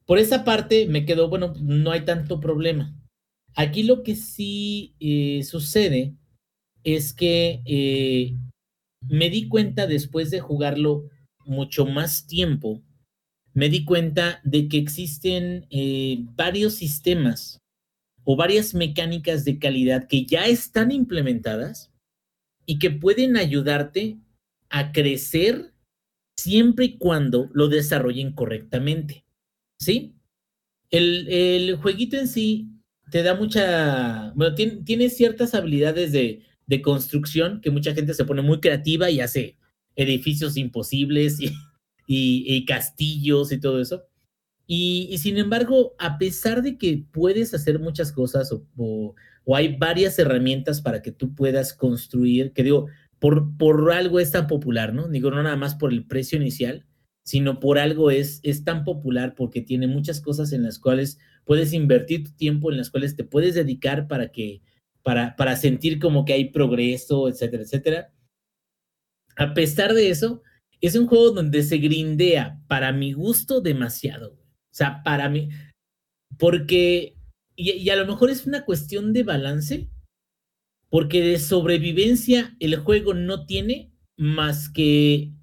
Por esa parte me quedó, bueno, no hay tanto problema. Aquí lo que sí eh, sucede es que eh, me di cuenta después de jugarlo mucho más tiempo me di cuenta de que existen eh, varios sistemas o varias mecánicas de calidad que ya están implementadas y que pueden ayudarte a crecer siempre y cuando lo desarrollen correctamente. ¿Sí? El, el jueguito en sí te da mucha, bueno, tiene, tiene ciertas habilidades de, de construcción que mucha gente se pone muy creativa y hace edificios imposibles y y, castillos y todo eso. Y, sin embargo, a pesar de que puedes hacer muchas cosas o, hay varias herramientas para que tú puedas construir, que digo, por, por algo es tan popular, ¿no? Digo, no nada más por el precio inicial, sino por algo es, es tan popular porque tiene muchas cosas en las cuales puedes invertir tu tiempo, en las cuales te puedes dedicar para que, para, para sentir como que hay progreso, etcétera, etcétera. A pesar de eso, es un juego donde se grindea, para mi gusto, demasiado. O sea, para mí, porque, y, a lo mejor es una cuestión de balance, porque de sobrevivencia el juego no tiene más que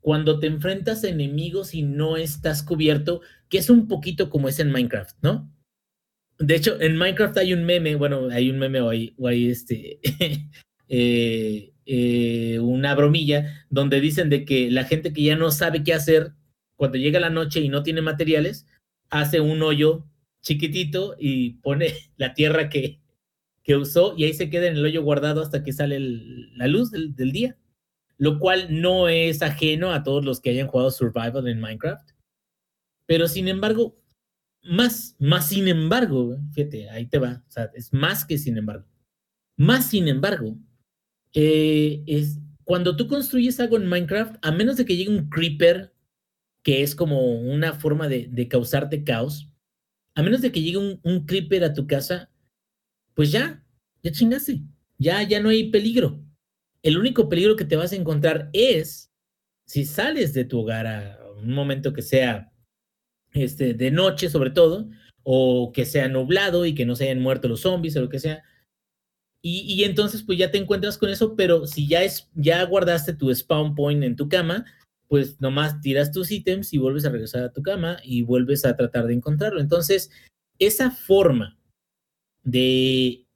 cuando te enfrentas a enemigos y no estás cubierto, que es un poquito como es en Minecraft, ¿no? De hecho, en Minecraft hay un meme, bueno, hay un meme o hay, este, eh, eh, una bromilla donde dicen de que la gente que ya no sabe qué hacer cuando llega la noche y no tiene materiales, hace un hoyo chiquitito y pone la tierra que, que usó y ahí se queda en el hoyo guardado hasta que sale la luz del, del, día, lo cual no es ajeno a todos los que hayan jugado Survival en Minecraft. Pero sin embargo, más, más sin embargo, fíjate, ahí te va, o sea, es más que sin embargo. Más sin embargo, eh, es cuando tú construyes algo en Minecraft, a menos de que llegue un creeper, que es como una forma de, causarte caos, a menos de que llegue un, un, creeper a tu casa, pues ya, ya chingaste, ya, ya no hay peligro. El único peligro que te vas a encontrar es si sales de tu hogar a un momento que sea este, de noche sobre todo, o que sea nublado y que no se hayan muerto los zombies o lo que sea. Y, y, entonces pues ya te encuentras con eso, pero si ya, es, ya guardaste tu spawn point en tu cama, pues nomás tiras tus ítems y vuelves a regresar a tu cama y vuelves a tratar de encontrarlo. Entonces, esa forma de,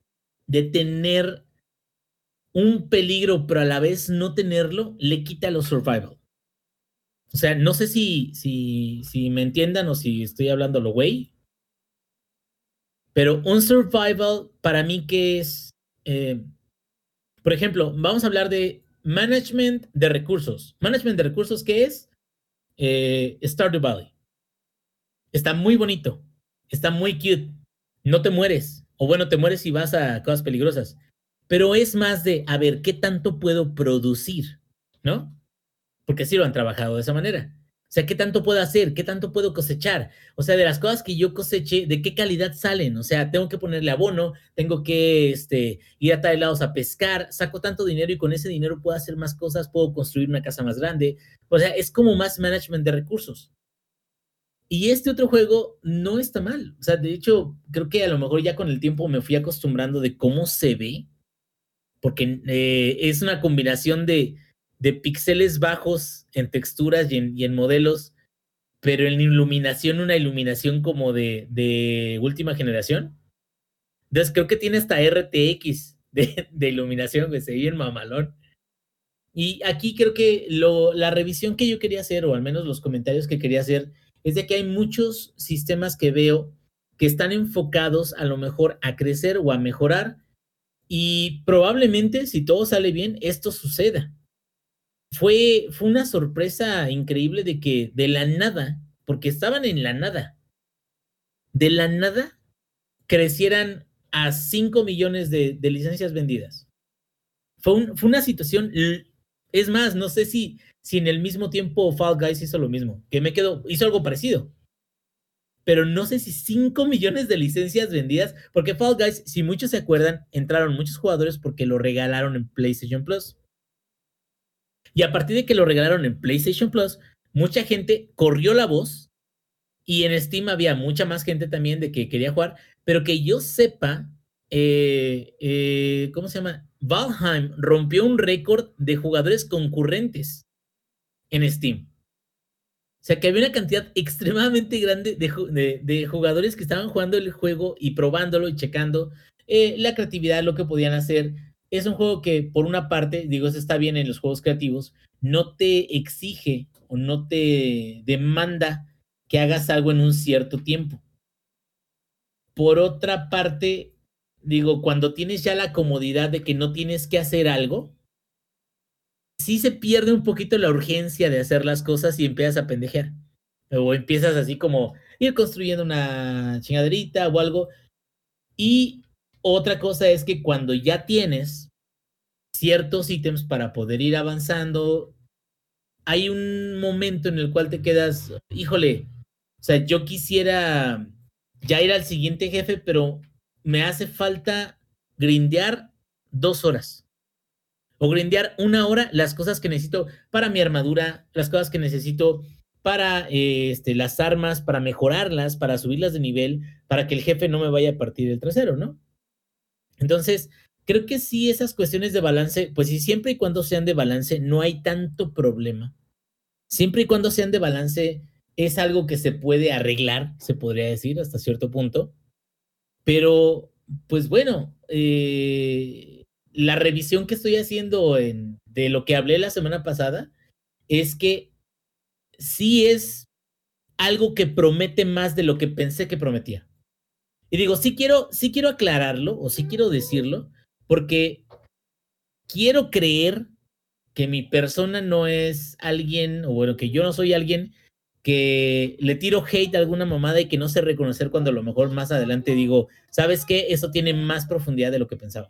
de tener un peligro, pero a la vez no tenerlo, le quita los survival. O sea, no sé si, si, si me entiendan o si estoy hablando lo güey. Pero un survival para mí que es, eh, por ejemplo, vamos a hablar de management de recursos. Management de recursos, ¿qué es? Eh, Stardew Valley. Está muy bonito, está muy cute. No te mueres, o bueno, te mueres y vas a cosas peligrosas. Pero es más de, a ver, ¿qué tanto puedo producir? ¿No? Porque sí lo han trabajado de esa manera. O sea, ¿qué tanto puedo hacer? ¿Qué tanto puedo cosechar? O sea, de las cosas que yo coseché, ¿de qué calidad salen? O sea, tengo que ponerle abono, tengo que este, ir a tal lados a pescar, saco tanto dinero y con ese dinero puedo hacer más cosas, puedo construir una casa más grande. O sea, es como más management de recursos. Y este otro juego no está mal. O sea, de hecho, creo que a lo mejor ya con el tiempo me fui acostumbrando de cómo se ve, porque eh, es una combinación de de píxeles bajos en texturas y en, modelos, pero en iluminación, una iluminación como de, última generación. Entonces creo que tiene hasta RTX de, de iluminación, que se ve en mamalón. Y aquí creo que lo, la revisión que yo quería hacer, o al menos los comentarios que quería hacer, es de que hay muchos sistemas que veo que están enfocados a lo mejor a crecer o a mejorar. Y probablemente, si todo sale bien, esto suceda fue, fue una sorpresa increíble de que de la nada, porque estaban en la nada, de la nada crecieran a 5 millones de, de, licencias vendidas. Fue, un, una situación, es más, no sé si, si en el mismo tiempo Fall Guys hizo lo mismo, que me quedó, hizo algo parecido. Pero no sé si 5 millones de licencias vendidas, porque Fall Guys, si muchos se acuerdan, entraron muchos jugadores porque lo regalaron en PlayStation Plus. Y a partir de que lo regalaron en PlayStation Plus, mucha gente corrió la voz y en Steam había mucha más gente también de que quería jugar, pero que yo sepa, eh, eh, ¿cómo se llama? Valheim rompió un récord de jugadores concurrentes en Steam. O sea que había una cantidad extremadamente grande de, jugadores que estaban jugando el juego y probándolo y checando eh, la creatividad, lo que podían hacer, es un juego que, por una parte, digo, eso está bien en los juegos creativos, no te exige o no te demanda que hagas algo en un cierto tiempo. Por otra parte, digo, cuando tienes ya la comodidad de que no tienes que hacer algo, sí se pierde un poquito la urgencia de hacer las cosas y empiezas a pendejear. O empiezas así como ir construyendo una chingaderita o algo. Y otra cosa es que cuando ya tienes ciertos ítems para poder ir avanzando, hay un momento en el cual te quedas, híjole, o sea, yo quisiera ya ir al siguiente jefe, pero me hace falta grindear dos horas. O grindear una hora las cosas que necesito para mi armadura, las cosas que necesito para este, las armas, para mejorarlas, para subirlas de nivel, para que el jefe no me vaya a partir el trasero, ¿no? Entonces, creo que sí, esas cuestiones de balance, pues sí, siempre y cuando sean de balance, no hay tanto problema. Siempre y cuando sean de balance, es algo que se puede arreglar, se podría decir, hasta cierto punto. Pero, pues bueno, eh, la revisión que estoy haciendo en, de lo que hablé la semana pasada es que sí es algo que promete más de lo que pensé que prometía. Y digo, sí quiero, sí quiero aclararlo o sí quiero decirlo, porque quiero creer que mi persona no es alguien, o bueno, que yo no soy alguien que le tiro hate a alguna mamada y que no sé reconocer cuando a lo mejor más adelante digo, ¿sabes qué? Eso tiene más profundidad de lo que pensaba.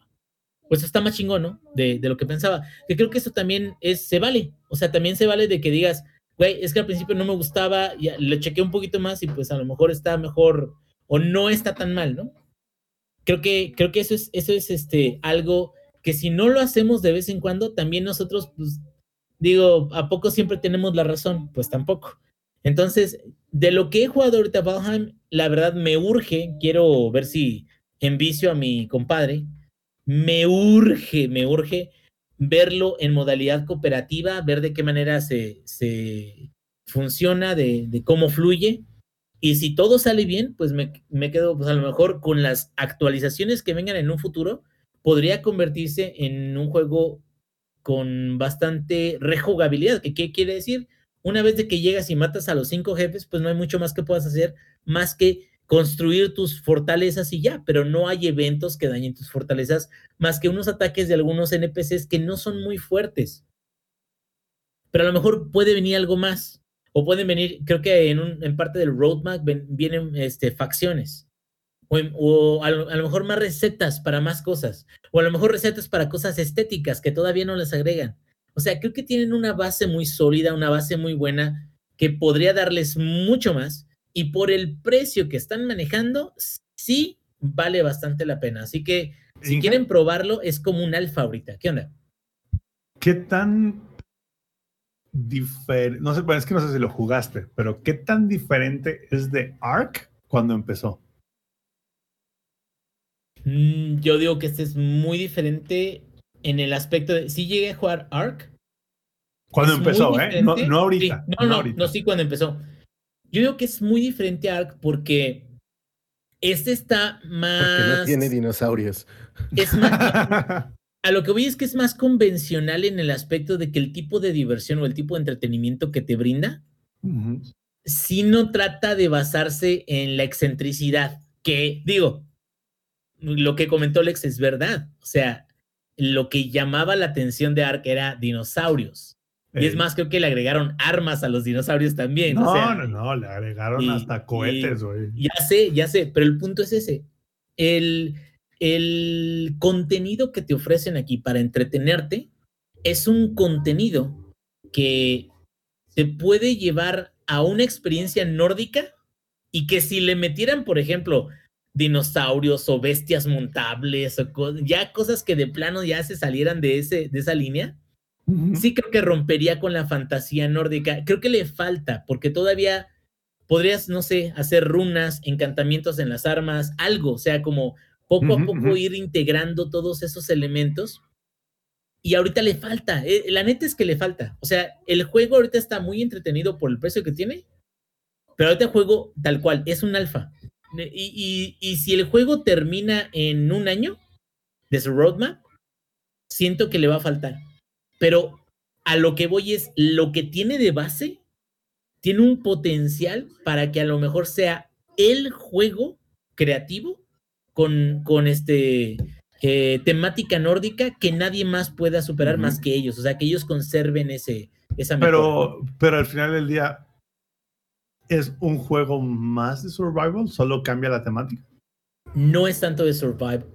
Pues está más chingón, ¿no? De, de lo que pensaba. Que creo que eso también es, se vale. O sea, también se vale de que digas, güey, es que al principio no me gustaba, ya le chequé un poquito más y pues a lo mejor está mejor o no está tan mal, ¿no? Creo que, creo que eso es, eso es este, algo que si no lo hacemos de vez en cuando, también nosotros, pues, digo, ¿a poco siempre tenemos la razón? Pues tampoco. Entonces, de lo que he jugado ahorita Valheim, la verdad me urge, quiero ver si envicio a mi compadre, me urge, me urge verlo en modalidad cooperativa, ver de qué manera se, se funciona, de cómo fluye. Y si todo sale bien, pues me, quedo, pues a lo mejor con las actualizaciones que vengan en un futuro, podría convertirse en un juego con bastante rejugabilidad. ¿Qué, ¿Qué quiere decir? Una vez de que llegas y matas a los cinco jefes, pues no hay mucho más que puedas hacer más que construir tus fortalezas y ya, pero no hay eventos que dañen tus fortalezas más que unos ataques de algunos NPCs que no son muy fuertes. Pero a lo mejor puede venir algo más. O pueden venir, creo que en, un, en parte del roadmap ven, vienen este, facciones. O, o a, lo, a, lo, mejor más recetas para más cosas. O a lo mejor recetas para cosas estéticas que todavía no les agregan. O sea, creo que tienen una base muy sólida, una base muy buena que podría darles mucho más. Y por el precio que están manejando, sí vale bastante la pena. Así que si quieren probarlo, es como un alfa ahorita. ¿Qué onda? ¿Qué tan diferente? No sé, bueno, es que no sé si lo jugaste, pero ¿qué tan diferente es de Ark cuando empezó? Mm, yo digo que este es muy diferente en el aspecto de. Sí llegué a jugar Ark. Cuando empezó, ¿eh? No, no ahorita. Sí, no, no, no, ahorita. no, sí, cuando empezó. Yo digo que es muy diferente a Ark porque este está más. Porque no tiene dinosaurios. Es más. a lo que voy es que es más convencional en el aspecto de que el tipo de diversión o el tipo de entretenimiento que te brinda, uh -huh. si no trata de basarse en la excentricidad. Que, digo, lo que comentó Lex es verdad. O sea, lo que llamaba la atención de Ark era dinosaurios. Y es más, creo que le agregaron armas a los dinosaurios también. No, o sea, no, no, le agregaron y, hasta cohetes, güey. Ya sé, ya sé, pero el punto es ese. El, el contenido que te ofrecen aquí para entretenerte es un contenido que se puede llevar a una experiencia nórdica y que si le metieran, por ejemplo, dinosaurios o bestias montables o co ya cosas que de plano ya se salieran de, ese, de esa línea, uh -huh. sí creo que rompería con la fantasía nórdica. Creo que le falta, porque todavía podrías, no sé, hacer runas, encantamientos en las armas, algo, o sea, como poco uh -huh, a poco uh -huh. ir integrando todos esos elementos. Y ahorita le falta, eh, la neta es que le falta. O sea, el juego ahorita está muy entretenido por el precio que tiene, pero ahorita el juego tal cual, es un alfa. Y, y, y, si el juego termina en un año de su roadmap, siento que le va a faltar. Pero a lo que voy es, lo que tiene de base, tiene un potencial para que a lo mejor sea el juego creativo con, con este eh, temática nórdica que nadie más pueda superar uh -huh. más que ellos. O sea, que ellos conserven ese, esa pero, pero al final del día, es un juego más de survival, solo cambia la temática. No es tanto de survival.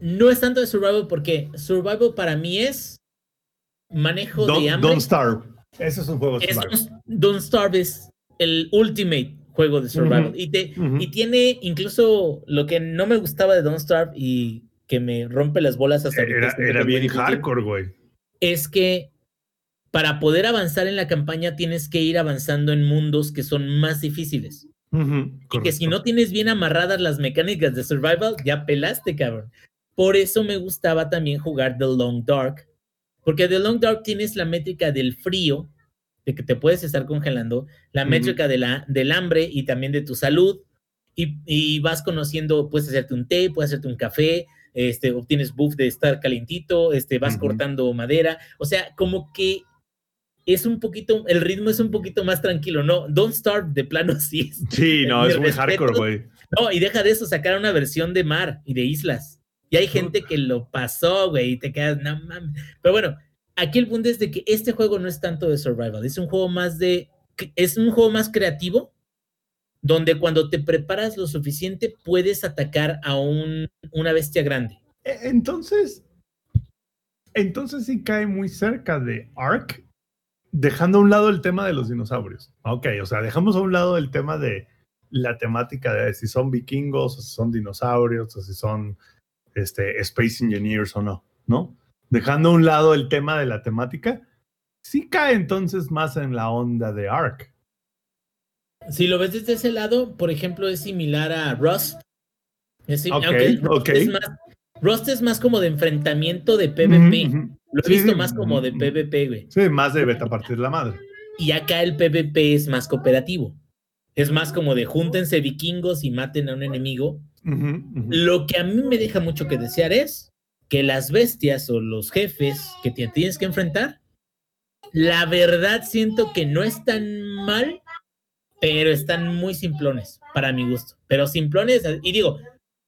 No es tanto de survival porque survival para mí es manejo don't, de hambre. Don't Starve. Ese es un juego de survival. Es, don't Starve es el ultimate juego de survival. Uh -huh. y, te, uh -huh. y tiene incluso lo que no me gustaba de Don't Starve y que me rompe las bolas hasta Era, ahorita, era bien hardcore, güey. Es que para poder avanzar en la campaña tienes que ir avanzando en mundos que son más difíciles. Uh -huh, y que si no tienes bien amarradas las mecánicas de survival, ya pelaste, cabrón. Por eso me gustaba también jugar The Long Dark. Porque The Long Dark tienes la métrica del frío de que te puedes estar congelando, la métrica de la, del hambre y también de tu salud, y, y vas conociendo, puedes hacerte un té, puedes hacerte un café, este, obtienes buff de estar calientito, este, vas cortando madera, o sea, como que es un poquito, el ritmo es un poquito más tranquilo, ¿no? Don't Starve de plano sí. Sí, no, es muy hardcore, güey. No, y deja de eso, sacar una versión de mar y de islas. Y hay gente que lo pasó, güey, y te quedas, no mames. Pero bueno, aquí el punto es de que este juego no es tanto de survival, es un juego más de, es un juego más creativo, donde cuando te preparas lo suficiente puedes atacar a un, una bestia grande. E- Entonces, entonces sí cae muy cerca de Ark, dejando a un lado el tema de los dinosaurios. Ok, o sea, dejamos a un lado el tema de la temática de si son vikingos, si son dinosaurios, o si son este, Space Engineers o no, ¿no? Dejando a un lado el tema de la temática, sí cae entonces más en la onda de Ark. Si lo ves desde ese lado, por ejemplo, es similar a Rust. Es, Rust es más, Rust es más como de enfrentamiento de PvP. Lo he Sí, visto sí, más como de. PvP, güey. Sí, más de beta partir la madre. Y acá el PvP es más cooperativo. Es más como de júntense vikingos y maten a un enemigo. Lo que a mí me deja mucho que desear es que las bestias o los jefes que te tienes que enfrentar, la verdad siento que no están mal, pero están muy simplones para mi gusto. Pero simplones, y digo,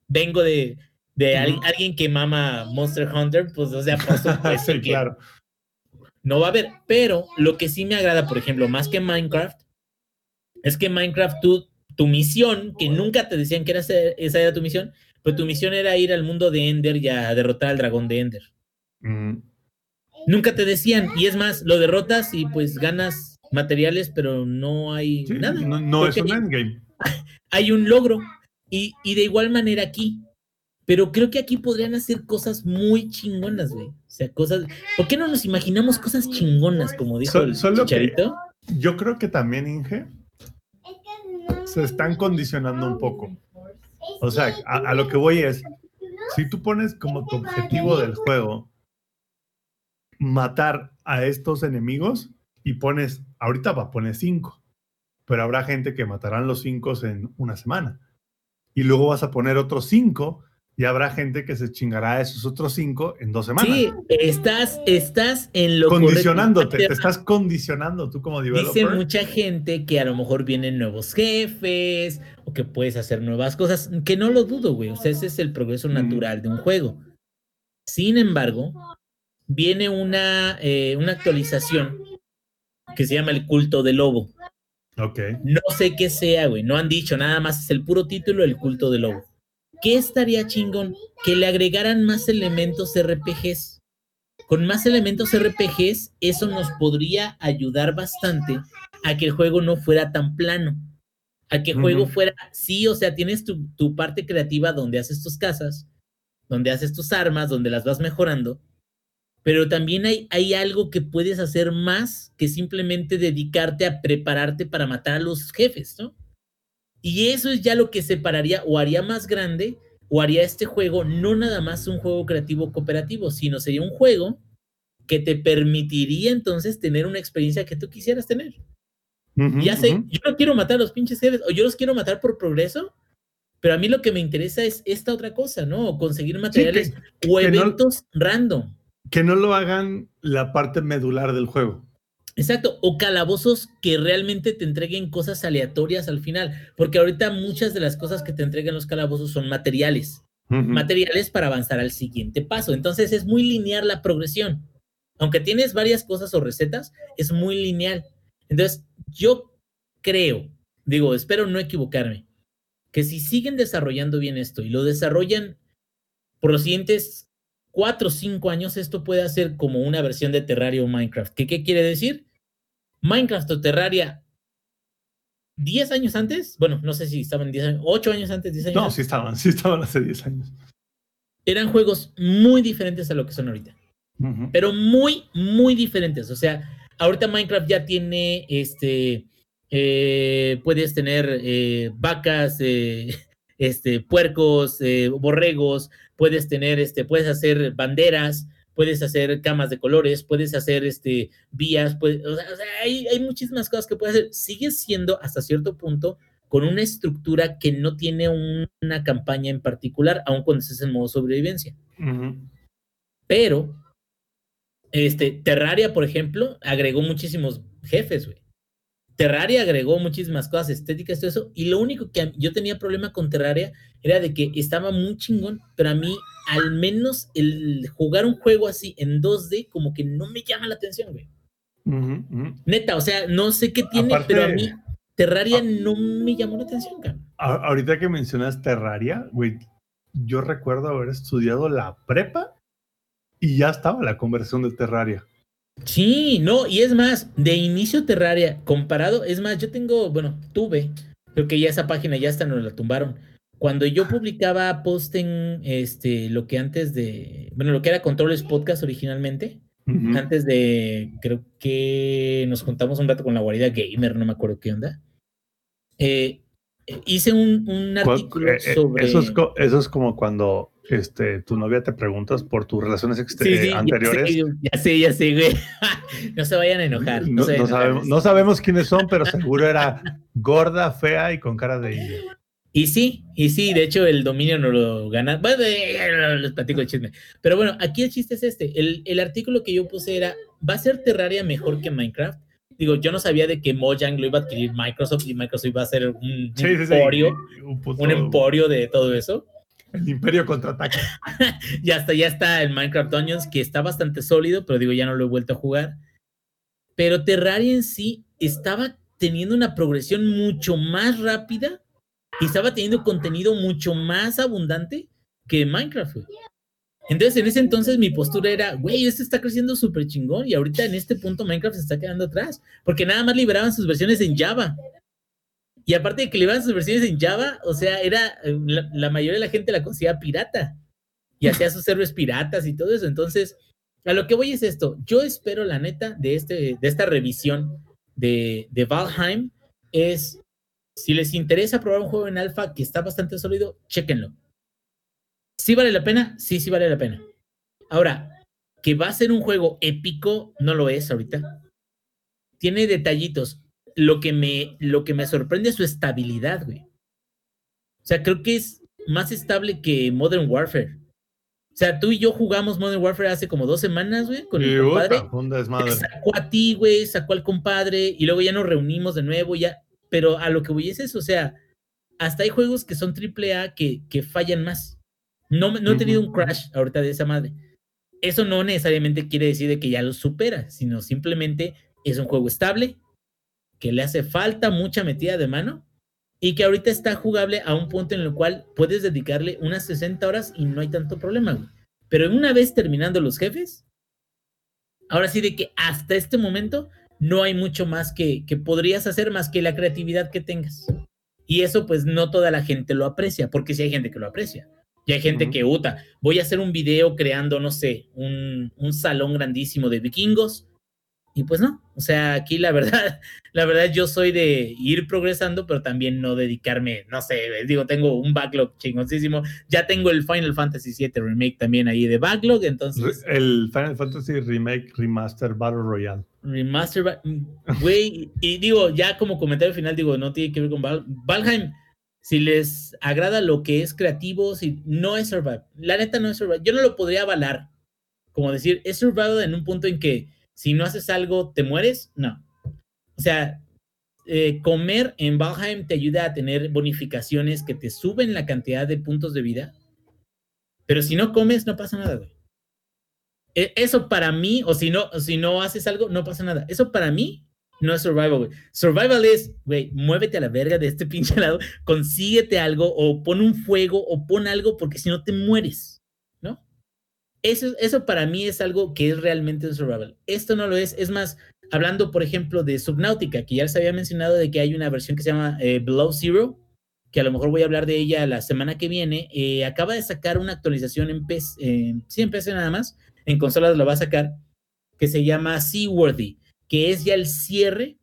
vengo de, de al- alguien que mama Monster Hunter, pues o sea, por supuesto sí, que claro. no va a haber. Pero lo que sí me agrada, por ejemplo, más que Minecraft, es que Minecraft tú, tu misión, que nunca te decían que era esa era tu misión, pero tu misión era ir al mundo de Ender y a derrotar al dragón de Ender. Ujú. Nunca te decían, y es más, lo derrotas y pues ganas materiales, pero no hay Sí, nada. no, no es un endgame. hay un logro. Y, y de igual manera aquí. Pero creo que aquí podrían hacer cosas muy chingonas, güey. O sea, cosas. ¿Por qué no nos imaginamos cosas chingonas, como dijo el solo que- chicharito? Yo creo que también, Inge, se están condicionando un poco. O sea, a, a lo que voy es, si tú pones como tu objetivo del juego matar a estos enemigos y pones, ahorita va a poner cinco, pero habrá gente que matarán los cinco en una semana. Y luego vas a poner otros cinco y habrá gente que se chingará a esos otros cinco en dos semanas. Sí, estás, estás en lo correcto. Condicionándote, te estás condicionando tú como Dice developer. mucha gente que a lo mejor vienen nuevos jefes o que puedes hacer nuevas cosas, que no lo dudo, güey. O sea, ese es el progreso natural de un juego. Sin embargo, viene una, eh, una actualización que se llama el culto del lobo. Ok. No sé qué sea, güey. No han dicho nada más. Es el puro título, el culto del lobo. ¿Qué estaría chingón? Que le agregaran más elementos RPGs. Con más elementos RPGs, eso nos podría ayudar bastante a que el juego no fuera tan plano. A que el juego fuera, sí, o sea, tienes tu, tu parte creativa donde haces tus casas, donde haces tus armas, donde las vas mejorando, pero también hay, hay algo que puedes hacer más que simplemente dedicarte a prepararte para matar a los jefes, ¿no? Y eso es ya lo que separaría o haría más grande o haría este juego no nada más un juego creativo cooperativo, sino sería un juego que te permitiría entonces tener una experiencia que tú quisieras tener. Ya sé, yo no quiero matar a los pinches jefes o yo los quiero matar por progreso, pero a mí lo que me interesa es esta otra cosa, ¿no? Conseguir materiales o que no- eventos random. Que no lo hagan la parte medular del juego. Exacto, o calabozos que realmente te entreguen cosas aleatorias al final, porque ahorita muchas de las cosas que te entregan los calabozos son materiales, materiales para avanzar al siguiente paso. Entonces es muy lineal la progresión. Aunque tienes varias cosas o recetas, es muy lineal. Entonces yo creo, digo, espero no equivocarme, que si siguen desarrollando bien esto y lo desarrollan por los siguientes cuatro o cinco años, esto puede hacer como una versión de Terraria o Minecraft. ¿Qué, ¿Qué quiere decir? Minecraft o Terraria 10 años antes, bueno, no sé si estaban 10 años, 8 años antes, 10 años No, antes, sí estaban, sí estaban hace 10 años. eran juegos muy diferentes a lo que son ahorita. Pero muy, muy diferentes. O sea, ahorita Minecraft ya tiene, este, eh, puedes tener eh, vacas, eh, este, puercos, borregos, puedes tener, este, puedes hacer banderas, puedes hacer camas de colores, puedes hacer este, vías, puedes, o sea, o sea, hay, hay muchísimas cosas que puedes hacer. Sigue siendo hasta cierto punto con una estructura que no tiene un- una campaña en particular, aun cuando estés en modo sobrevivencia. Pero, este, Terraria, por ejemplo, agregó muchísimos jefes, güey. Terraria agregó muchísimas cosas estéticas, todo eso, y lo único que yo tenía problema con Terraria era de que estaba muy chingón, pero a mí, al menos el jugar un juego así en 2D, como que no me llama la atención, güey. Neta, o sea, no sé qué tiene, Aparte- pero a mí Terraria no me llamó la atención, cabrón. Ahorita que mencionas Terraria, güey, yo recuerdo haber estudiado la prepa y ya estaba la conversión de Terraria. Sí, no, y es más, de inicio Terraria, comparado, es más, yo tengo, bueno, tuve, creo que ya esa página ya hasta nos la tumbaron. Cuando yo publicaba post en este, lo que antes de, bueno, lo que era Controles Podcast originalmente, antes de, creo que nos juntamos un rato con la guarida gamer, no me acuerdo qué onda. Eh, hice un, un Cu- artículo eh, eh, sobre... Eso, es eso es como cuando este, tu novia te preguntas por tus relaciones Sí, anteriores. Ya sé, ya sé, güey. no se vayan a enojar. No, sabemos, no sabemos quiénes son, pero seguro era gorda, fea y con cara de indio. Y sí, y sí, de hecho el dominio no lo gana. Bueno, eh, les platico el chisme. Pero bueno, aquí el chiste es este. El, el artículo que yo puse era, ¿va a ser Terraria mejor que Minecraft? Digo, yo no sabía de que Mojang lo iba a adquirir Microsoft y Microsoft iba a ser un Sí, sí, sí. emporio, un emporio de todo eso. El imperio contraataca. Y hasta ya está el Minecraft Dungeons, que está bastante sólido, pero digo, ya no lo he vuelto a jugar. Pero Terraria en sí estaba teniendo una progresión mucho más rápida y estaba teniendo contenido mucho más abundante que Minecraft. Entonces, en ese entonces mi postura era, güey, esto está creciendo súper chingón y ahorita en este punto Minecraft se está quedando atrás, porque nada más liberaban sus versiones en Java. Y aparte de que liberaban sus versiones en Java, o sea, era, eh, la, mayoría de la gente la considera pirata y hacía sus servers piratas y todo eso. Entonces, a lo que voy es esto. Yo espero, la neta, de, este, de esta revisión de, de Valheim, es si les interesa probar un juego en alfa que está bastante sólido, chéquenlo. ¿Sí vale la pena? Sí, sí vale la pena. Ahora, que va a ser un juego épico, no lo es ahorita. Tiene detallitos. Lo que me, lo que me sorprende es su estabilidad, güey. O sea, creo que es más estable que Modern Warfare. O sea, tú y yo jugamos Modern Warfare hace como dos semanas, güey, con Y el compadre. puta, un sacó a ti, güey, sacó al compadre y luego ya nos reunimos de nuevo, ya. Pero a lo que voy es eso, o sea, hasta hay juegos que son triple A que, que fallan más. No, no he tenido un Ujú. crash ahorita de esa madre. Eso no necesariamente quiere decir de que ya lo supera, sino simplemente es un juego estable, que le hace falta mucha metida de mano y que ahorita está jugable a un punto en el cual puedes dedicarle unas 60 horas y no hay tanto problema, güey. Pero una vez terminando los jefes, ahora sí de que hasta este momento no hay mucho más que, que podrías hacer más que la creatividad que tengas. Y eso pues no toda la gente lo aprecia, porque sí hay gente que lo aprecia. Y hay gente que, uta, voy a hacer un video creando, no sé, un, un salón grandísimo de vikingos. Y pues no, o sea, aquí la verdad, la verdad yo soy de ir progresando, pero también no dedicarme, no sé, digo, tengo un backlog chingoncísimo. Ya tengo el Final Fantasy VII Remake también ahí de backlog, entonces... El Final Fantasy Remake Remaster Battle Royale. Remaster, güey, y digo, ya como comentario final, digo, no tiene que ver con Val- Valheim. Si les agrada lo que es creativo, si no es survival, la neta no es survival. Yo no lo podría avalar. Como decir, es survival en un punto en que si no haces algo, te mueres. No. O sea, eh, comer en Valheim te ayuda a tener bonificaciones que te suben la cantidad de puntos de vida. Pero si no comes, no pasa nada, güey. E- Eso para mí, o si no, si no haces algo, no pasa nada. Eso para mí no es survival, güey. Survival es, güey, muévete a la verga de este pinche lado, consíguete algo, o pon un fuego, o pon algo, porque si no te mueres. Eso, eso para mí es algo que es realmente un survival. Esto no lo es. Es más, hablando, por ejemplo, de Subnautica, que ya les había mencionado de que hay una versión que se llama eh, Below Zero, que a lo mejor voy a hablar de ella la semana que viene. eh, acaba de sacar una actualización en PC, eh, sí, en PC nada más, en consolas lo va a sacar, que se llama Seaworthy, que es ya el cierre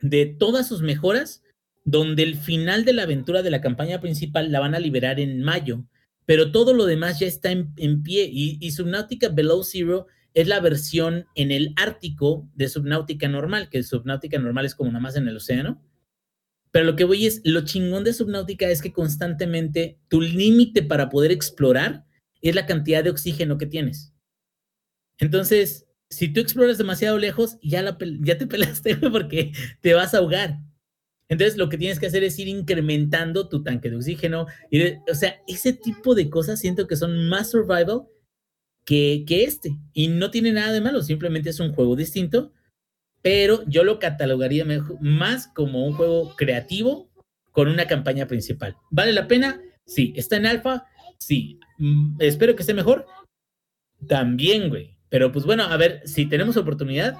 de todas sus mejoras, donde el final de la aventura de la campaña principal la van a liberar en mayo, pero todo lo demás ya está en, en pie. Y, y, Subnautica Below Zero es la versión en el Ártico de Subnautica normal, que Subnautica normal es como nada más en el océano. Pero lo que voy es, lo chingón de Subnautica es que constantemente tu límite para poder explorar es la cantidad de oxígeno que tienes. Entonces, si tú exploras demasiado lejos, ya, la, ya te pelaste porque te vas a ahogar. Entonces, lo que tienes que hacer es ir incrementando tu tanque de oxígeno. Y o sea, ese tipo de cosas siento que son más survival que, que este. Y no tiene nada de malo, simplemente es un juego distinto. Pero yo lo catalogaría mejor, más como un juego creativo con una campaña principal. ¿Vale la pena? Sí. ¿Está en alfa? Sí. Mm, espero que esté mejor. También, güey. Pero pues bueno, a ver, si tenemos oportunidad,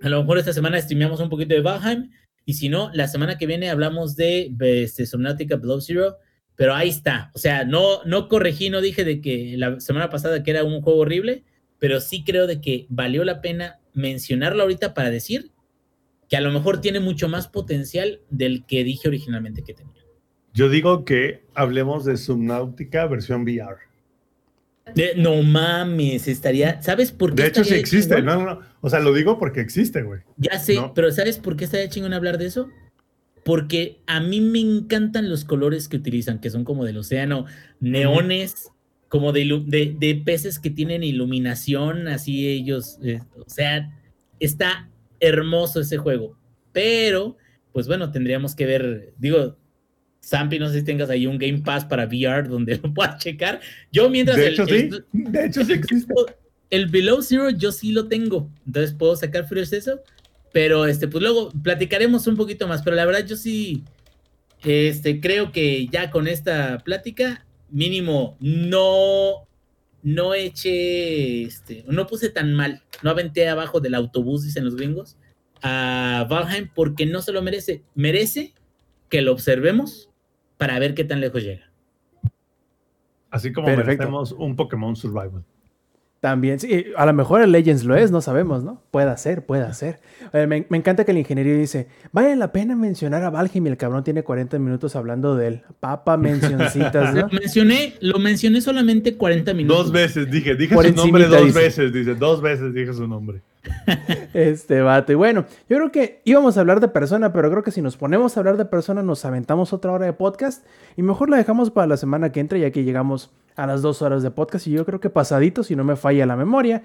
a lo mejor esta semana streameamos un poquito de Valheim. Y si no, la semana que viene hablamos de este, Below Zero. Pero ahí está. O sea, no, no corregí, no dije de que la semana pasada que era un juego horrible, pero sí creo de que valió la pena mencionarlo ahorita para decir que a lo mejor tiene mucho más potencial del que dije originalmente que tenía. Yo digo que hablemos de Subnautica versión VR no mames, estaría. ¿Sabes por qué? De hecho, sí existe. No, no, O sea, lo digo porque existe, güey. Ya sé, pero ¿sabes por qué estaría chingón hablar de eso? Porque a mí me encantan los colores que utilizan, que son como del océano, neones, como de, de, peces que tienen iluminación, así ellos. Eh, o sea, está hermoso ese juego. Pero, pues bueno, tendríamos que ver. Digo, Zampi, no sé si tengas ahí un Game Pass para VR donde lo puedas checar. Yo mientras... De hecho, sí. de hecho, sí existe. El Below Zero yo sí lo tengo. Entonces puedo sacar Furious eso. Pero este, pues luego platicaremos un poquito más. Pero la verdad yo sí este, creo que ya con esta plática, mínimo, no, no eché, este, no puse tan mal, no aventé abajo del autobús, dicen los gringos, a Valheim porque no se lo merece. Merece que lo observemos, para ver qué tan lejos llega. Así como merecemos un Pokémon Survival. También, sí, a lo mejor el Legends lo es, no sabemos, ¿no? Puede ser, puede ser. me, encanta que el ingeniero dice, vale la pena mencionar a Valheim y el cabrón tiene 40 minutos hablando de él. Papa mencioncitas, ¿no? lo mencioné, lo mencioné solamente 40 minutos. Dos veces, dije, dije su nombre dos veces, dice, dos veces dije su nombre. este vato. Y bueno, yo creo que íbamos a hablar de persona, pero creo que si nos ponemos a hablar de persona nos aventamos otra hora de podcast y mejor la dejamos para la semana que entra ya que llegamos a las dos horas de podcast y yo creo que pasadito si no me falla la memoria.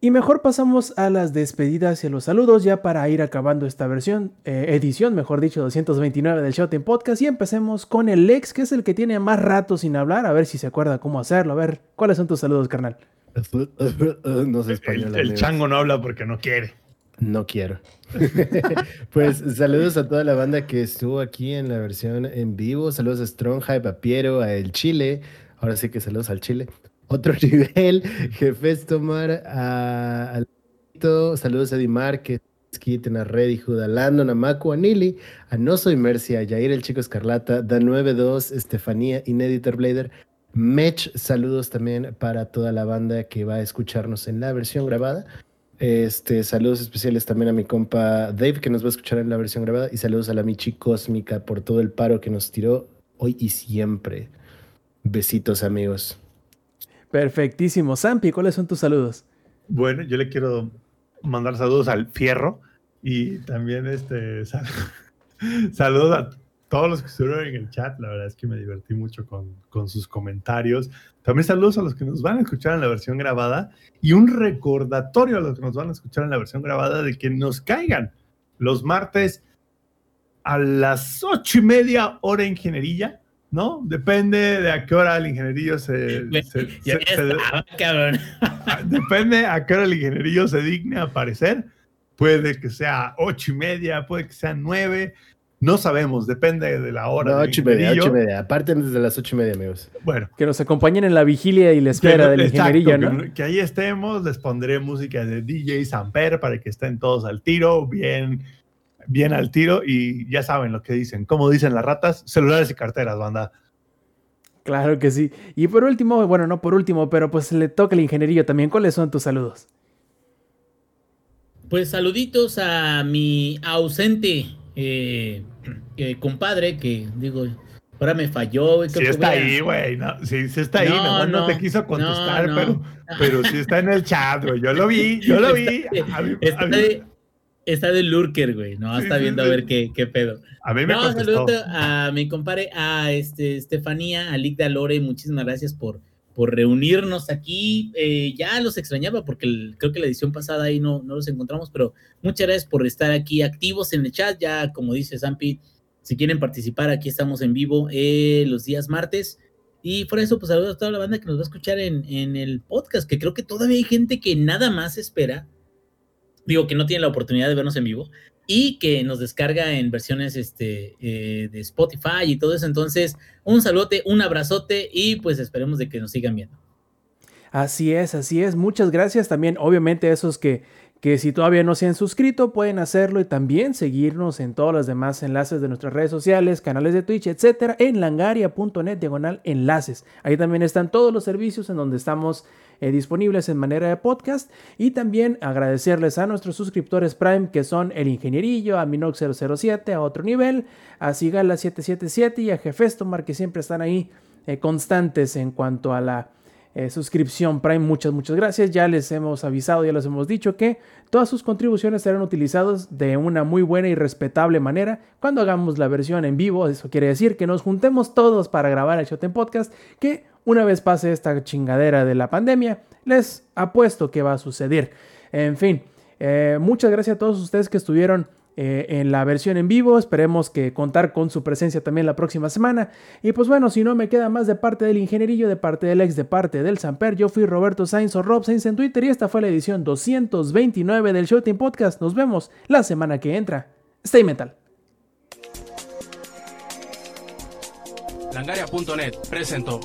Y mejor pasamos a las despedidas y a los saludos ya para ir acabando esta versión, eh, edición, mejor dicho, 229 del Shot Podcast. Y empecemos con el Lex, que es el que tiene más rato sin hablar. A ver si se acuerda cómo hacerlo. A ver, ¿cuáles son tus saludos, carnal? no sé español. El, chango no habla porque no quiere. No quiero. pues saludos a toda la banda que estuvo aquí en la versión en vivo. Saludos a Strong Hype, a Piero, a El Chile. Ahora sí que saludos al Chile. Otro nivel, Jefes Tomar, a, saludos a Dimar, que Kitten, a Reddy, Judalando, a Macu, a Nili, a No Soy Mercia, a Jair el Chico Escarlata, Da92, Estefanía, Ineditor Blader, Mech, saludos también para toda la banda que va a escucharnos en la versión grabada. Este, saludos especiales también a mi compa Dave que nos va a escuchar en la versión grabada y saludos a la Michi Cósmica por todo el paro que nos tiró hoy y siempre. Besitos amigos. Perfectísimo. Sampi, ¿cuáles son tus saludos? Bueno, yo le quiero mandar saludos al Fierro y también este saludos a todos los que estuvieron en el chat, la verdad es que me divertí mucho con, con sus comentarios. También saludos a los que nos van a escuchar en la versión grabada y un recordatorio a los que nos van a escuchar en la versión grabada de que nos caigan los martes a las ocho y media hora ingeniería, ¿no? Depende de a qué hora el ingenierillo se... depende a qué hora el ingenierillo se digne aparecer. Puede que sea ocho y media, puede que sea nueve no sabemos, depende de la hora. No, ocho y media, ocho y media. Aparte desde las ocho y media, amigos. Bueno. Que nos acompañen en la vigilia y la espera del ingeniería, ¿no? Que, ahí estemos, les pondré música de DJ Samper para que estén todos al tiro, bien, bien al tiro. Y ya saben lo que dicen. Como dicen las ratas, celulares y carteras, banda. Claro que sí. Y por último, bueno, no por último, pero pues le toca el ingenierillo también. ¿Cuáles son tus saludos? Pues saluditos a mi ausente eh, compadre, que digo, Ahora me falló, güey. Sí está ahí, güey. No, sí, sí está ahí. No, no, te quiso contestar, pero, pero sí está en el chat, güey. Yo lo vi, yo lo vi. Está, de, está de lurker, güey. No, está viendo a ver qué, qué pedo. A mí me no, a mi compadre, a este, Estefanía, a Lick de Alore. Muchísimas gracias por, por reunirnos aquí. Eh, ya los extrañaba porque creo que la edición pasada ahí no, no los encontramos, pero muchas gracias por estar aquí activos en el chat. Ya, como dice Zampi, si quieren participar, aquí estamos en vivo eh, los días martes. Y por eso, pues saludos a toda la banda que nos va a escuchar en, en, el podcast, que creo que todavía hay gente que nada más espera, digo, que no tiene la oportunidad de vernos en vivo y que nos descarga en versiones este, eh, de Spotify y todo eso. Entonces, un saludote, un abrazote y pues esperemos de que nos sigan viendo. Así es, así es. Muchas gracias también, obviamente, a esos que que si todavía no se han suscrito pueden hacerlo y también seguirnos en todos los demás enlaces de nuestras redes sociales, canales de Twitch, etcétera, en langaria.net diagonal enlaces. Ahí también están todos los servicios en donde estamos eh, disponibles en manera de podcast y también agradecerles a nuestros suscriptores Prime que son el Ingenierillo, a Minox 007 a otro nivel, a Sigala 777 y a Jefestomar que siempre están ahí eh, constantes en cuanto a la eh, suscripción Prime. Muchas, muchas gracias. Ya les hemos avisado, ya les hemos dicho que todas sus contribuciones serán utilizadas de una muy buena y respetable manera cuando hagamos la versión en vivo. Eso quiere decir que nos juntemos todos para grabar el Shot Podcast. Que una vez pase esta chingadera de la pandemia, les apuesto que va a suceder. En fin, eh, muchas gracias a todos ustedes que estuvieron eh, en la versión en vivo. Esperemos que contar con su presencia también la próxima semana. Y pues bueno, si no me queda más de parte del ingenierillo, de parte del ex, de parte del Samper, yo fui Roberto Sainz o Rob Sainz en Twitter y esta fue la edición 229 del Showtime Podcast. Nos vemos la semana que entra. Stay metal. Langaria.net presentó.